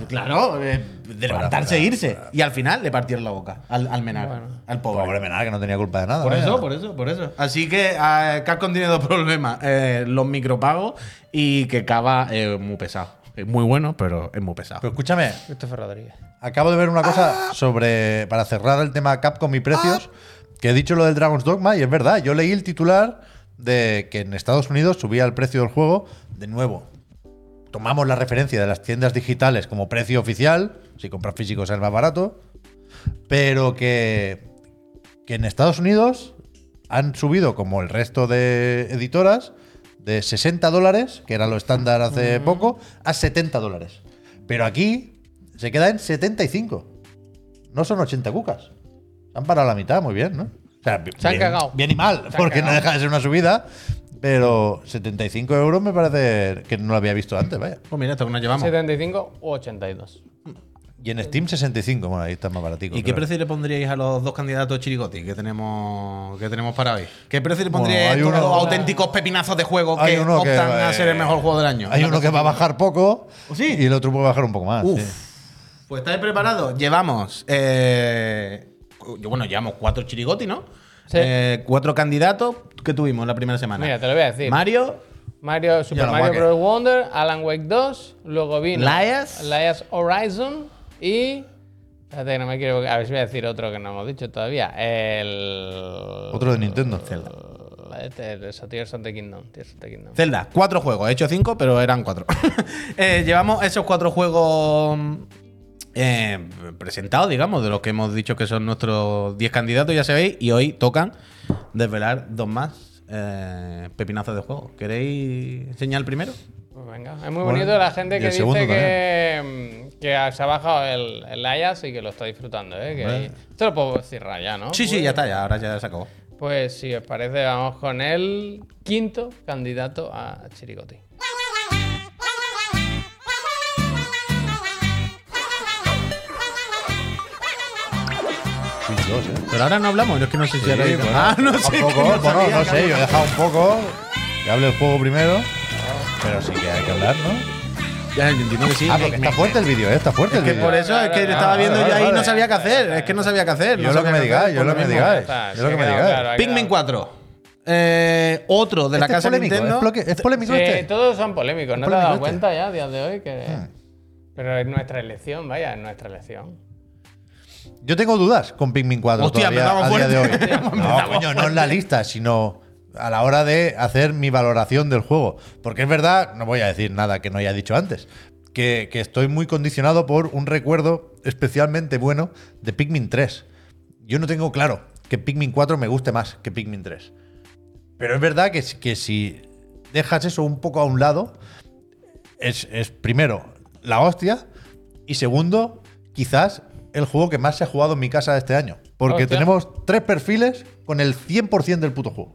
Speaker 1: Claro, eh, de levantarse e irse. Y al final le partieron la boca al, al menar, al pobre.
Speaker 3: Pobre Menard, que no tenía culpa de nada.
Speaker 1: Por
Speaker 3: vaya.
Speaker 1: eso, por eso, por eso. Así que eh, Capcom tiene dos problemas: eh, los micropagos y que Cava es muy pesado. Es muy bueno, pero es muy pesado.
Speaker 3: Pero escúchame,
Speaker 2: Christopher Rodríguez.
Speaker 3: acabo de ver una cosa sobre. Para cerrar el tema Capcom y precios, que he dicho lo del Dragon's Dogma, y es verdad. Yo leí el titular de que en Estados Unidos subía el precio del juego de nuevo. Tomamos la referencia de las tiendas digitales como precio oficial, si compras físicos es más barato, pero que, que en Estados Unidos han subido, como el resto de editoras, de 60 dólares, que era lo estándar hace poco, a 70 dólares. Pero aquí se queda en 75. No son 80 cucas. Se han parado la mitad, muy bien, ¿no? O sea,
Speaker 2: Se han
Speaker 3: bien,
Speaker 2: cagado.
Speaker 3: bien y mal, porque no deja de ser una subida. Pero 75 euros me parece que no lo había visto antes, vaya.
Speaker 1: Pues mira, esto que nos llevamos.
Speaker 2: 75 u 82.
Speaker 3: Y en Steam 65, bueno, ahí está más baratico.
Speaker 1: ¿Y qué
Speaker 3: creo.
Speaker 1: precio le pondríais a los dos candidatos chirigoti que tenemos, que tenemos para hoy? ¿Qué precio le
Speaker 3: Bueno,
Speaker 1: pondríais
Speaker 3: hay
Speaker 1: a dos auténticos pepinazos de juego que optan a ser el mejor juego del año?
Speaker 3: Hay uno que va a bajar poco
Speaker 1: ¿Sí?
Speaker 3: y el otro puede bajar un poco más.
Speaker 1: Uf.
Speaker 3: sí.
Speaker 1: Pues estáis preparados. Llevamos. eh, bueno, llevamos cuatro chirigoti, ¿no?
Speaker 2: Sí.
Speaker 1: Eh, cuatro candidatos que tuvimos la primera semana.
Speaker 2: Mira, te lo voy a decir.
Speaker 1: Mario,
Speaker 2: Mario, Super Mario. Bros. Wonder, Alan Wake 2, luego vino
Speaker 1: Lias.
Speaker 2: Lias Horizon y. Espérate no me quiero. A ver si voy a decir otro que no hemos dicho todavía. El.
Speaker 3: Otro de Nintendo.
Speaker 2: Este, el eso, Tears of the Kingdom. Tears of the Kingdom.
Speaker 1: Zelda. Cuatro juegos. He hecho cinco, pero eran cuatro. Eh, llevamos esos cuatro juegos eh, presentados, digamos, de los que hemos dicho que son nuestros 10 candidatos, ya sabéis. Y hoy tocan desvelar dos más eh, pepinazos de juego. ¿Queréis enseñar el primero?
Speaker 2: Pues venga. Es muy
Speaker 3: Bueno,
Speaker 2: bonito la gente que dice que, mm, que se ha bajado el, el Lias y que lo está disfrutando. ¿eh? Que Esto lo puedo cerrar ya, ¿no?
Speaker 1: Sí, sí,
Speaker 2: Pues-
Speaker 1: ya está, ya, ahora ya se acabó.
Speaker 2: Pues si os parece, vamos con el quinto candidato a Chirigoti.
Speaker 3: Switch 2, ¿eh?
Speaker 1: Pero ahora no hablamos, yo es que no sé si ahora.
Speaker 3: Bueno,
Speaker 1: ah, no sé.
Speaker 3: tampoco,
Speaker 1: que no
Speaker 3: bueno,
Speaker 1: sabía
Speaker 3: no
Speaker 1: que
Speaker 3: sé, yo he dejado un poco que hable el juego primero, pero sí que hay que hablar, ¿no?
Speaker 1: Ya entiendo que sí.
Speaker 3: Ah,
Speaker 1: Me-
Speaker 3: porque
Speaker 1: me-
Speaker 3: está fuerte el vídeo, ¿eh? Está fuerte
Speaker 1: Es
Speaker 3: el
Speaker 1: que
Speaker 3: vídeo.
Speaker 1: por eso es que
Speaker 2: Claro,
Speaker 1: estaba viendo
Speaker 3: vale,
Speaker 1: yo ahí y
Speaker 3: vale.
Speaker 1: no sabía qué hacer. Es que no sabía qué hacer.
Speaker 3: Yo
Speaker 1: no
Speaker 3: lo que me digáis, yo lo que me digáis. Yo lo que me digáis.
Speaker 1: Pikmin
Speaker 2: quedado-
Speaker 1: 4. Eh, otro de la
Speaker 3: Este es
Speaker 1: casa de
Speaker 3: polémico,
Speaker 1: Nintendo.
Speaker 3: ¿Es, ¿Es polémico
Speaker 2: Sí,
Speaker 3: este?
Speaker 2: todos son polémicos. ¿No te has
Speaker 3: polémico
Speaker 2: dado
Speaker 3: este?
Speaker 2: cuenta ya a día de hoy? Que...
Speaker 3: Hmm.
Speaker 2: Pero es nuestra elección, vaya, es nuestra elección.
Speaker 3: Yo tengo dudas con Pikmin 4
Speaker 1: Hostia,
Speaker 3: todavía a día de hoy. No, coño, no en la lista, sino a la hora de hacer mi valoración del juego. Porque es verdad, no voy a decir nada que no haya dicho antes, que, que estoy muy condicionado por un recuerdo especialmente bueno de Pikmin 3. Yo no tengo claro que Pikmin 4 me guste más que Pikmin 3. Pero es verdad que, si- que si dejas eso un poco a un lado, es, es, primero la hostia y segundo, quizás el juego que más se ha jugado en mi casa este año. Porque
Speaker 2: Hostia.
Speaker 3: tenemos tres perfiles con el 100% del puto juego.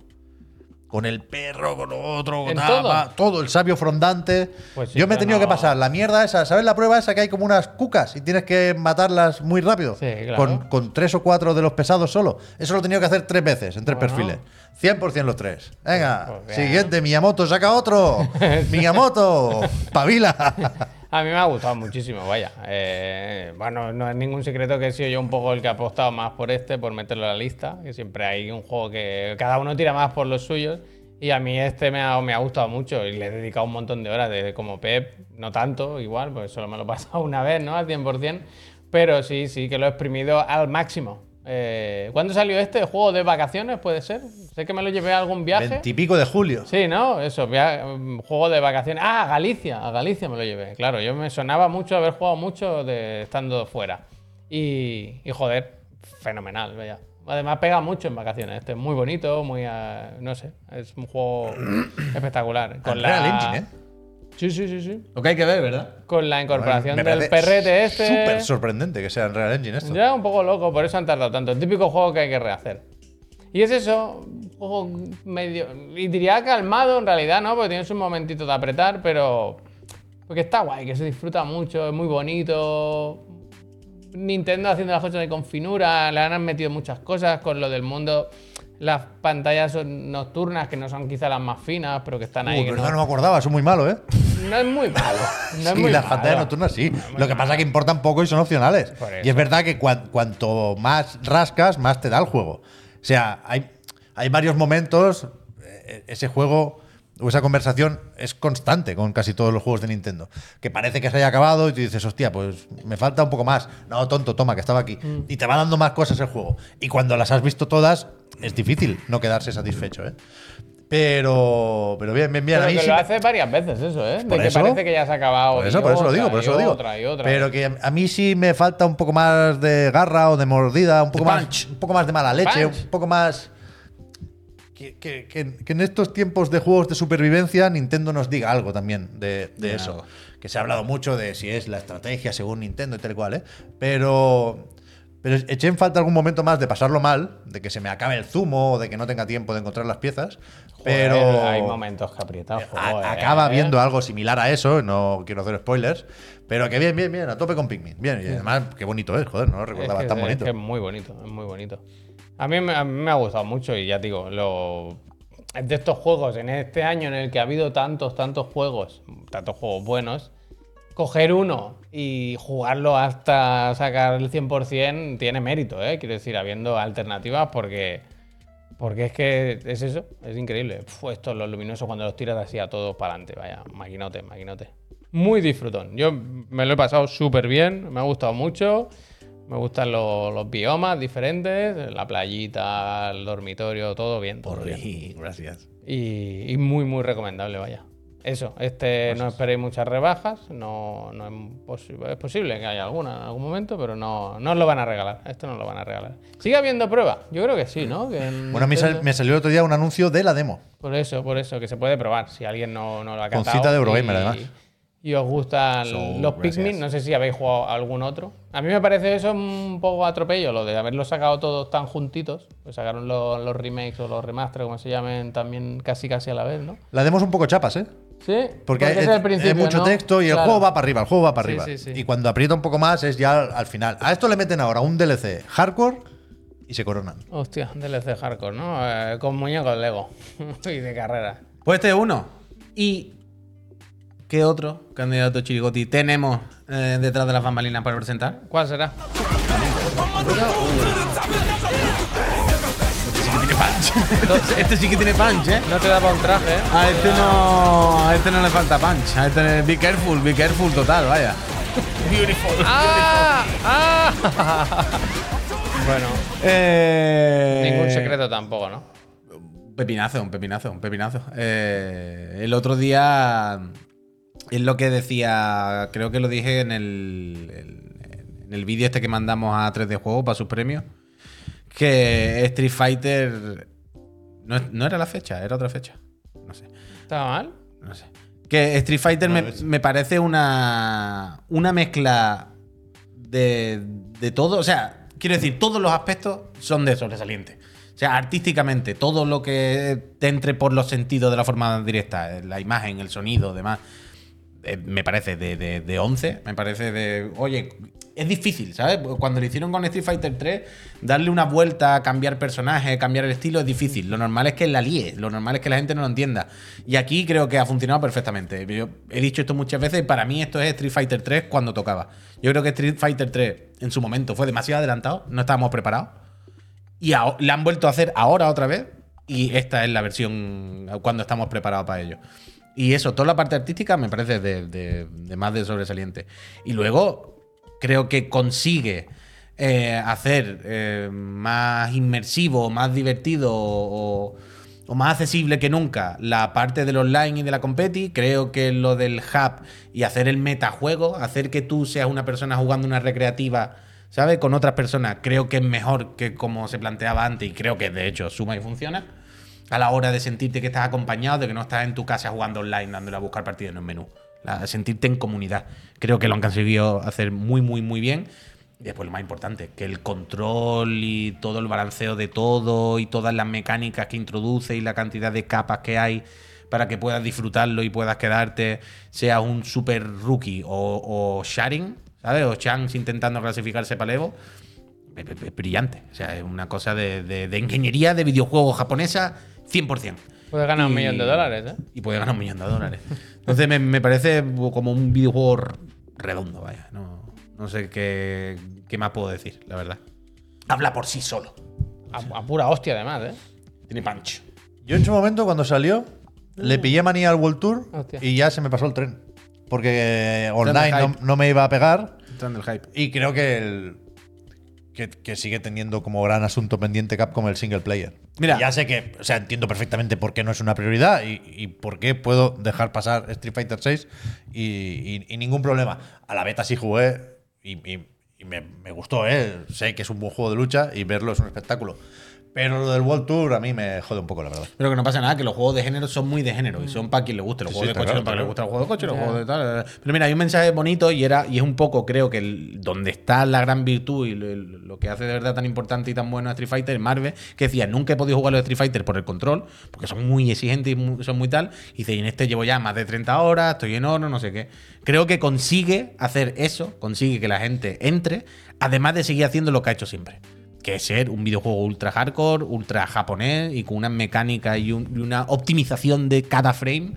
Speaker 3: Con el perro, con otro, con
Speaker 2: ¿En
Speaker 3: tal,
Speaker 2: todo?
Speaker 3: todo, el sabio frondante.
Speaker 2: Pues sí,
Speaker 3: Yo me he tenido que pasar la mierda esa. ¿Sabes la prueba esa que hay como unas cucas y tienes que matarlas muy rápido?
Speaker 2: Sí, claro.
Speaker 3: con, con tres o cuatro de los pesados solo. Eso lo he tenido que hacer tres veces en tres
Speaker 2: Bueno.
Speaker 3: perfiles. 100% los tres. Venga,
Speaker 2: Pues
Speaker 3: siguiente, Miyamoto, saca otro. Miyamoto, pavila.
Speaker 2: A mí me ha gustado muchísimo, vaya. Eh, bueno, no es ningún secreto que he sido yo un poco el que ha apostado más por este, por meterlo en la lista. Que siempre hay un juego que cada uno tira más por los suyos. Y a mí este me ha, me ha gustado mucho y le he dedicado un montón de horas, de, como Pep, no tanto, igual, pues solo me lo he pasado una vez, ¿no? Al 100%. Pero sí, sí que lo he exprimido al máximo. Eh, ¿Cuándo salió este? ¿Juego de vacaciones, puede ser? Sé que me lo llevé a algún viaje.
Speaker 3: Veintipico de julio.
Speaker 2: Sí, ¿no? Eso, mm, juego de vacaciones. Ah, a Galicia, a Galicia me lo llevé. Claro, yo me sonaba mucho haber jugado mucho de estando fuera. Y, y joder, fenomenal, vaya. Además pega mucho en vacaciones. Este es muy bonito, muy, ah, no sé, es un juego espectacular. Con la
Speaker 3: Engine, ¿eh?
Speaker 2: Sí, sí, sí, sí.
Speaker 1: Lo que hay que ver, ¿verdad?
Speaker 2: Con la incorporación
Speaker 3: Me
Speaker 2: del perrete este.
Speaker 3: Súper sorprendente que sea en Real Engine esto.
Speaker 2: Ya un poco loco, por eso han tardado tanto. El típico juego que hay que rehacer. Y es eso, un juego medio. Y diría calmado en realidad, ¿no? Porque tiene sus momentitos de apretar, pero. Porque está guay, que se disfruta mucho, es muy bonito. Nintendo haciendo las cosas de con finura, le han metido muchas cosas con lo del mundo. Las pantallas son nocturnas, que no son quizá las más finas, pero que están ahí. Que
Speaker 3: verdad,
Speaker 2: no,
Speaker 3: no me acordaba, son muy malos, ¿eh?
Speaker 2: no es muy malo. No es
Speaker 3: sí,
Speaker 2: muy
Speaker 3: las
Speaker 2: malo.
Speaker 3: pantallas nocturnas sí. Lo que pasa es que importan poco y son opcionales. Y es verdad que cuan- cuanto más rascas, más te da el juego. O sea, hay, hay varios momentos, eh, ese juego o esa conversación es constante con casi todos los juegos de Nintendo. Que parece que se haya acabado y tú dices, hostia, pues me falta un poco más. No, tonto, toma, que estaba aquí.
Speaker 2: Mm.
Speaker 3: Y te va dando más cosas el juego. Y cuando las has visto todas, es difícil no quedarse satisfecho, ¿eh? Pero, pero bien, bien, bien.
Speaker 2: Pero
Speaker 3: a mí
Speaker 2: que
Speaker 3: sí
Speaker 2: lo
Speaker 3: me-
Speaker 2: hace varias veces eso, ¿eh? De que parece que ya se ha acabado.
Speaker 3: por eso, por eso lo digo, por eso lo digo.
Speaker 2: Otra, y otra.
Speaker 3: Pero que a mí sí me falta un poco más de garra o de mordida, un poco, más, un poco más de mala leche,
Speaker 2: Punch.
Speaker 3: un poco más. Que, que- que- en estos tiempos de juegos de supervivencia Nintendo nos diga algo también de, de eso.
Speaker 1: algo.
Speaker 3: Que se ha hablado mucho de si es la estrategia según Nintendo y tal cual, ¿eh? Pero, Pero eché en falta algún momento más de pasarlo mal, de que se me acabe el zumo, o de que no tenga tiempo de encontrar las piezas. pero
Speaker 2: Joder, hay momentos que aprieta el
Speaker 3: a-
Speaker 2: juego, eh.
Speaker 3: acaba viendo algo similar a eso, no quiero hacer spoilers, pero que bien, bien, bien, a tope con Pikmin. Bien, y además, qué bonito es, joder, no lo
Speaker 2: Es
Speaker 3: recordaba
Speaker 2: que,
Speaker 3: tan
Speaker 2: es
Speaker 3: bonito.
Speaker 2: que es muy bonito, es muy bonito. A mí, me- ha gustado mucho y ya digo, de estos juegos, en este año en el que ha habido tantos, tantos juegos, tantos juegos buenos, coger uno y jugarlo hasta sacar el 100% tiene mérito, ¿eh? Quiero decir, habiendo alternativas porque, porque es que es eso, es increíble. Estos los luminosos cuando los tiras así a todos para adelante, vaya, maquinote, maquinote. Muy disfrutón. Yo me lo he pasado súper bien, me ha gustado mucho. Me gustan los, los biomas diferentes, la playita, el dormitorio, todo bien. todo bien.
Speaker 1: Gracias.
Speaker 2: Y, y muy, muy recomendable, vaya. Eso, este no esperéis muchas rebajas, no, no es, posi- es posible que haya alguna en algún momento, pero no, no os lo van a regalar, esto no lo van a regalar. ¿Sigue habiendo prueba? Yo creo que sí, ¿no? Que en
Speaker 3: Bueno, a mí sal-
Speaker 2: Nintendo-
Speaker 3: me salió el otro día un anuncio de la demo.
Speaker 2: Por eso, por eso, que se puede probar, si alguien no, no lo ha
Speaker 3: Con
Speaker 2: catado
Speaker 3: cita de Eurogamer,
Speaker 2: y-
Speaker 3: además.
Speaker 2: Y os gustan
Speaker 1: So,
Speaker 2: los
Speaker 1: gracias.
Speaker 2: Pikmin, no sé si habéis jugado algún otro. A mí me parece eso un poco atropello, lo de haberlos sacado todos tan juntitos. Pues sacaron los, los remakes o los remasters, como se llamen, también casi casi a la vez, ¿no?
Speaker 3: La demo es un poco chapas, ¿eh?
Speaker 2: Sí,
Speaker 3: Porque, hay,
Speaker 2: es el
Speaker 3: hay mucho
Speaker 2: ¿no?
Speaker 3: texto y el juego va para arriba, el juego va para
Speaker 2: Sí,
Speaker 3: arriba.
Speaker 2: sí, sí.
Speaker 3: Y cuando aprieta un poco más es ya al, al final. A esto le meten ahora un DLC hardcore y se coronan.
Speaker 2: Hostia, DLC hardcore, ¿no? Eh, con muñecos Lego y de carrera.
Speaker 1: Pues este es uno. ¿Y qué otro candidato chirigoti tenemos eh, detrás de las bambalinas para presentar?
Speaker 2: ¿Cuál será?
Speaker 1: este sí que tiene punch, ¿eh?
Speaker 2: No te daba un traje, ¿eh?
Speaker 1: A este no, a este no le falta punch. A este be careful, be careful total, vaya.
Speaker 2: ¡Ah! ¡Ah! bueno,
Speaker 1: Eh,
Speaker 2: ningún secreto tampoco, ¿no?
Speaker 1: Pepinazo, un pepinazo, un pepinazo. Eh, el otro día es lo que decía, creo que lo dije en el, en el vídeo este que mandamos a 3D Juego para sus premios, que Street Fighter no, no era la fecha, era otra fecha. No sé.
Speaker 2: ¿Estaba mal?
Speaker 1: No sé. Que Street Fighter me, me parece una, una mezcla de, de todo. O sea, quiero decir, todos los aspectos son de sobresaliente. O sea, artísticamente, todo lo que te entre por los sentidos de la forma directa, la imagen, el sonido, demás, eh, me parece de, de, de 11. Me parece de. Oye, es difícil, ¿sabes? Cuando lo hicieron con Street Fighter 3, darle una vuelta, cambiar personaje, cambiar el estilo es difícil. Lo normal es que la líe, lo normal es que la gente no lo entienda. Y aquí creo que ha funcionado perfectamente. Yo he dicho esto muchas veces y para mí esto es Street Fighter 3 cuando tocaba. Yo creo que Street Fighter 3 en su momento fue demasiado adelantado, no estábamos preparados. Y la han vuelto a hacer ahora otra vez. Y esta es la versión cuando estamos preparados para ello. Y eso, toda la parte artística me parece de, más de sobresaliente. Y luego creo que consigue eh, hacer eh, más inmersivo, más divertido o, o más accesible que nunca la parte del online y de la competi. Creo que lo del hub y hacer el metajuego, hacer que tú seas una persona jugando una recreativa, ¿sabes? Con otras personas, creo que es mejor que como se planteaba antes y creo que de hecho suma y funciona. A la hora de sentirte que estás acompañado, de que no estás en tu casa jugando online, dándole a buscar partidas en un menú. Sentirte en comunidad. Creo que lo han conseguido hacer muy, muy, muy bien. Y después lo más importante, que el control y todo el balanceo de todo y todas las mecánicas que introduce y la cantidad de capas que hay para que puedas disfrutarlo y puedas quedarte, seas un super rookie o, o Sharing, ¿sabes? O Chance intentando clasificarse para el Evo. Es, brillante. O sea, es una cosa de- de ingeniería de videojuegos japonesa 100%.
Speaker 2: Puedes ganar un millón de dólares, ¿eh?
Speaker 1: Y puede ganar un millón de dólares. Entonces me, me parece como un videojuego redondo, vaya. No, no sé qué, qué más puedo decir, la verdad. Habla por sí solo.
Speaker 2: A, a pura hostia, además, ¿eh?
Speaker 1: Tiene punch.
Speaker 3: Yo en su momento, cuando salió, le pillé manía al World Tour
Speaker 2: Hostia.
Speaker 3: y ya se me pasó el tren. Porque online no, no me iba a pegar.
Speaker 1: Están del hype.
Speaker 3: Y creo que el. Que, que sigue teniendo como gran asunto pendiente Capcom el single player.
Speaker 1: Mira.
Speaker 3: Ya sé que, o sea, entiendo perfectamente por qué no es una prioridad y, y por qué puedo dejar pasar Street Fighter 6 y, y- y ningún problema. A la beta sí jugué y, y- y me, me gustó, ¿eh? Sé que es un buen juego de lucha y verlo es un espectáculo. Pero lo del World Tour a mí me jode un poco, la verdad.
Speaker 1: Pero que no pasa nada, que los juegos de género son muy de género y son para quien le guste. Los
Speaker 3: Sí,
Speaker 1: juegos
Speaker 3: sí,
Speaker 1: de coche
Speaker 3: claro,
Speaker 1: son para quien le gusta los juegos de coche, los juegos de tal. eh. Pero mira, hay un mensaje bonito y era y es un poco, creo que el- donde está la gran virtud y lo, lo que hace de verdad tan importante y tan bueno a Street Fighter Marvel, que decía, nunca he podido jugar los Street Fighter por el control, porque son muy exigentes y muy- son muy tal. Y dice, y en este llevo ya más de 30 horas, estoy en oro, no sé qué. Creo que consigue hacer eso, consigue que la gente entre, además de seguir haciendo lo que ha hecho siempre que ser un videojuego ultra hardcore, ultra japonés y con una mecánica y, un- y una optimización de cada frame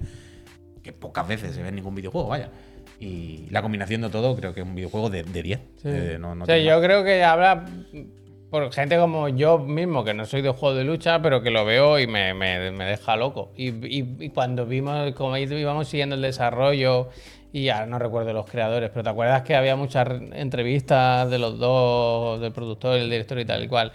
Speaker 1: que pocas veces se ve en ningún videojuego, vaya. Y la combinación de todo creo que es un videojuego de, de 10. Eh, no- no
Speaker 2: O sea, yo
Speaker 1: más.
Speaker 2: creo que habla por gente como yo mismo, que no soy de juego de lucha, pero que lo veo y me, me- me deja loco. Y, y- y cuando vimos, como íbamos siguiendo el desarrollo, y ahora no recuerdo los creadores, pero ¿te acuerdas que había muchas re- entrevistas de los dos, del productor, el director y tal y cual?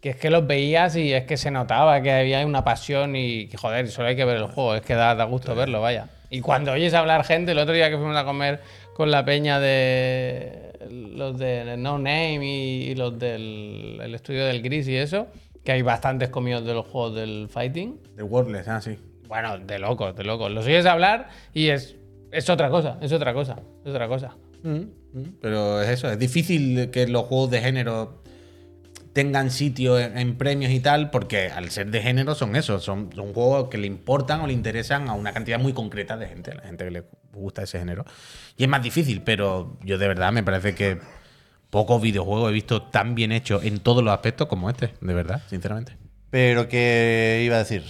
Speaker 2: Que es que los veías y es que se notaba que había una pasión y joder, solo hay que ver el juego, es que da, da gusto verlo, vaya. Y cuando oyes hablar gente, el otro día que fuimos a comer con la peña de los de No Name y, y los del el estudio del Gris y eso, que hay bastantes comidos de los juegos del fighting.
Speaker 1: De Wordless, ah, sí.
Speaker 2: Bueno, de locos, de locos. Los oyes hablar y es, es otra cosa, es otra cosa, es otra cosa.
Speaker 1: Pero es eso, es difícil que los juegos de género tengan sitio en, en premios y tal, porque al ser de género son eso, son, son juegos que le importan o le interesan a una cantidad muy concreta de gente, a la gente que le gusta ese género. Y es más difícil, pero yo de verdad me parece que pocos videojuegos he visto tan bien hechos en todos los aspectos como este, de verdad, sinceramente.
Speaker 3: Pero que iba a decir.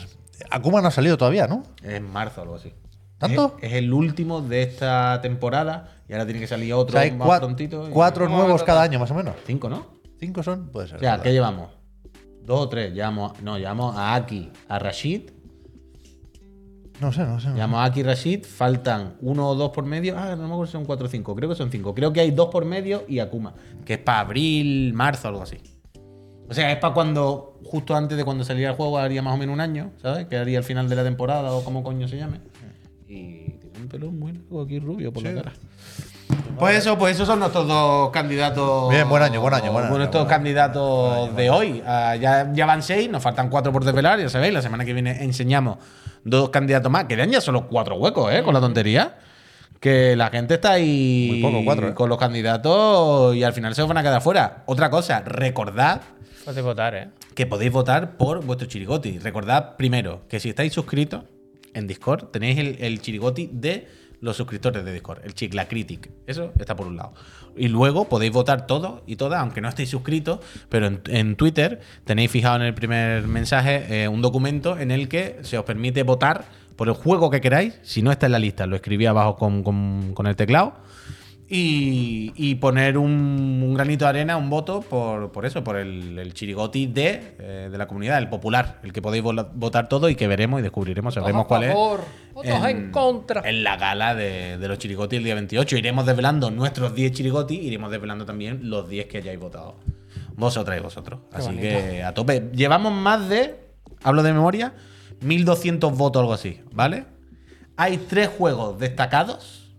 Speaker 3: Akuma no ha salido todavía, ¿no?
Speaker 1: Es en marzo o algo así.
Speaker 3: ¿Tanto?
Speaker 1: Es, es el último de esta temporada y ahora tiene que salir
Speaker 3: O
Speaker 1: otro
Speaker 3: sea, hay
Speaker 1: más
Speaker 3: cua-
Speaker 1: prontito.
Speaker 3: cuatro nuevos cada año, más o menos.
Speaker 1: Cinco, ¿no?
Speaker 3: ¿Cinco son? Puede ser.
Speaker 1: Ya,
Speaker 3: ¿verdad?
Speaker 1: ¿qué llevamos? Dos o tres. Llevamos, no, llevamos a Aki, a Rashid.
Speaker 3: No sé, no sé.
Speaker 1: Llevamos a Aki Rashid. Faltan uno o dos por medio. Ah, no me acuerdo si son cuatro o cinco. Creo que son cinco. Creo que hay dos por medio y Akuma, que es para abril, marzo, algo así. O sea, es para cuando, justo antes de cuando saliera el juego, haría más o menos un año, ¿sabes? Que haría el final de la temporada o como coño se llame. Y tiene un pelo muy largo aquí rubio por la cara. Pues eso, pues esos son nuestros dos candidatos.
Speaker 3: Bien, buen año, buen año, buen año,
Speaker 1: Nuestros
Speaker 3: buen año.
Speaker 1: candidatos de hoy. Ah, ya, ya van seis, nos faltan cuatro por desvelar, ya sabéis. La semana que viene enseñamos dos candidatos más. Quedan ya solo cuatro huecos, ¿eh? Con la tontería. Que la gente está ahí
Speaker 3: Muy poco, cuatro, ¿eh?
Speaker 1: con los candidatos y al final se os van a quedar fuera. Otra cosa, recordad
Speaker 2: Puedes votar, ¿eh?
Speaker 1: que podéis votar por vuestro chirigoti. Recordad primero que si estáis suscritos en Discord, tenéis el, el chirigoti de los suscriptores de Discord, el Chiclacritic. Eso está por un lado. Y luego podéis votar todos y todas, aunque no estéis suscritos, pero en, Twitter tenéis fijado en el primer mensaje eh, un documento en el que se os permite votar por el juego que queráis. Si no está en la lista, lo escribí abajo con- con el teclado y, y poner un, un granito de arena, un voto por, por eso, por el, el chirigoti de, eh, de la comunidad, el popular, el que podéis votar todo y que veremos y descubriremos, sabremos cuál es.
Speaker 2: votos en contra.
Speaker 1: En la gala de, de los chirigoti el día 28. Iremos desvelando nuestros 10 chirigoti, iremos desvelando también los 10 que hayáis votado vosotras y vosotros. Así que a tope. Llevamos más de, hablo de memoria, 1200 votos, algo así, ¿vale? Hay tres juegos destacados,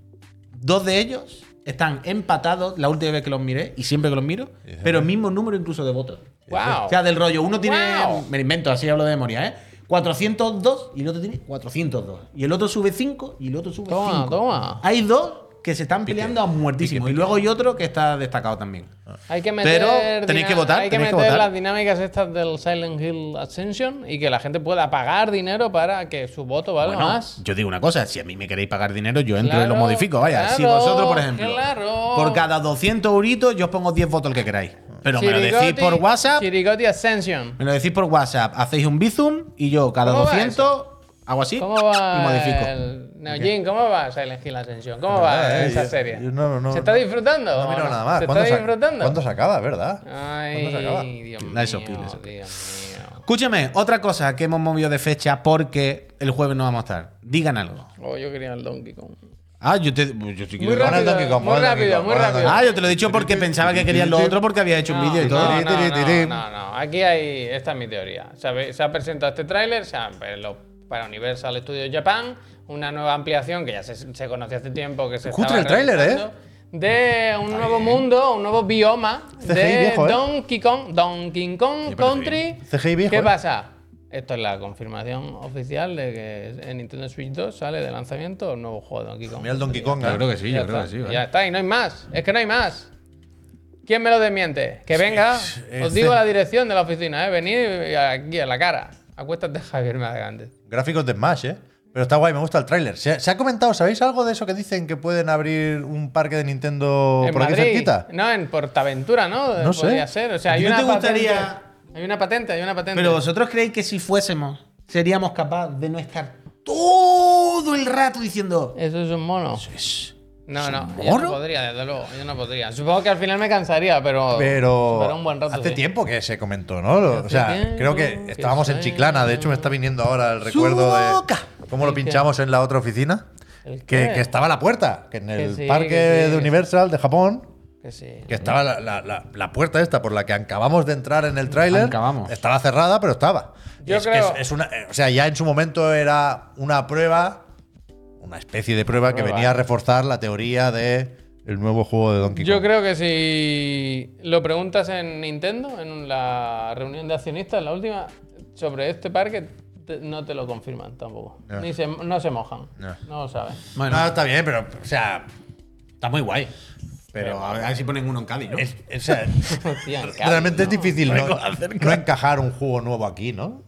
Speaker 1: dos de ellos están empatados la última vez que los miré y siempre que los miro, pero mismo número incluso de votos.
Speaker 2: Wow.
Speaker 1: O sea, del rollo, uno tiene,
Speaker 2: Wow.
Speaker 1: me lo invento, así hablo de memoria, ¿eh? 402 y el otro tiene 402. Y el otro sube 5 y el otro sube 5.
Speaker 2: Toma, toma.
Speaker 1: Hay dos que se están peleando a muertísimo. Y luego hay otro que está destacado también.
Speaker 2: Hay que meter,
Speaker 1: Pero tenéis que votar,
Speaker 2: Hay que
Speaker 1: que
Speaker 2: meter
Speaker 1: votar.
Speaker 2: las dinámicas estas del Silent Hill Ascension y que la gente pueda pagar dinero para que su voto valga
Speaker 1: Bueno,
Speaker 2: más.
Speaker 1: yo digo una cosa, si a mí me queréis pagar dinero, yo entro y lo modifico. Vaya, si vosotros, por ejemplo,
Speaker 2: claro.
Speaker 1: por cada 200 euritos, yo os pongo 10 votos el que queráis. Pero me lo decís por WhatsApp,
Speaker 2: Chirigoti Ascension.
Speaker 1: me lo decís por WhatsApp, hacéis un bizum y yo cada
Speaker 2: ¿Cómo va
Speaker 1: 200 hago así
Speaker 2: ¿Cómo va
Speaker 1: y modifico.
Speaker 2: el... Neojin, ¿cómo va Silent Hill Ascension? ¿Cómo va
Speaker 3: Eh,
Speaker 2: esa
Speaker 3: yo-
Speaker 2: serie?
Speaker 3: yo no- no-
Speaker 2: ¿Se está disfrutando?
Speaker 3: No miro
Speaker 2: no?
Speaker 3: nada más.
Speaker 2: ¿Se
Speaker 3: ¿Cuándo
Speaker 2: está disfrutando?
Speaker 3: ¿Cuándo se acaba, verdad?
Speaker 2: Ay,
Speaker 3: ¿Cuándo se acaba?
Speaker 2: Dios mío. Dios.
Speaker 1: Escúchame, otra cosa que hemos movido de fecha porque el jueves no vamos a estar. Digan algo.
Speaker 2: Oh, yo quería el Donkey Kong.
Speaker 1: Ah, yo te. Yo sí quiero-
Speaker 2: Muy rápido,
Speaker 3: Donkey Kong,
Speaker 2: muy rápido, muy rápido.
Speaker 1: Ah, yo te lo he dicho porque pensaba que querías lo otro porque había hecho un vídeo y todo.
Speaker 2: No, no, no, no, no. Aquí hay. Esta es mi teoría. Se ha presentado este tráiler se ha- pues, lo- para Universal Studios Japan, una nueva ampliación que ya se, se conoció hace tiempo que se
Speaker 3: Cutre el tráiler, ¿eh?
Speaker 2: de un nuevo mundo, un nuevo bioma
Speaker 3: CGI
Speaker 2: de
Speaker 3: viejo, ¿eh?
Speaker 2: Donkey Kong, Donkey Kong Country.
Speaker 3: CGI viejo,
Speaker 2: ¿Qué
Speaker 3: ¿eh?
Speaker 2: pasa? Esto es la confirmación oficial de que en Nintendo Switch 2 sale de lanzamiento un nuevo juego de Donkey Kong.
Speaker 3: Mira el Donkey Kong.
Speaker 1: Yo
Speaker 3: ¿eh?
Speaker 1: creo que sí,
Speaker 2: Ya
Speaker 1: yo creo que
Speaker 2: está,
Speaker 1: sí. ¿vale?
Speaker 2: Ya está, y no hay más. Es que no hay más. ¿Quién me lo desmiente? Que venga, os digo la dirección de la oficina, ¿eh? Venid aquí a la cara. Acuéstate, Javier Madegante.
Speaker 3: Gráficos de Smash, ¿eh? Pero está guay, me gusta el tráiler. ¿Se, se ha comentado, ¿sabéis algo de eso que dicen que pueden abrir un parque de Nintendo
Speaker 2: ¿En
Speaker 3: por aquí
Speaker 2: Madrid?
Speaker 3: cerquita?
Speaker 2: No, en Portaventura, ¿no?
Speaker 3: No sé.
Speaker 2: Podría ser. O sea, hay
Speaker 1: ¿A
Speaker 2: una
Speaker 1: te gustaría-
Speaker 2: patente. Hay una patente, hay una patente.
Speaker 1: Pero vosotros creéis que si fuésemos, seríamos capaces de no estar todo el rato diciendo.
Speaker 2: ¿Eso es un mono? No, no, yo no podría, desde luego, yo no podría. Supongo que al final me cansaría, pero.
Speaker 3: Pero
Speaker 2: pero un buen rato.
Speaker 3: hace
Speaker 2: sí.
Speaker 3: tiempo que se comentó, ¿no? Lo- O
Speaker 2: Hace
Speaker 3: sea,
Speaker 2: tiempo
Speaker 3: creo
Speaker 2: que
Speaker 3: que estábamos en. Chiclana. De hecho, me está viniendo ahora el recuerdo de cómo lo
Speaker 2: ¿El qué?
Speaker 3: pinchamos en la otra oficina.
Speaker 2: ¿El
Speaker 3: Que,
Speaker 2: qué?
Speaker 3: que estaba la puerta, que en el
Speaker 2: sí,
Speaker 3: parque
Speaker 2: que sí.
Speaker 3: de Universal de Japón,
Speaker 2: Que sí.
Speaker 3: que estaba la, la- la- la puerta esta por la que acabamos de entrar en el tráiler.
Speaker 1: Acabamos.
Speaker 3: Estaba cerrada, pero estaba.
Speaker 2: Yo
Speaker 3: es que
Speaker 2: creo-
Speaker 3: es- es una, eh, o sea, ya en su momento era una prueba, una especie de prueba que venía a reforzar la teoría de el nuevo juego de Donkey Kong.
Speaker 2: Yo creo que si lo preguntas en Nintendo, en la reunión de accionistas, la última, sobre este parque, te- no te lo confirman tampoco.
Speaker 3: No.
Speaker 2: Ni se, no se mojan.
Speaker 3: No.
Speaker 2: No, lo saben.
Speaker 1: Bueno,
Speaker 3: No, está bien, pero, o sea,
Speaker 1: está muy guay. Pero a ver si ponen uno en Cádiz, ¿no?
Speaker 3: es- o sea,
Speaker 2: Hostia, en Cádiz,
Speaker 3: realmente es
Speaker 2: ¿no?
Speaker 3: difícil no, no encajar un juego nuevo aquí, ¿no?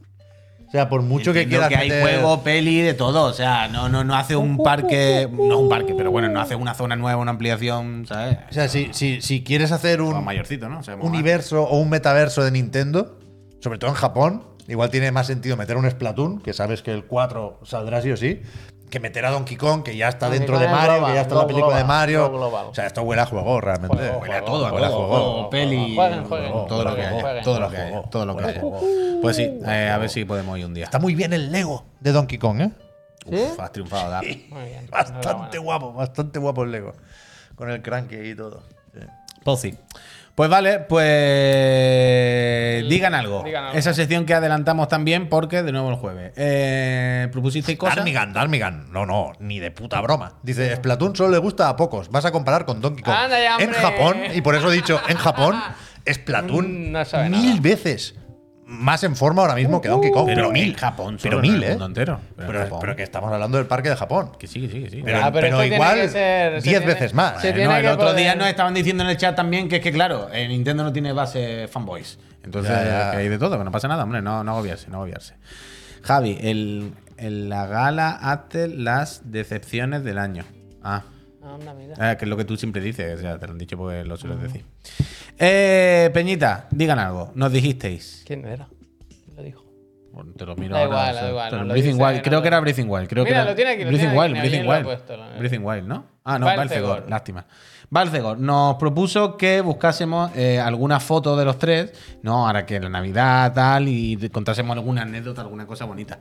Speaker 3: O sea, por mucho que quieras
Speaker 1: que hay
Speaker 3: meter-
Speaker 1: juego, peli, de todo. O sea, no, no, no hace un parque. No un parque, pero bueno, no hace una zona nueva, una ampliación, ¿sabes?
Speaker 3: O sea, si, si, si quieres hacer
Speaker 1: Un mayorcito, ¿no? O sea, mola.
Speaker 3: universo o un metaverso de Nintendo, sobre todo en Japón, igual tiene más sentido meter un Splatoon, que sabes que el 4 saldrá sí o sí, que meter a Donkey Kong, que ya está
Speaker 2: Donkey
Speaker 3: dentro
Speaker 2: Kong
Speaker 3: de Mario,
Speaker 2: global,
Speaker 3: que ya está en la película de Mario. O sea, esto huele a juego realmente.
Speaker 2: Juego,
Speaker 1: Huele a
Speaker 2: juego,
Speaker 1: todo,
Speaker 3: huele a
Speaker 1: juego, peli.
Speaker 2: Jueguen, jueguen,
Speaker 1: todo lo que haya. Todo lo que. Todo lo
Speaker 3: juego.
Speaker 1: Pues sí, eh, a ver si podemos ir un día.
Speaker 3: Está muy bien el Lego de Donkey Kong, ¿eh?
Speaker 1: Uf, has triunfado, Dar.
Speaker 2: Muy bien.
Speaker 3: Bastante guapo, bastante guapo el Lego. Con el cranky y todo. Sí.
Speaker 1: Pues sí. Pues vale, pues digan algo.
Speaker 2: Digan algo.
Speaker 1: Esa sección que adelantamos también porque de nuevo el jueves. Eh, ¿Propusisteis cosas?
Speaker 3: Darmigan, Darmigan. No, no, ni de puta broma. Dice, Splatoon solo le gusta a pocos. Vas a comparar con Donkey Kong.
Speaker 2: Anda ya,
Speaker 3: en
Speaker 2: hombre.
Speaker 3: Japón, y por eso he dicho, en Japón, Splatoon
Speaker 2: Mm, no sabe
Speaker 3: mil
Speaker 2: nada.
Speaker 3: veces más en forma ahora mismo que Donkey Kong.
Speaker 1: Pero
Speaker 3: Pero,
Speaker 1: en
Speaker 3: mil.
Speaker 1: Japón,
Speaker 3: pero mil,
Speaker 1: el
Speaker 3: ¿eh?
Speaker 1: entero. Pero
Speaker 3: que estamos hablando del parque de Japón.
Speaker 1: Que sí, que sí, que sí.
Speaker 3: Pero,
Speaker 2: Ah, pero
Speaker 3: igual
Speaker 2: que ser- se
Speaker 3: 10
Speaker 2: tiene-
Speaker 3: veces más. ¿eh?
Speaker 1: no, el otro
Speaker 2: poder-
Speaker 1: día nos estaban diciendo en el chat también que es que, claro, en Nintendo no tiene base fanboys. Entonces,
Speaker 3: Ya, ya.
Speaker 1: que hay de todo, que no pasa nada, hombre, no, no agobiarse, no agobiarse. Javi, el, en la gala hazte las decepciones del año. Ah,
Speaker 2: Anda, mira.
Speaker 1: eh, que es lo que tú siempre dices, o sea, te lo han dicho porque lo sueles decir. Eh, Peñita, digan algo. Nos dijisteis.
Speaker 2: ¿Quién era? ¿Quién lo dijo?
Speaker 1: Bueno, te lo miro
Speaker 2: Da
Speaker 1: ahora,
Speaker 2: igual,
Speaker 1: o sea,
Speaker 2: da igual, no lo
Speaker 1: Breathing
Speaker 2: dice,
Speaker 1: Wild,
Speaker 2: no
Speaker 1: creo
Speaker 2: lo-
Speaker 1: que era Breathing Wild. Creo
Speaker 2: Mira,
Speaker 1: que era
Speaker 2: lo tiene aquí, lo
Speaker 1: Breathing
Speaker 2: tiene
Speaker 1: Wild, Breathing
Speaker 2: puesto,
Speaker 1: Breathing Wild, ¿no? Ah, no,
Speaker 2: Balcegor.
Speaker 1: Balcegor, lástima. Balcegor nos propuso que buscásemos eh, alguna foto de los tres, ¿no? Ahora que la Navidad, tal, y contásemos alguna anécdota, alguna cosa bonita.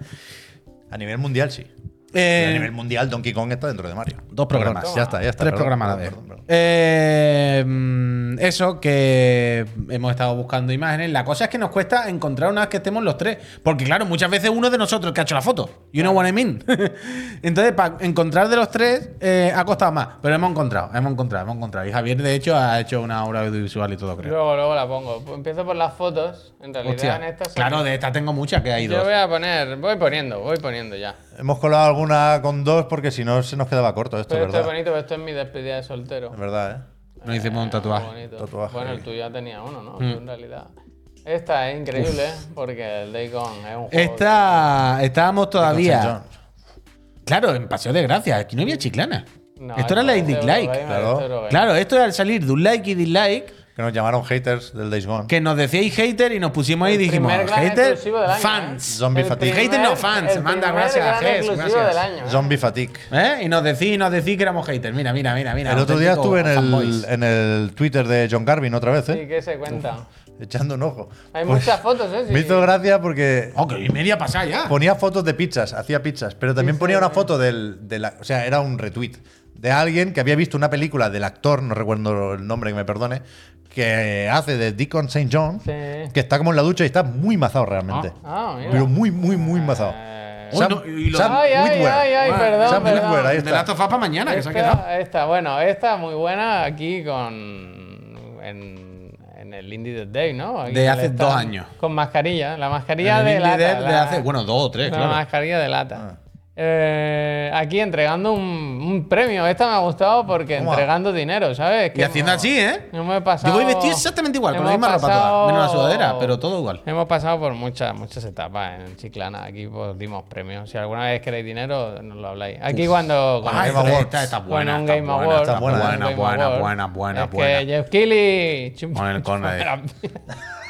Speaker 3: A nivel mundial, sí.
Speaker 1: Eh,
Speaker 3: a nivel mundial, Donkey Kong está dentro de Mario.
Speaker 1: Dos programas.
Speaker 3: Perdón, ya está, ya está.
Speaker 1: Tres
Speaker 3: perdón,
Speaker 1: programas a la
Speaker 3: perdón,
Speaker 1: vez.
Speaker 3: perdón, perdón.
Speaker 1: Eh, mm, eso, que hemos estado buscando imágenes. La cosa es que nos cuesta encontrar una vez que estemos los tres. Porque, claro, muchas veces uno de nosotros que ha hecho la foto. You know what I mean. Entonces, para encontrar de los tres eh, ha costado más. Pero hemos encontrado, hemos encontrado, hemos encontrado. Y Javier, de hecho, ha hecho una obra audiovisual y todo, creo.
Speaker 2: Luego, luego la pongo. Empiezo por las fotos. En realidad,
Speaker 1: Hostia.
Speaker 2: en estas.
Speaker 1: Claro, de estas tengo muchas que hay
Speaker 2: Yo
Speaker 1: dos.
Speaker 2: voy a poner. Voy poniendo, voy poniendo ya.
Speaker 3: Hemos colado alguna con dos porque si no se nos quedaba corto esto,
Speaker 2: Pero esto es
Speaker 3: ¿verdad?
Speaker 2: bonito, pero esto es mi despedida de soltero.
Speaker 3: Es verdad, ¿eh?
Speaker 1: Nos hicimos un tatuaje.
Speaker 2: Bueno, el tuyo ya tenía uno, ¿no?
Speaker 1: Mm.
Speaker 2: En realidad. Esta es increíble, ¿eh? porque el Daycon es un juego.
Speaker 1: Esta, estábamos todavía. Claro, en Paseo de Gracia. Aquí no había chiclana.
Speaker 2: No,
Speaker 1: esto era
Speaker 2: es
Speaker 1: dislike.
Speaker 3: Claro.
Speaker 2: esto es Eurogamer.
Speaker 1: Claro, esto era al salir de un like y dislike.
Speaker 3: Que nos llamaron haters del Days Gone.
Speaker 1: Que nos decíais hater y nos pusimos ahí y dijimos, hater, fans.
Speaker 3: Zombie
Speaker 2: El
Speaker 3: fatigue.
Speaker 1: Hater no fans, manda gracias,
Speaker 2: exclusivo
Speaker 1: gracias.
Speaker 2: ¿eh?
Speaker 3: Zombie Fatigue.
Speaker 1: ¿Eh? Y nos decís, nos decís que éramos haters. Mira, mira, mira, mira.
Speaker 3: el otro día estuve en el, en el Twitter de John Garvin otra vez,
Speaker 2: Sí,
Speaker 3: ¿eh?
Speaker 2: que se cuenta.
Speaker 3: Echando un ojo.
Speaker 2: Hay
Speaker 3: Pues,
Speaker 2: muchas fotos, ¿eh? Sí.
Speaker 3: Me hizo gracia porque
Speaker 1: Oh, que media pasada ya.
Speaker 3: ponía fotos de pizzas, hacía pizzas, pero también
Speaker 2: Sí,
Speaker 3: ponía
Speaker 2: sí,
Speaker 3: una
Speaker 2: sí.
Speaker 3: foto del, de la, o sea, era un retweet de alguien que había visto una película del actor, no recuerdo el nombre, que me perdone, que hace de Deacon St. John,
Speaker 2: Sí.
Speaker 3: que está como en la ducha y está muy mazado realmente.
Speaker 2: Ah, mira.
Speaker 3: Pero muy, muy, muy mazado.
Speaker 2: Eh,
Speaker 1: Uy,
Speaker 3: Sam-
Speaker 1: no, y lo-
Speaker 3: Sam
Speaker 2: Ay, ay, ay, ay, perdón,
Speaker 3: Sam
Speaker 2: perdón.
Speaker 3: Whitwer, ahí
Speaker 1: De
Speaker 3: está.
Speaker 1: Last of Us para mañana, que se ha quedado.
Speaker 2: Esta, esta, bueno, esta muy buena aquí con. En, en el Indie Dead Day, ¿no? Aquí
Speaker 1: De hace dos años.
Speaker 2: Con mascarilla. La mascarilla
Speaker 1: En el
Speaker 2: de
Speaker 1: Indie
Speaker 2: lata.
Speaker 1: Dead de
Speaker 2: la-
Speaker 1: hace, bueno, dos o tres,
Speaker 2: la
Speaker 1: claro.
Speaker 2: mascarilla de lata. Eh, aquí entregando un, un premio. Esta me ha gustado porque
Speaker 3: Toma.
Speaker 2: entregando dinero, ¿sabes?
Speaker 1: Y haciendo así, ¿eh?
Speaker 2: Hemos pasado,
Speaker 1: Yo voy vestido exactamente igual, con la misma ropa toda, menos la sudadera, pero todo igual.
Speaker 2: Hemos pasado por muchas, muchas etapas en Chiclana. Aquí pues, dimos premios. Si alguna vez queréis dinero, nos lo habláis. Aquí cuando. cuando-
Speaker 1: Ay,
Speaker 3: Game Awards.
Speaker 1: esta está buena,
Speaker 2: bueno, un
Speaker 1: está
Speaker 2: Game
Speaker 1: buena,
Speaker 2: Award.
Speaker 1: está buena,
Speaker 3: buena,
Speaker 1: buena,
Speaker 2: Award.
Speaker 1: buena, buena,
Speaker 2: es
Speaker 1: buena.
Speaker 2: Que Jeff chum-
Speaker 1: Con el corner.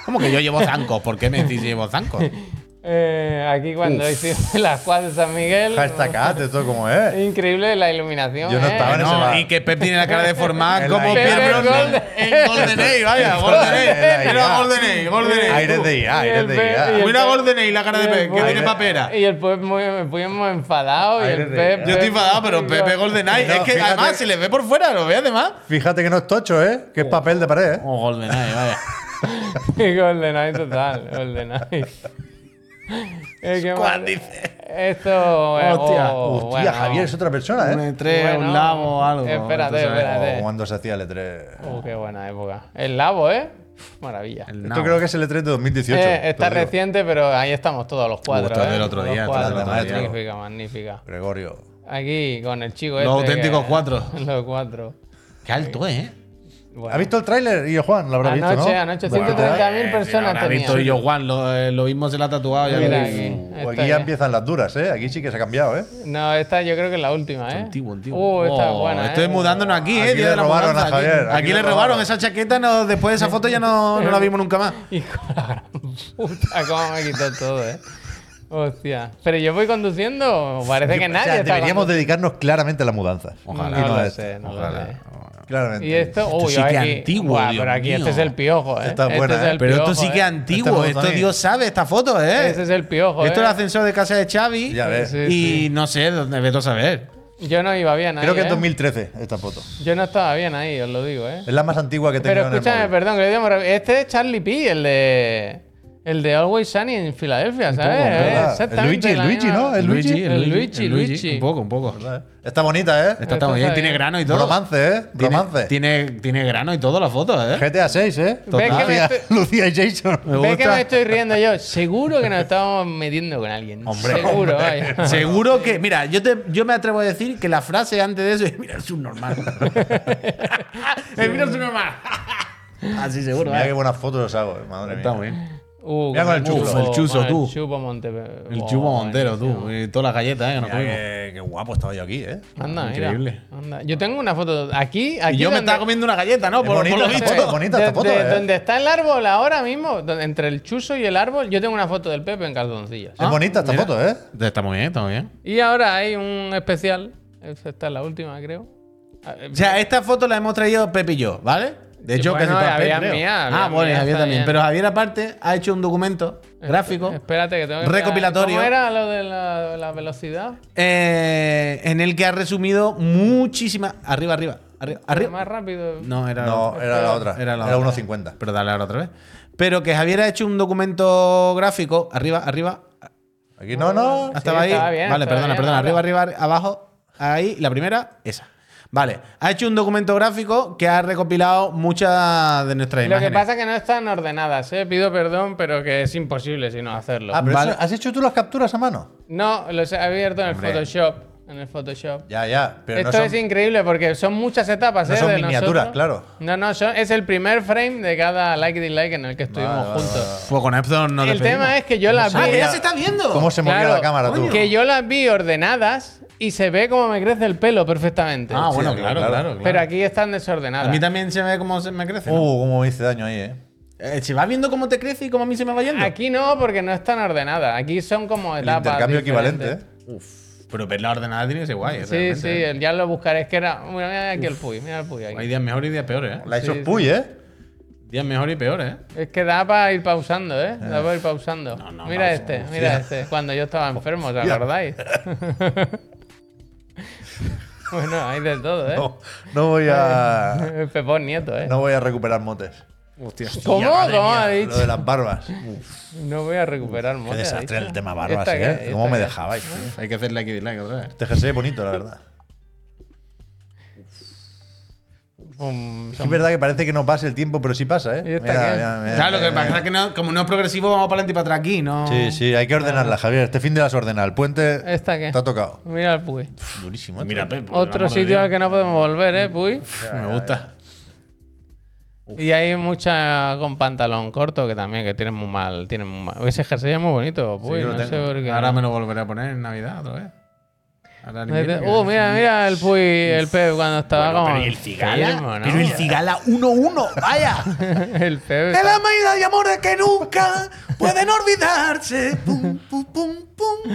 Speaker 1: ¿Cómo que yo llevo zancos? ¿Por qué me decís llevo zancos?
Speaker 2: Eh, aquí cuando hicimos la squad de San Miguel.
Speaker 3: Hashtag at, esto como es.
Speaker 2: Increíble la iluminación.
Speaker 3: Yo no
Speaker 2: ¿eh?
Speaker 3: estaba en ese
Speaker 1: No, y que Pep tiene la cara deformada
Speaker 3: En
Speaker 1: como Pierre. Brosnan en GoldenEye, vaya, GoldenEye.
Speaker 3: En IA.
Speaker 1: GoldenEye, GoldenEye.
Speaker 3: Aires de IA,
Speaker 2: Y
Speaker 3: aires
Speaker 2: el
Speaker 3: de IA.
Speaker 1: Mira GoldenEye la cara de Pep, que tiene papera.
Speaker 2: Y el Pep muy, muy, muy enfadado. Y el Pep.
Speaker 1: Yo estoy enfadado, pero Pepe GoldenEye.
Speaker 3: No,
Speaker 1: es que
Speaker 3: fíjate-
Speaker 1: además se le ve por fuera, lo ve además.
Speaker 3: Fíjate que no es tocho, ¿eh? Que es papel de pared, ¿eh?
Speaker 1: Oh, GoldenEye, vaya.
Speaker 2: GoldenEye total, GoldenEye. Es que
Speaker 1: Squad,
Speaker 2: más-
Speaker 1: dice.
Speaker 2: Esto. eh,
Speaker 1: Hostia.
Speaker 2: oh,
Speaker 3: Hostia,
Speaker 2: bueno.
Speaker 3: Javier es otra persona, ¿eh?
Speaker 1: E3,
Speaker 2: Bueno,
Speaker 1: un labo o algo.
Speaker 2: espérate,
Speaker 1: entonces,
Speaker 2: espérate.
Speaker 3: O cuando se hacía el E3.
Speaker 2: Oh, qué buena época. El Labo, ¿eh? Maravilla.
Speaker 1: el
Speaker 3: Esto
Speaker 1: nabo.
Speaker 3: creo que es el E3 de 2018.
Speaker 2: Eh, está reciente, pero ahí estamos todos los cuadros.
Speaker 1: esto es
Speaker 2: ¿eh?
Speaker 1: del otro
Speaker 2: Los
Speaker 1: día, esto es
Speaker 2: cuadros.
Speaker 3: del otro día.
Speaker 2: Magnífica, magnífica.
Speaker 3: Gregorio.
Speaker 2: Aquí con el chico
Speaker 1: Los
Speaker 2: este
Speaker 1: auténticos
Speaker 2: que-
Speaker 1: cuatro.
Speaker 2: Los cuatro.
Speaker 1: Qué alto, ¿eh?
Speaker 2: Bueno.
Speaker 3: ¿Ha visto el tráiler? Y yo, Juan, lo habrá visto,
Speaker 2: Anoche,
Speaker 3: ¿no?
Speaker 2: anoche,
Speaker 3: Bueno,
Speaker 2: 130.000 personas
Speaker 1: Ahora visto yo, Juan, lo, eh, lo mismo se la ha tatuado. Ya
Speaker 2: Mira
Speaker 1: lo-
Speaker 2: aquí.
Speaker 3: ya empiezan las duras, ¿eh? Aquí sí que se ha cambiado, ¿eh?
Speaker 2: No, esta yo creo que es la última, ¿eh?
Speaker 1: Antiguo, antiguo.
Speaker 2: Uh, esta
Speaker 1: Oh,
Speaker 2: es buena.
Speaker 1: Estoy
Speaker 2: ¿eh?
Speaker 1: mudándonos aquí, ¿eh?
Speaker 3: Aquí
Speaker 1: Día
Speaker 3: le
Speaker 1: la
Speaker 3: robaron
Speaker 1: mudanza,
Speaker 3: a Javier,
Speaker 1: Aquí,
Speaker 3: aquí
Speaker 1: Aquí
Speaker 3: le
Speaker 1: robaron
Speaker 3: robaron.
Speaker 1: esa chaqueta, no, después de esa foto ya no, no la vimos nunca más.
Speaker 2: Hijo de la gran puta, cómo me quitó todo, ¿eh? Hostia. Pero yo voy conduciendo, parece que nadie
Speaker 3: o sea,
Speaker 2: está
Speaker 3: deberíamos dedicarnos claramente a las mudanzas.
Speaker 1: Ojalá.
Speaker 2: No lo sé, no lo sé.
Speaker 3: Claramente.
Speaker 2: Y esto,
Speaker 1: Esto
Speaker 2: uy,
Speaker 1: sí que
Speaker 2: aquí,
Speaker 1: antiguo, Dios
Speaker 2: pero aquí este es el piojo, ¿eh?
Speaker 3: Esta es
Speaker 2: Este es
Speaker 3: ¿eh?
Speaker 2: el
Speaker 1: Pero esto sí que es antiguo.
Speaker 3: Este
Speaker 1: Esto Dios sabe esta foto, ¿eh?
Speaker 2: Ese es el piojo,
Speaker 1: Esto es
Speaker 2: ¿eh?
Speaker 1: el ascensor de casa de Xavi.
Speaker 3: Ya ves.
Speaker 2: Sí,
Speaker 1: y
Speaker 2: sí.
Speaker 1: no sé dónde veto a saber.
Speaker 2: Yo no iba bien ahí,
Speaker 3: Creo que es
Speaker 2: ¿eh?
Speaker 3: 2013 esta foto.
Speaker 2: Yo no estaba bien ahí, os lo digo, ¿eh?
Speaker 3: Es la más antigua que tengo
Speaker 2: Pero
Speaker 3: en el
Speaker 2: escúchame,
Speaker 3: móvil.
Speaker 2: perdón, que le digamos rápido. Este es Charlie P, el de. El de Always Sunny en Filadelfia, ¿sabes? Exactamente
Speaker 3: El Luigi, el Luigi, ¿no? El Luigi.
Speaker 2: El Luigi,
Speaker 1: el
Speaker 2: Luigi.
Speaker 1: Un poco, un poco.
Speaker 3: ¿Verdad? Está bonita, ¿eh?
Speaker 1: Está muy bien,
Speaker 2: está
Speaker 1: tiene
Speaker 2: bien.
Speaker 1: grano y todo.
Speaker 3: Romance, ¿eh?
Speaker 1: Tiene-
Speaker 3: Romance.
Speaker 1: Tiene, tiene grano y todo la foto, ¿eh?
Speaker 3: GTA 6, ¿eh?
Speaker 2: ¿Ves que me
Speaker 3: Lucía,
Speaker 2: estoy-
Speaker 3: Lucía y Jason.
Speaker 1: Me
Speaker 2: ¿Ves que me estoy riendo yo? Seguro que nos estamos metiendo con alguien.
Speaker 3: Hombre,
Speaker 2: Seguro,
Speaker 3: hombre.
Speaker 2: vaya.
Speaker 1: Seguro que, mira, yo, te, yo me atrevo a decir que la frase antes de eso es: Mira, el subnormal. es mira el subnormal. Así seguro,
Speaker 3: Mira
Speaker 1: ¿eh?
Speaker 3: qué buenas fotos os hago, eh, madre
Speaker 1: Está
Speaker 3: mía.
Speaker 1: bien.
Speaker 2: Uh,
Speaker 3: Mira con el chupo.
Speaker 1: el chuso,
Speaker 2: con
Speaker 1: tú.
Speaker 2: El chupo Oh,
Speaker 1: chubo montero, tú. Y todas las galletas, ¿eh? Que nos comimos.
Speaker 3: qué, qué guapo estaba yo aquí, ¿eh?
Speaker 2: Anda,
Speaker 1: Increíble.
Speaker 2: mira. Anda. Yo tengo una foto. Aquí, aquí.
Speaker 1: Y yo me estaba comiendo una galleta, ¿no?
Speaker 3: Es
Speaker 1: Por, por
Speaker 3: bonita
Speaker 1: lo visto.
Speaker 3: foto, bonita esta foto,
Speaker 2: de-
Speaker 3: ¿eh?
Speaker 2: Donde está el árbol ahora mismo, donde- entre el chuso y el árbol, yo tengo una foto del Pepe en calzoncillos.
Speaker 3: Es bonita esta
Speaker 1: mira.
Speaker 3: foto, ¿eh?
Speaker 1: Está muy bien, está muy bien.
Speaker 2: Y ahora hay un especial. Esta es la última, creo. Ah, eh,
Speaker 1: O sea, esta foto la hemos traído Pepe y yo, ¿vale? De hecho,
Speaker 2: Bueno,
Speaker 1: casi
Speaker 2: había
Speaker 1: Pep, creo.
Speaker 2: mía, había
Speaker 1: Ah, bueno, y Javier también.
Speaker 2: bien.
Speaker 1: Pero Javier, aparte, ha hecho un documento gráfico
Speaker 2: Espérate que tengo que
Speaker 1: Recopilatorio.
Speaker 2: ¿Cómo era lo de la, la velocidad?
Speaker 1: eh, en el que ha resumido muchísimas. Arriba, arriba. Arriba. arriba.
Speaker 2: Más rápido.
Speaker 1: No, era.
Speaker 3: No, era la otra.
Speaker 1: Era
Speaker 3: Era,
Speaker 1: la otra.
Speaker 3: 1.50.
Speaker 1: Pero dale ahora otra vez. Pero que Javier ha hecho un documento gráfico. Arriba, arriba.
Speaker 3: Aquí no, no.
Speaker 1: Estaba ahí.
Speaker 2: estaba bien,
Speaker 1: vale,
Speaker 2: estaba
Speaker 1: perdona,
Speaker 2: bien,
Speaker 1: perdona. Arriba, arriba, abajo. Ahí. La primera, esa. Vale. Ha hecho un documento gráfico que ha recopilado muchas de nuestras
Speaker 2: Lo
Speaker 1: imágenes.
Speaker 2: que pasa es que no están ordenadas, ¿eh? Pido perdón, pero que es imposible si no hacerlo.
Speaker 3: Ah, pero
Speaker 1: Vale.
Speaker 3: eso- ¿has hecho tú las capturas a mano?
Speaker 2: No, los he abierto en el
Speaker 1: Hombre.
Speaker 2: Photoshop. En el Photoshop.
Speaker 3: Ya, ya. Pero
Speaker 2: Esto
Speaker 3: no son,
Speaker 2: es increíble porque son muchas etapas,
Speaker 3: no
Speaker 2: ¿eh?
Speaker 3: son
Speaker 2: de
Speaker 3: miniaturas,
Speaker 2: nosotros.
Speaker 3: claro.
Speaker 2: No, no, son- es el primer frame de cada like y dislike en el que estuvimos
Speaker 3: Vale, vale,
Speaker 2: juntos.
Speaker 1: Pues con Epson no
Speaker 2: el tema es que yo las vi.
Speaker 1: ¡Ah, que ya se está viendo!
Speaker 3: ¿Cómo se movía
Speaker 2: Claro,
Speaker 3: la cámara tú?
Speaker 2: Que yo las vi ordenadas y se ve cómo me crece el pelo perfectamente.
Speaker 1: Ah, bueno,
Speaker 3: Sí,
Speaker 1: claro,
Speaker 3: claro.
Speaker 1: claro. claro.
Speaker 2: Pero aquí están desordenadas.
Speaker 1: A mí también se ve cómo se me crece. ¿no?
Speaker 3: Uh, cómo me hice daño ahí, ¿eh?
Speaker 1: Eh, ¿Se va viendo cómo te crece y cómo a mí se me va yendo?
Speaker 2: Aquí no, porque no están ordenadas. Aquí son como
Speaker 3: El
Speaker 2: etapas.
Speaker 3: intercambio
Speaker 2: diferentes.
Speaker 3: equivalente, ¿eh?
Speaker 1: Uf. Pero ver la ordenada tiene que ser guay.
Speaker 2: Sí,
Speaker 1: realmente,
Speaker 2: sí,
Speaker 1: ¿eh?
Speaker 2: el- ya lo buscaré. Es que era. Mira, mira aquí el Puy, mira el Puy aquí.
Speaker 1: Hay días mejores y días peores, ¿eh?
Speaker 3: La hizo
Speaker 2: Sí,
Speaker 3: Puy, ¿eh?
Speaker 1: Días mejores y peores, ¿eh?
Speaker 2: Es que da para ir pausando, ¿eh? Da para ir pausando.
Speaker 1: No, no,
Speaker 2: mira
Speaker 1: pausa,
Speaker 2: este, mira este. Cuando yo estaba enfermo, ¿os acordáis? bueno, hay de todo, ¿eh?
Speaker 3: No, no voy a.
Speaker 2: Pepón Nieto, ¿eh?
Speaker 3: No voy a recuperar motes.
Speaker 2: ¿Cómo?
Speaker 3: Madre
Speaker 2: ¿Cómo
Speaker 3: mía,
Speaker 2: ha
Speaker 3: Lo
Speaker 2: dicho?
Speaker 3: de las barbas.
Speaker 2: No voy a recuperar
Speaker 3: Qué
Speaker 2: mote, ha
Speaker 3: desastre el tema barbas,
Speaker 2: ¿Esta
Speaker 3: ¿eh?
Speaker 2: qué?
Speaker 3: ¿Cómo
Speaker 2: ¿Esta
Speaker 3: me
Speaker 2: qué?
Speaker 3: dejabais? tío?
Speaker 1: Hay que hacer like y dislike otra vez.
Speaker 3: Este jersey es bonito, la verdad.
Speaker 2: Um,
Speaker 3: Es verdad que parece que no pasa el tiempo, pero sí pasa, ¿eh?
Speaker 2: ¿Y esta
Speaker 3: Mira, mira, mira,
Speaker 1: Claro, lo que
Speaker 3: mira,
Speaker 1: pasa
Speaker 3: mira.
Speaker 1: es que no- como no es progresivo, vamos para adelante y para atrás aquí, ¿no?
Speaker 3: Sí, sí, hay que ordenarla, Javier. Este fin de las ordena. El puente
Speaker 2: ¿Esta qué?
Speaker 3: te ha tocado.
Speaker 2: Mira el Puy.
Speaker 3: Durísimo.
Speaker 1: Mira,
Speaker 3: esto.
Speaker 1: Pep, por
Speaker 2: Otro sitio al que no podemos volver, ¿eh, Puy?
Speaker 1: Me gusta.
Speaker 2: Y hay mucha con pantalón corto que también, que tienen muy mal. Tienen muy mal. Ese jersey es muy bonito, Puy.
Speaker 3: lo
Speaker 2: no sé
Speaker 3: tengo.
Speaker 2: por qué.
Speaker 1: Ahora me lo volveré a poner en Navidad otra vez.
Speaker 2: Uh, mira, mira el Puy, el Pep cuando estaba
Speaker 1: Bueno,
Speaker 2: como.
Speaker 1: pero ¿y el cigala?
Speaker 2: enfermo, ¿no?
Speaker 1: Pero el cigala 1-1, vaya.
Speaker 2: el Pep.
Speaker 1: El amor y amores que nunca pueden olvidarse. Pum, pum, pum, pum.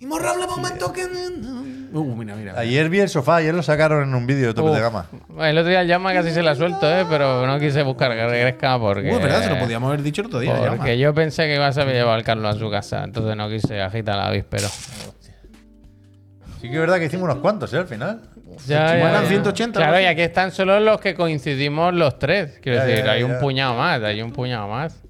Speaker 1: Imborrable momento que. Uh, mira, mira.
Speaker 3: Ayer vi el sofá, ayer lo sacaron en un vídeo de tope
Speaker 2: Uf.
Speaker 3: de gama.
Speaker 2: El otro día el llama casi se la suelto, ¿eh? pero no quise buscar que regrezca porque.
Speaker 1: Es verdad, se lo podíamos haber dicho el otro día.
Speaker 2: Porque
Speaker 1: llama.
Speaker 2: yo pensé que iba a llevar al Carlos a su casa, entonces no quise agitar la avispero.
Speaker 3: Sí que es verdad que hicimos unos cuantos, ¿eh? Al final.
Speaker 2: Ya, ya, ya.
Speaker 1: 180,
Speaker 2: Claro,
Speaker 1: ¿no?
Speaker 2: y aquí están solo los que coincidimos los tres. Quiero
Speaker 3: Ya,
Speaker 2: decir,
Speaker 3: ya,
Speaker 2: hay un puñado más, hay un puñado más.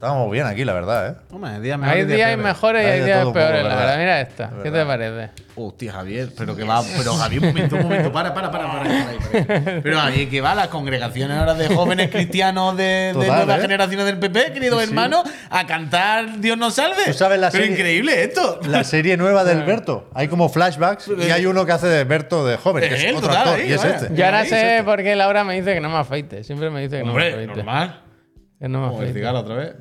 Speaker 3: Estábamos bien aquí, la verdad, ¿eh?
Speaker 1: Hombre, días
Speaker 2: Hay
Speaker 1: mejores,
Speaker 2: días
Speaker 1: peores.
Speaker 2: mejores y
Speaker 3: Hay
Speaker 2: hay
Speaker 3: de
Speaker 2: días peores, la
Speaker 3: ¿verdad?
Speaker 2: Mira esta, ¿qué te parece?
Speaker 1: Hostia, Javier, pero que va. Pero Javier, un momento, un momento. Para, para, para. para, para, ahí, para ahí. Pero Javier, que va a las congregaciones ahora de jóvenes cristianos de, de
Speaker 3: Total,
Speaker 1: nuevas
Speaker 3: ¿eh?
Speaker 1: generaciones del PP, queridos hermanos, a cantar Dios nos salve.
Speaker 3: Tú sabes la
Speaker 1: Pero
Speaker 3: serie-
Speaker 1: increíble esto.
Speaker 3: La serie nueva del Berto. Hay como flashbacks y hay uno que hace de Berto de joven, que
Speaker 1: Es
Speaker 3: es
Speaker 1: él,
Speaker 3: otro
Speaker 1: total,
Speaker 3: actor,
Speaker 1: ahí,
Speaker 3: y es
Speaker 1: vaya.
Speaker 3: este.
Speaker 2: Yo ahora sé por qué Laura me dice que no me afeite. Siempre me dice que no me
Speaker 1: Hombre,
Speaker 2: afeite.
Speaker 1: normal.
Speaker 2: Que no me
Speaker 1: Como el
Speaker 2: afeite.
Speaker 1: otra vez.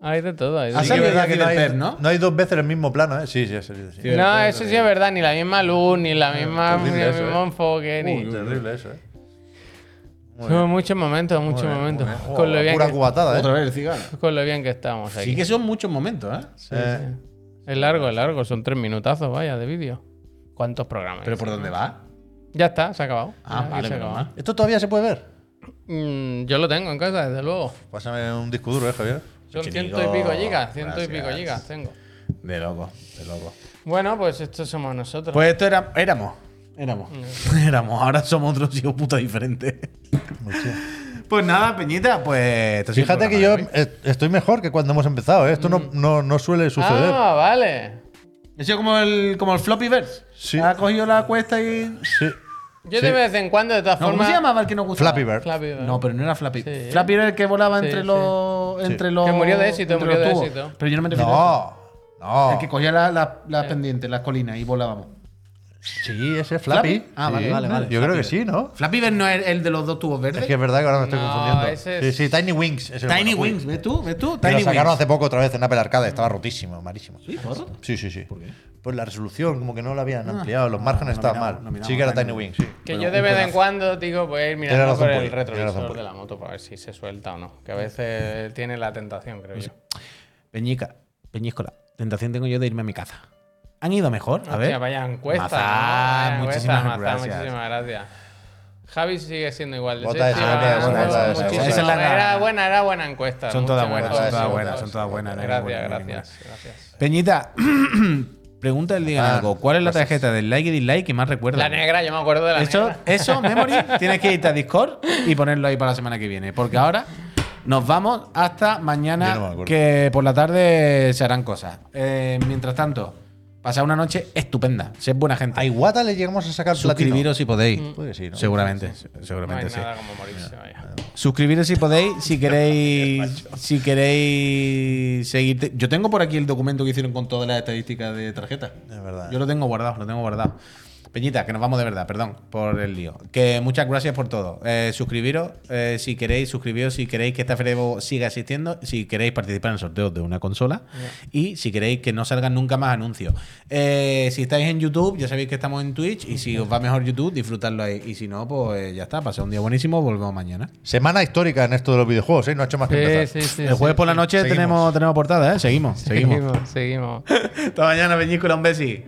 Speaker 2: Hay de todo. Hay de
Speaker 1: Así
Speaker 3: sí,
Speaker 2: todo.
Speaker 3: es verdad
Speaker 1: aquí
Speaker 3: que no
Speaker 1: del
Speaker 3: hay,
Speaker 1: Pep, ¿no?
Speaker 3: no hay dos veces el mismo plano, ¿eh? Sí, sí, es serio, sí.
Speaker 2: No, eso sí es verdad. Ni la misma luz, ni la misma, ni
Speaker 3: terrible
Speaker 2: el
Speaker 3: eso,
Speaker 2: mismo
Speaker 3: ¿eh?
Speaker 2: enfoque. Ni...
Speaker 3: Uy, terrible eso, ¿eh?
Speaker 2: Son muchos momentos, muchos
Speaker 3: bien,
Speaker 2: momentos.
Speaker 3: muy bien.
Speaker 2: Con, lo
Speaker 3: Oh,
Speaker 2: bien
Speaker 3: pura
Speaker 2: que,
Speaker 3: cubatada, ¿eh?
Speaker 1: Otra vez el cigala.
Speaker 2: con lo bien que estamos aquí.
Speaker 1: Sí que son muchos momentos, ¿eh?
Speaker 3: Eh,
Speaker 2: Es largo, es largo. Son tres minutazos, vaya, de vídeo. ¿Cuántos programas?
Speaker 1: Pero ¿por dónde va?
Speaker 2: Ya está, se ha acabado.
Speaker 1: Ah,
Speaker 2: Ya, aquí
Speaker 1: vale,
Speaker 2: se ha
Speaker 1: menos
Speaker 2: acabado.
Speaker 1: mal.
Speaker 3: ¿Esto todavía se puede ver?
Speaker 2: Mm, yo lo tengo en casa, desde luego.
Speaker 3: Pásame un disco duro, ¿eh, Javier?
Speaker 2: Son ciento y pico gigas, ciento y pico gigas tengo.
Speaker 1: De loco, de loco.
Speaker 2: Bueno, pues estos somos nosotros.
Speaker 1: Pues esto era, éramos. Éramos. Éramos. Ahora somos otros hijos puta diferentes. Pues nada, Peñita, pues.
Speaker 3: Fíjate que yo estoy mejor que cuando hemos empezado, ¿eh? Esto no, no, no suele suceder.
Speaker 2: ah, vale.
Speaker 1: Ha sido como el, como el floppy verse.
Speaker 3: Sí.
Speaker 1: Ha cogido la cuesta y.
Speaker 3: Sí.
Speaker 2: Yo
Speaker 3: Sí.
Speaker 2: de vez en cuando, de todas
Speaker 1: No, ¿Cómo
Speaker 2: formas.
Speaker 1: se llamaba el que nos gustaba?
Speaker 3: Flappy Bird.
Speaker 2: Flappy Bird.
Speaker 1: No, pero no era Flappy.
Speaker 2: Sí.
Speaker 1: Flappy era el que volaba
Speaker 2: Sí,
Speaker 1: entre
Speaker 2: sí.
Speaker 1: los. Entre los
Speaker 2: Que murió de éxito,
Speaker 1: entre
Speaker 2: murió
Speaker 1: los
Speaker 2: de éxito.
Speaker 1: Pero yo no me refiero a
Speaker 3: No, no.
Speaker 1: El que cogía la- la- las pendientes, las colinas y volábamos.
Speaker 3: Sí, ese es Flappy.
Speaker 1: ¿Flappy? Ah,
Speaker 3: Sí,
Speaker 1: vale, vale, vale.
Speaker 3: Yo creo que
Speaker 1: Bird.
Speaker 3: sí, ¿no?
Speaker 1: Flappy Bird no es el de los dos tubos verdes.
Speaker 3: Es que es verdad que ahora me estoy
Speaker 2: No,
Speaker 3: confundiendo.
Speaker 2: ese es-
Speaker 3: Sí, sí, Tiny Wings. es
Speaker 1: Tiny
Speaker 3: bueno.
Speaker 1: Wings, ¿ves tú? ¿Ves tú?
Speaker 3: Que lo
Speaker 1: Tiny
Speaker 3: sacaron
Speaker 1: Wings.
Speaker 3: hace poco otra vez en Apple Arcade. Estaba rotísimo, malísimo.
Speaker 1: ¿Sí? ¿Por?
Speaker 3: Sí, sí, sí. Pues la resolución, como que no la habían
Speaker 1: Ah.
Speaker 3: ampliado. Los márgenes
Speaker 1: no
Speaker 3: estaban mal.
Speaker 1: no
Speaker 3: sí que era
Speaker 1: Tiny
Speaker 3: Tiny
Speaker 1: Wings.
Speaker 3: Wings, sí.
Speaker 2: Que
Speaker 1: Bueno,
Speaker 2: yo de vez en cuando, digo, voy a ir
Speaker 3: Tienes
Speaker 2: mirando
Speaker 3: razón,
Speaker 2: por el
Speaker 3: Poli, tienes razón,
Speaker 2: retrovisor
Speaker 3: Poli.
Speaker 2: de la moto para ver si se suelta o no. Que a veces tiene la tentación, creo yo.
Speaker 1: Peñica, Peñíscola, tentación tengo yo de irme a mi casa. ¿Han ido mejor? A
Speaker 2: Hostia,
Speaker 1: ver.
Speaker 2: vaya encuesta.
Speaker 1: Muchísimas
Speaker 2: Mazá,
Speaker 1: gracias.
Speaker 2: Muchísimas gracias. Javi sigue siendo igual de sexy,
Speaker 3: esa,
Speaker 2: Era buena, era buena encuesta.
Speaker 1: Son todas buenas, son todas buenas, son todas buenas.
Speaker 2: Gracias, gracias, gracias.
Speaker 1: Peñita, pregunta el día
Speaker 3: Ah,
Speaker 1: algo. ¿Cuál es la tarjeta del like y dislike que más recuerda?
Speaker 2: La negra, yo me acuerdo de la
Speaker 1: Eso,
Speaker 2: negra.
Speaker 1: eso, Memory, tienes que irte a Discord y ponerlo ahí para la semana que viene. Porque ahora nos vamos hasta mañana,
Speaker 3: no
Speaker 1: que por la tarde se harán cosas. Eh, mientras tanto, pasad una noche estupenda. Sed buena gente.
Speaker 3: ¿A Iguata le llegamos a sacar platino?
Speaker 1: Suscribiros si podéis.
Speaker 3: Puede que sí, ¿no?
Speaker 1: Seguramente,
Speaker 2: No
Speaker 1: seguramente
Speaker 2: hay
Speaker 1: sí.
Speaker 2: nada como morirse, vaya.
Speaker 1: Suscribiros si podéis, si queréis, si queréis seguir. Yo tengo por aquí el documento que hicieron con todas las estadísticas de tarjeta.
Speaker 3: Es verdad.
Speaker 1: Yo lo tengo guardado, lo tengo guardado. Peñita, que nos vamos de verdad, perdón por el lío. Que muchas gracias por todo. Eh, suscribiros eh, si queréis, suscribiros si queréis que esta Feria de Evo siga existiendo, si queréis participar en el sorteo de una consola y si queréis que no salgan nunca más anuncios. Eh, si estáis en YouTube, ya sabéis que estamos en Twitch y si os va mejor YouTube, disfrutadlo ahí. Y si no, pues ya está, pasad un día buenísimo, volvemos mañana.
Speaker 3: Semana histórica en esto de los videojuegos, ¿eh? No ha hecho más que empezar.
Speaker 2: sí, sí.
Speaker 1: el jueves
Speaker 2: sí,
Speaker 1: por la noche
Speaker 3: Seguimos.
Speaker 1: tenemos, tenemos portada, ¿eh? Seguimos, seguimos.
Speaker 2: Seguimos, seguimos.
Speaker 1: Hasta mañana, Peñíscola, un besi.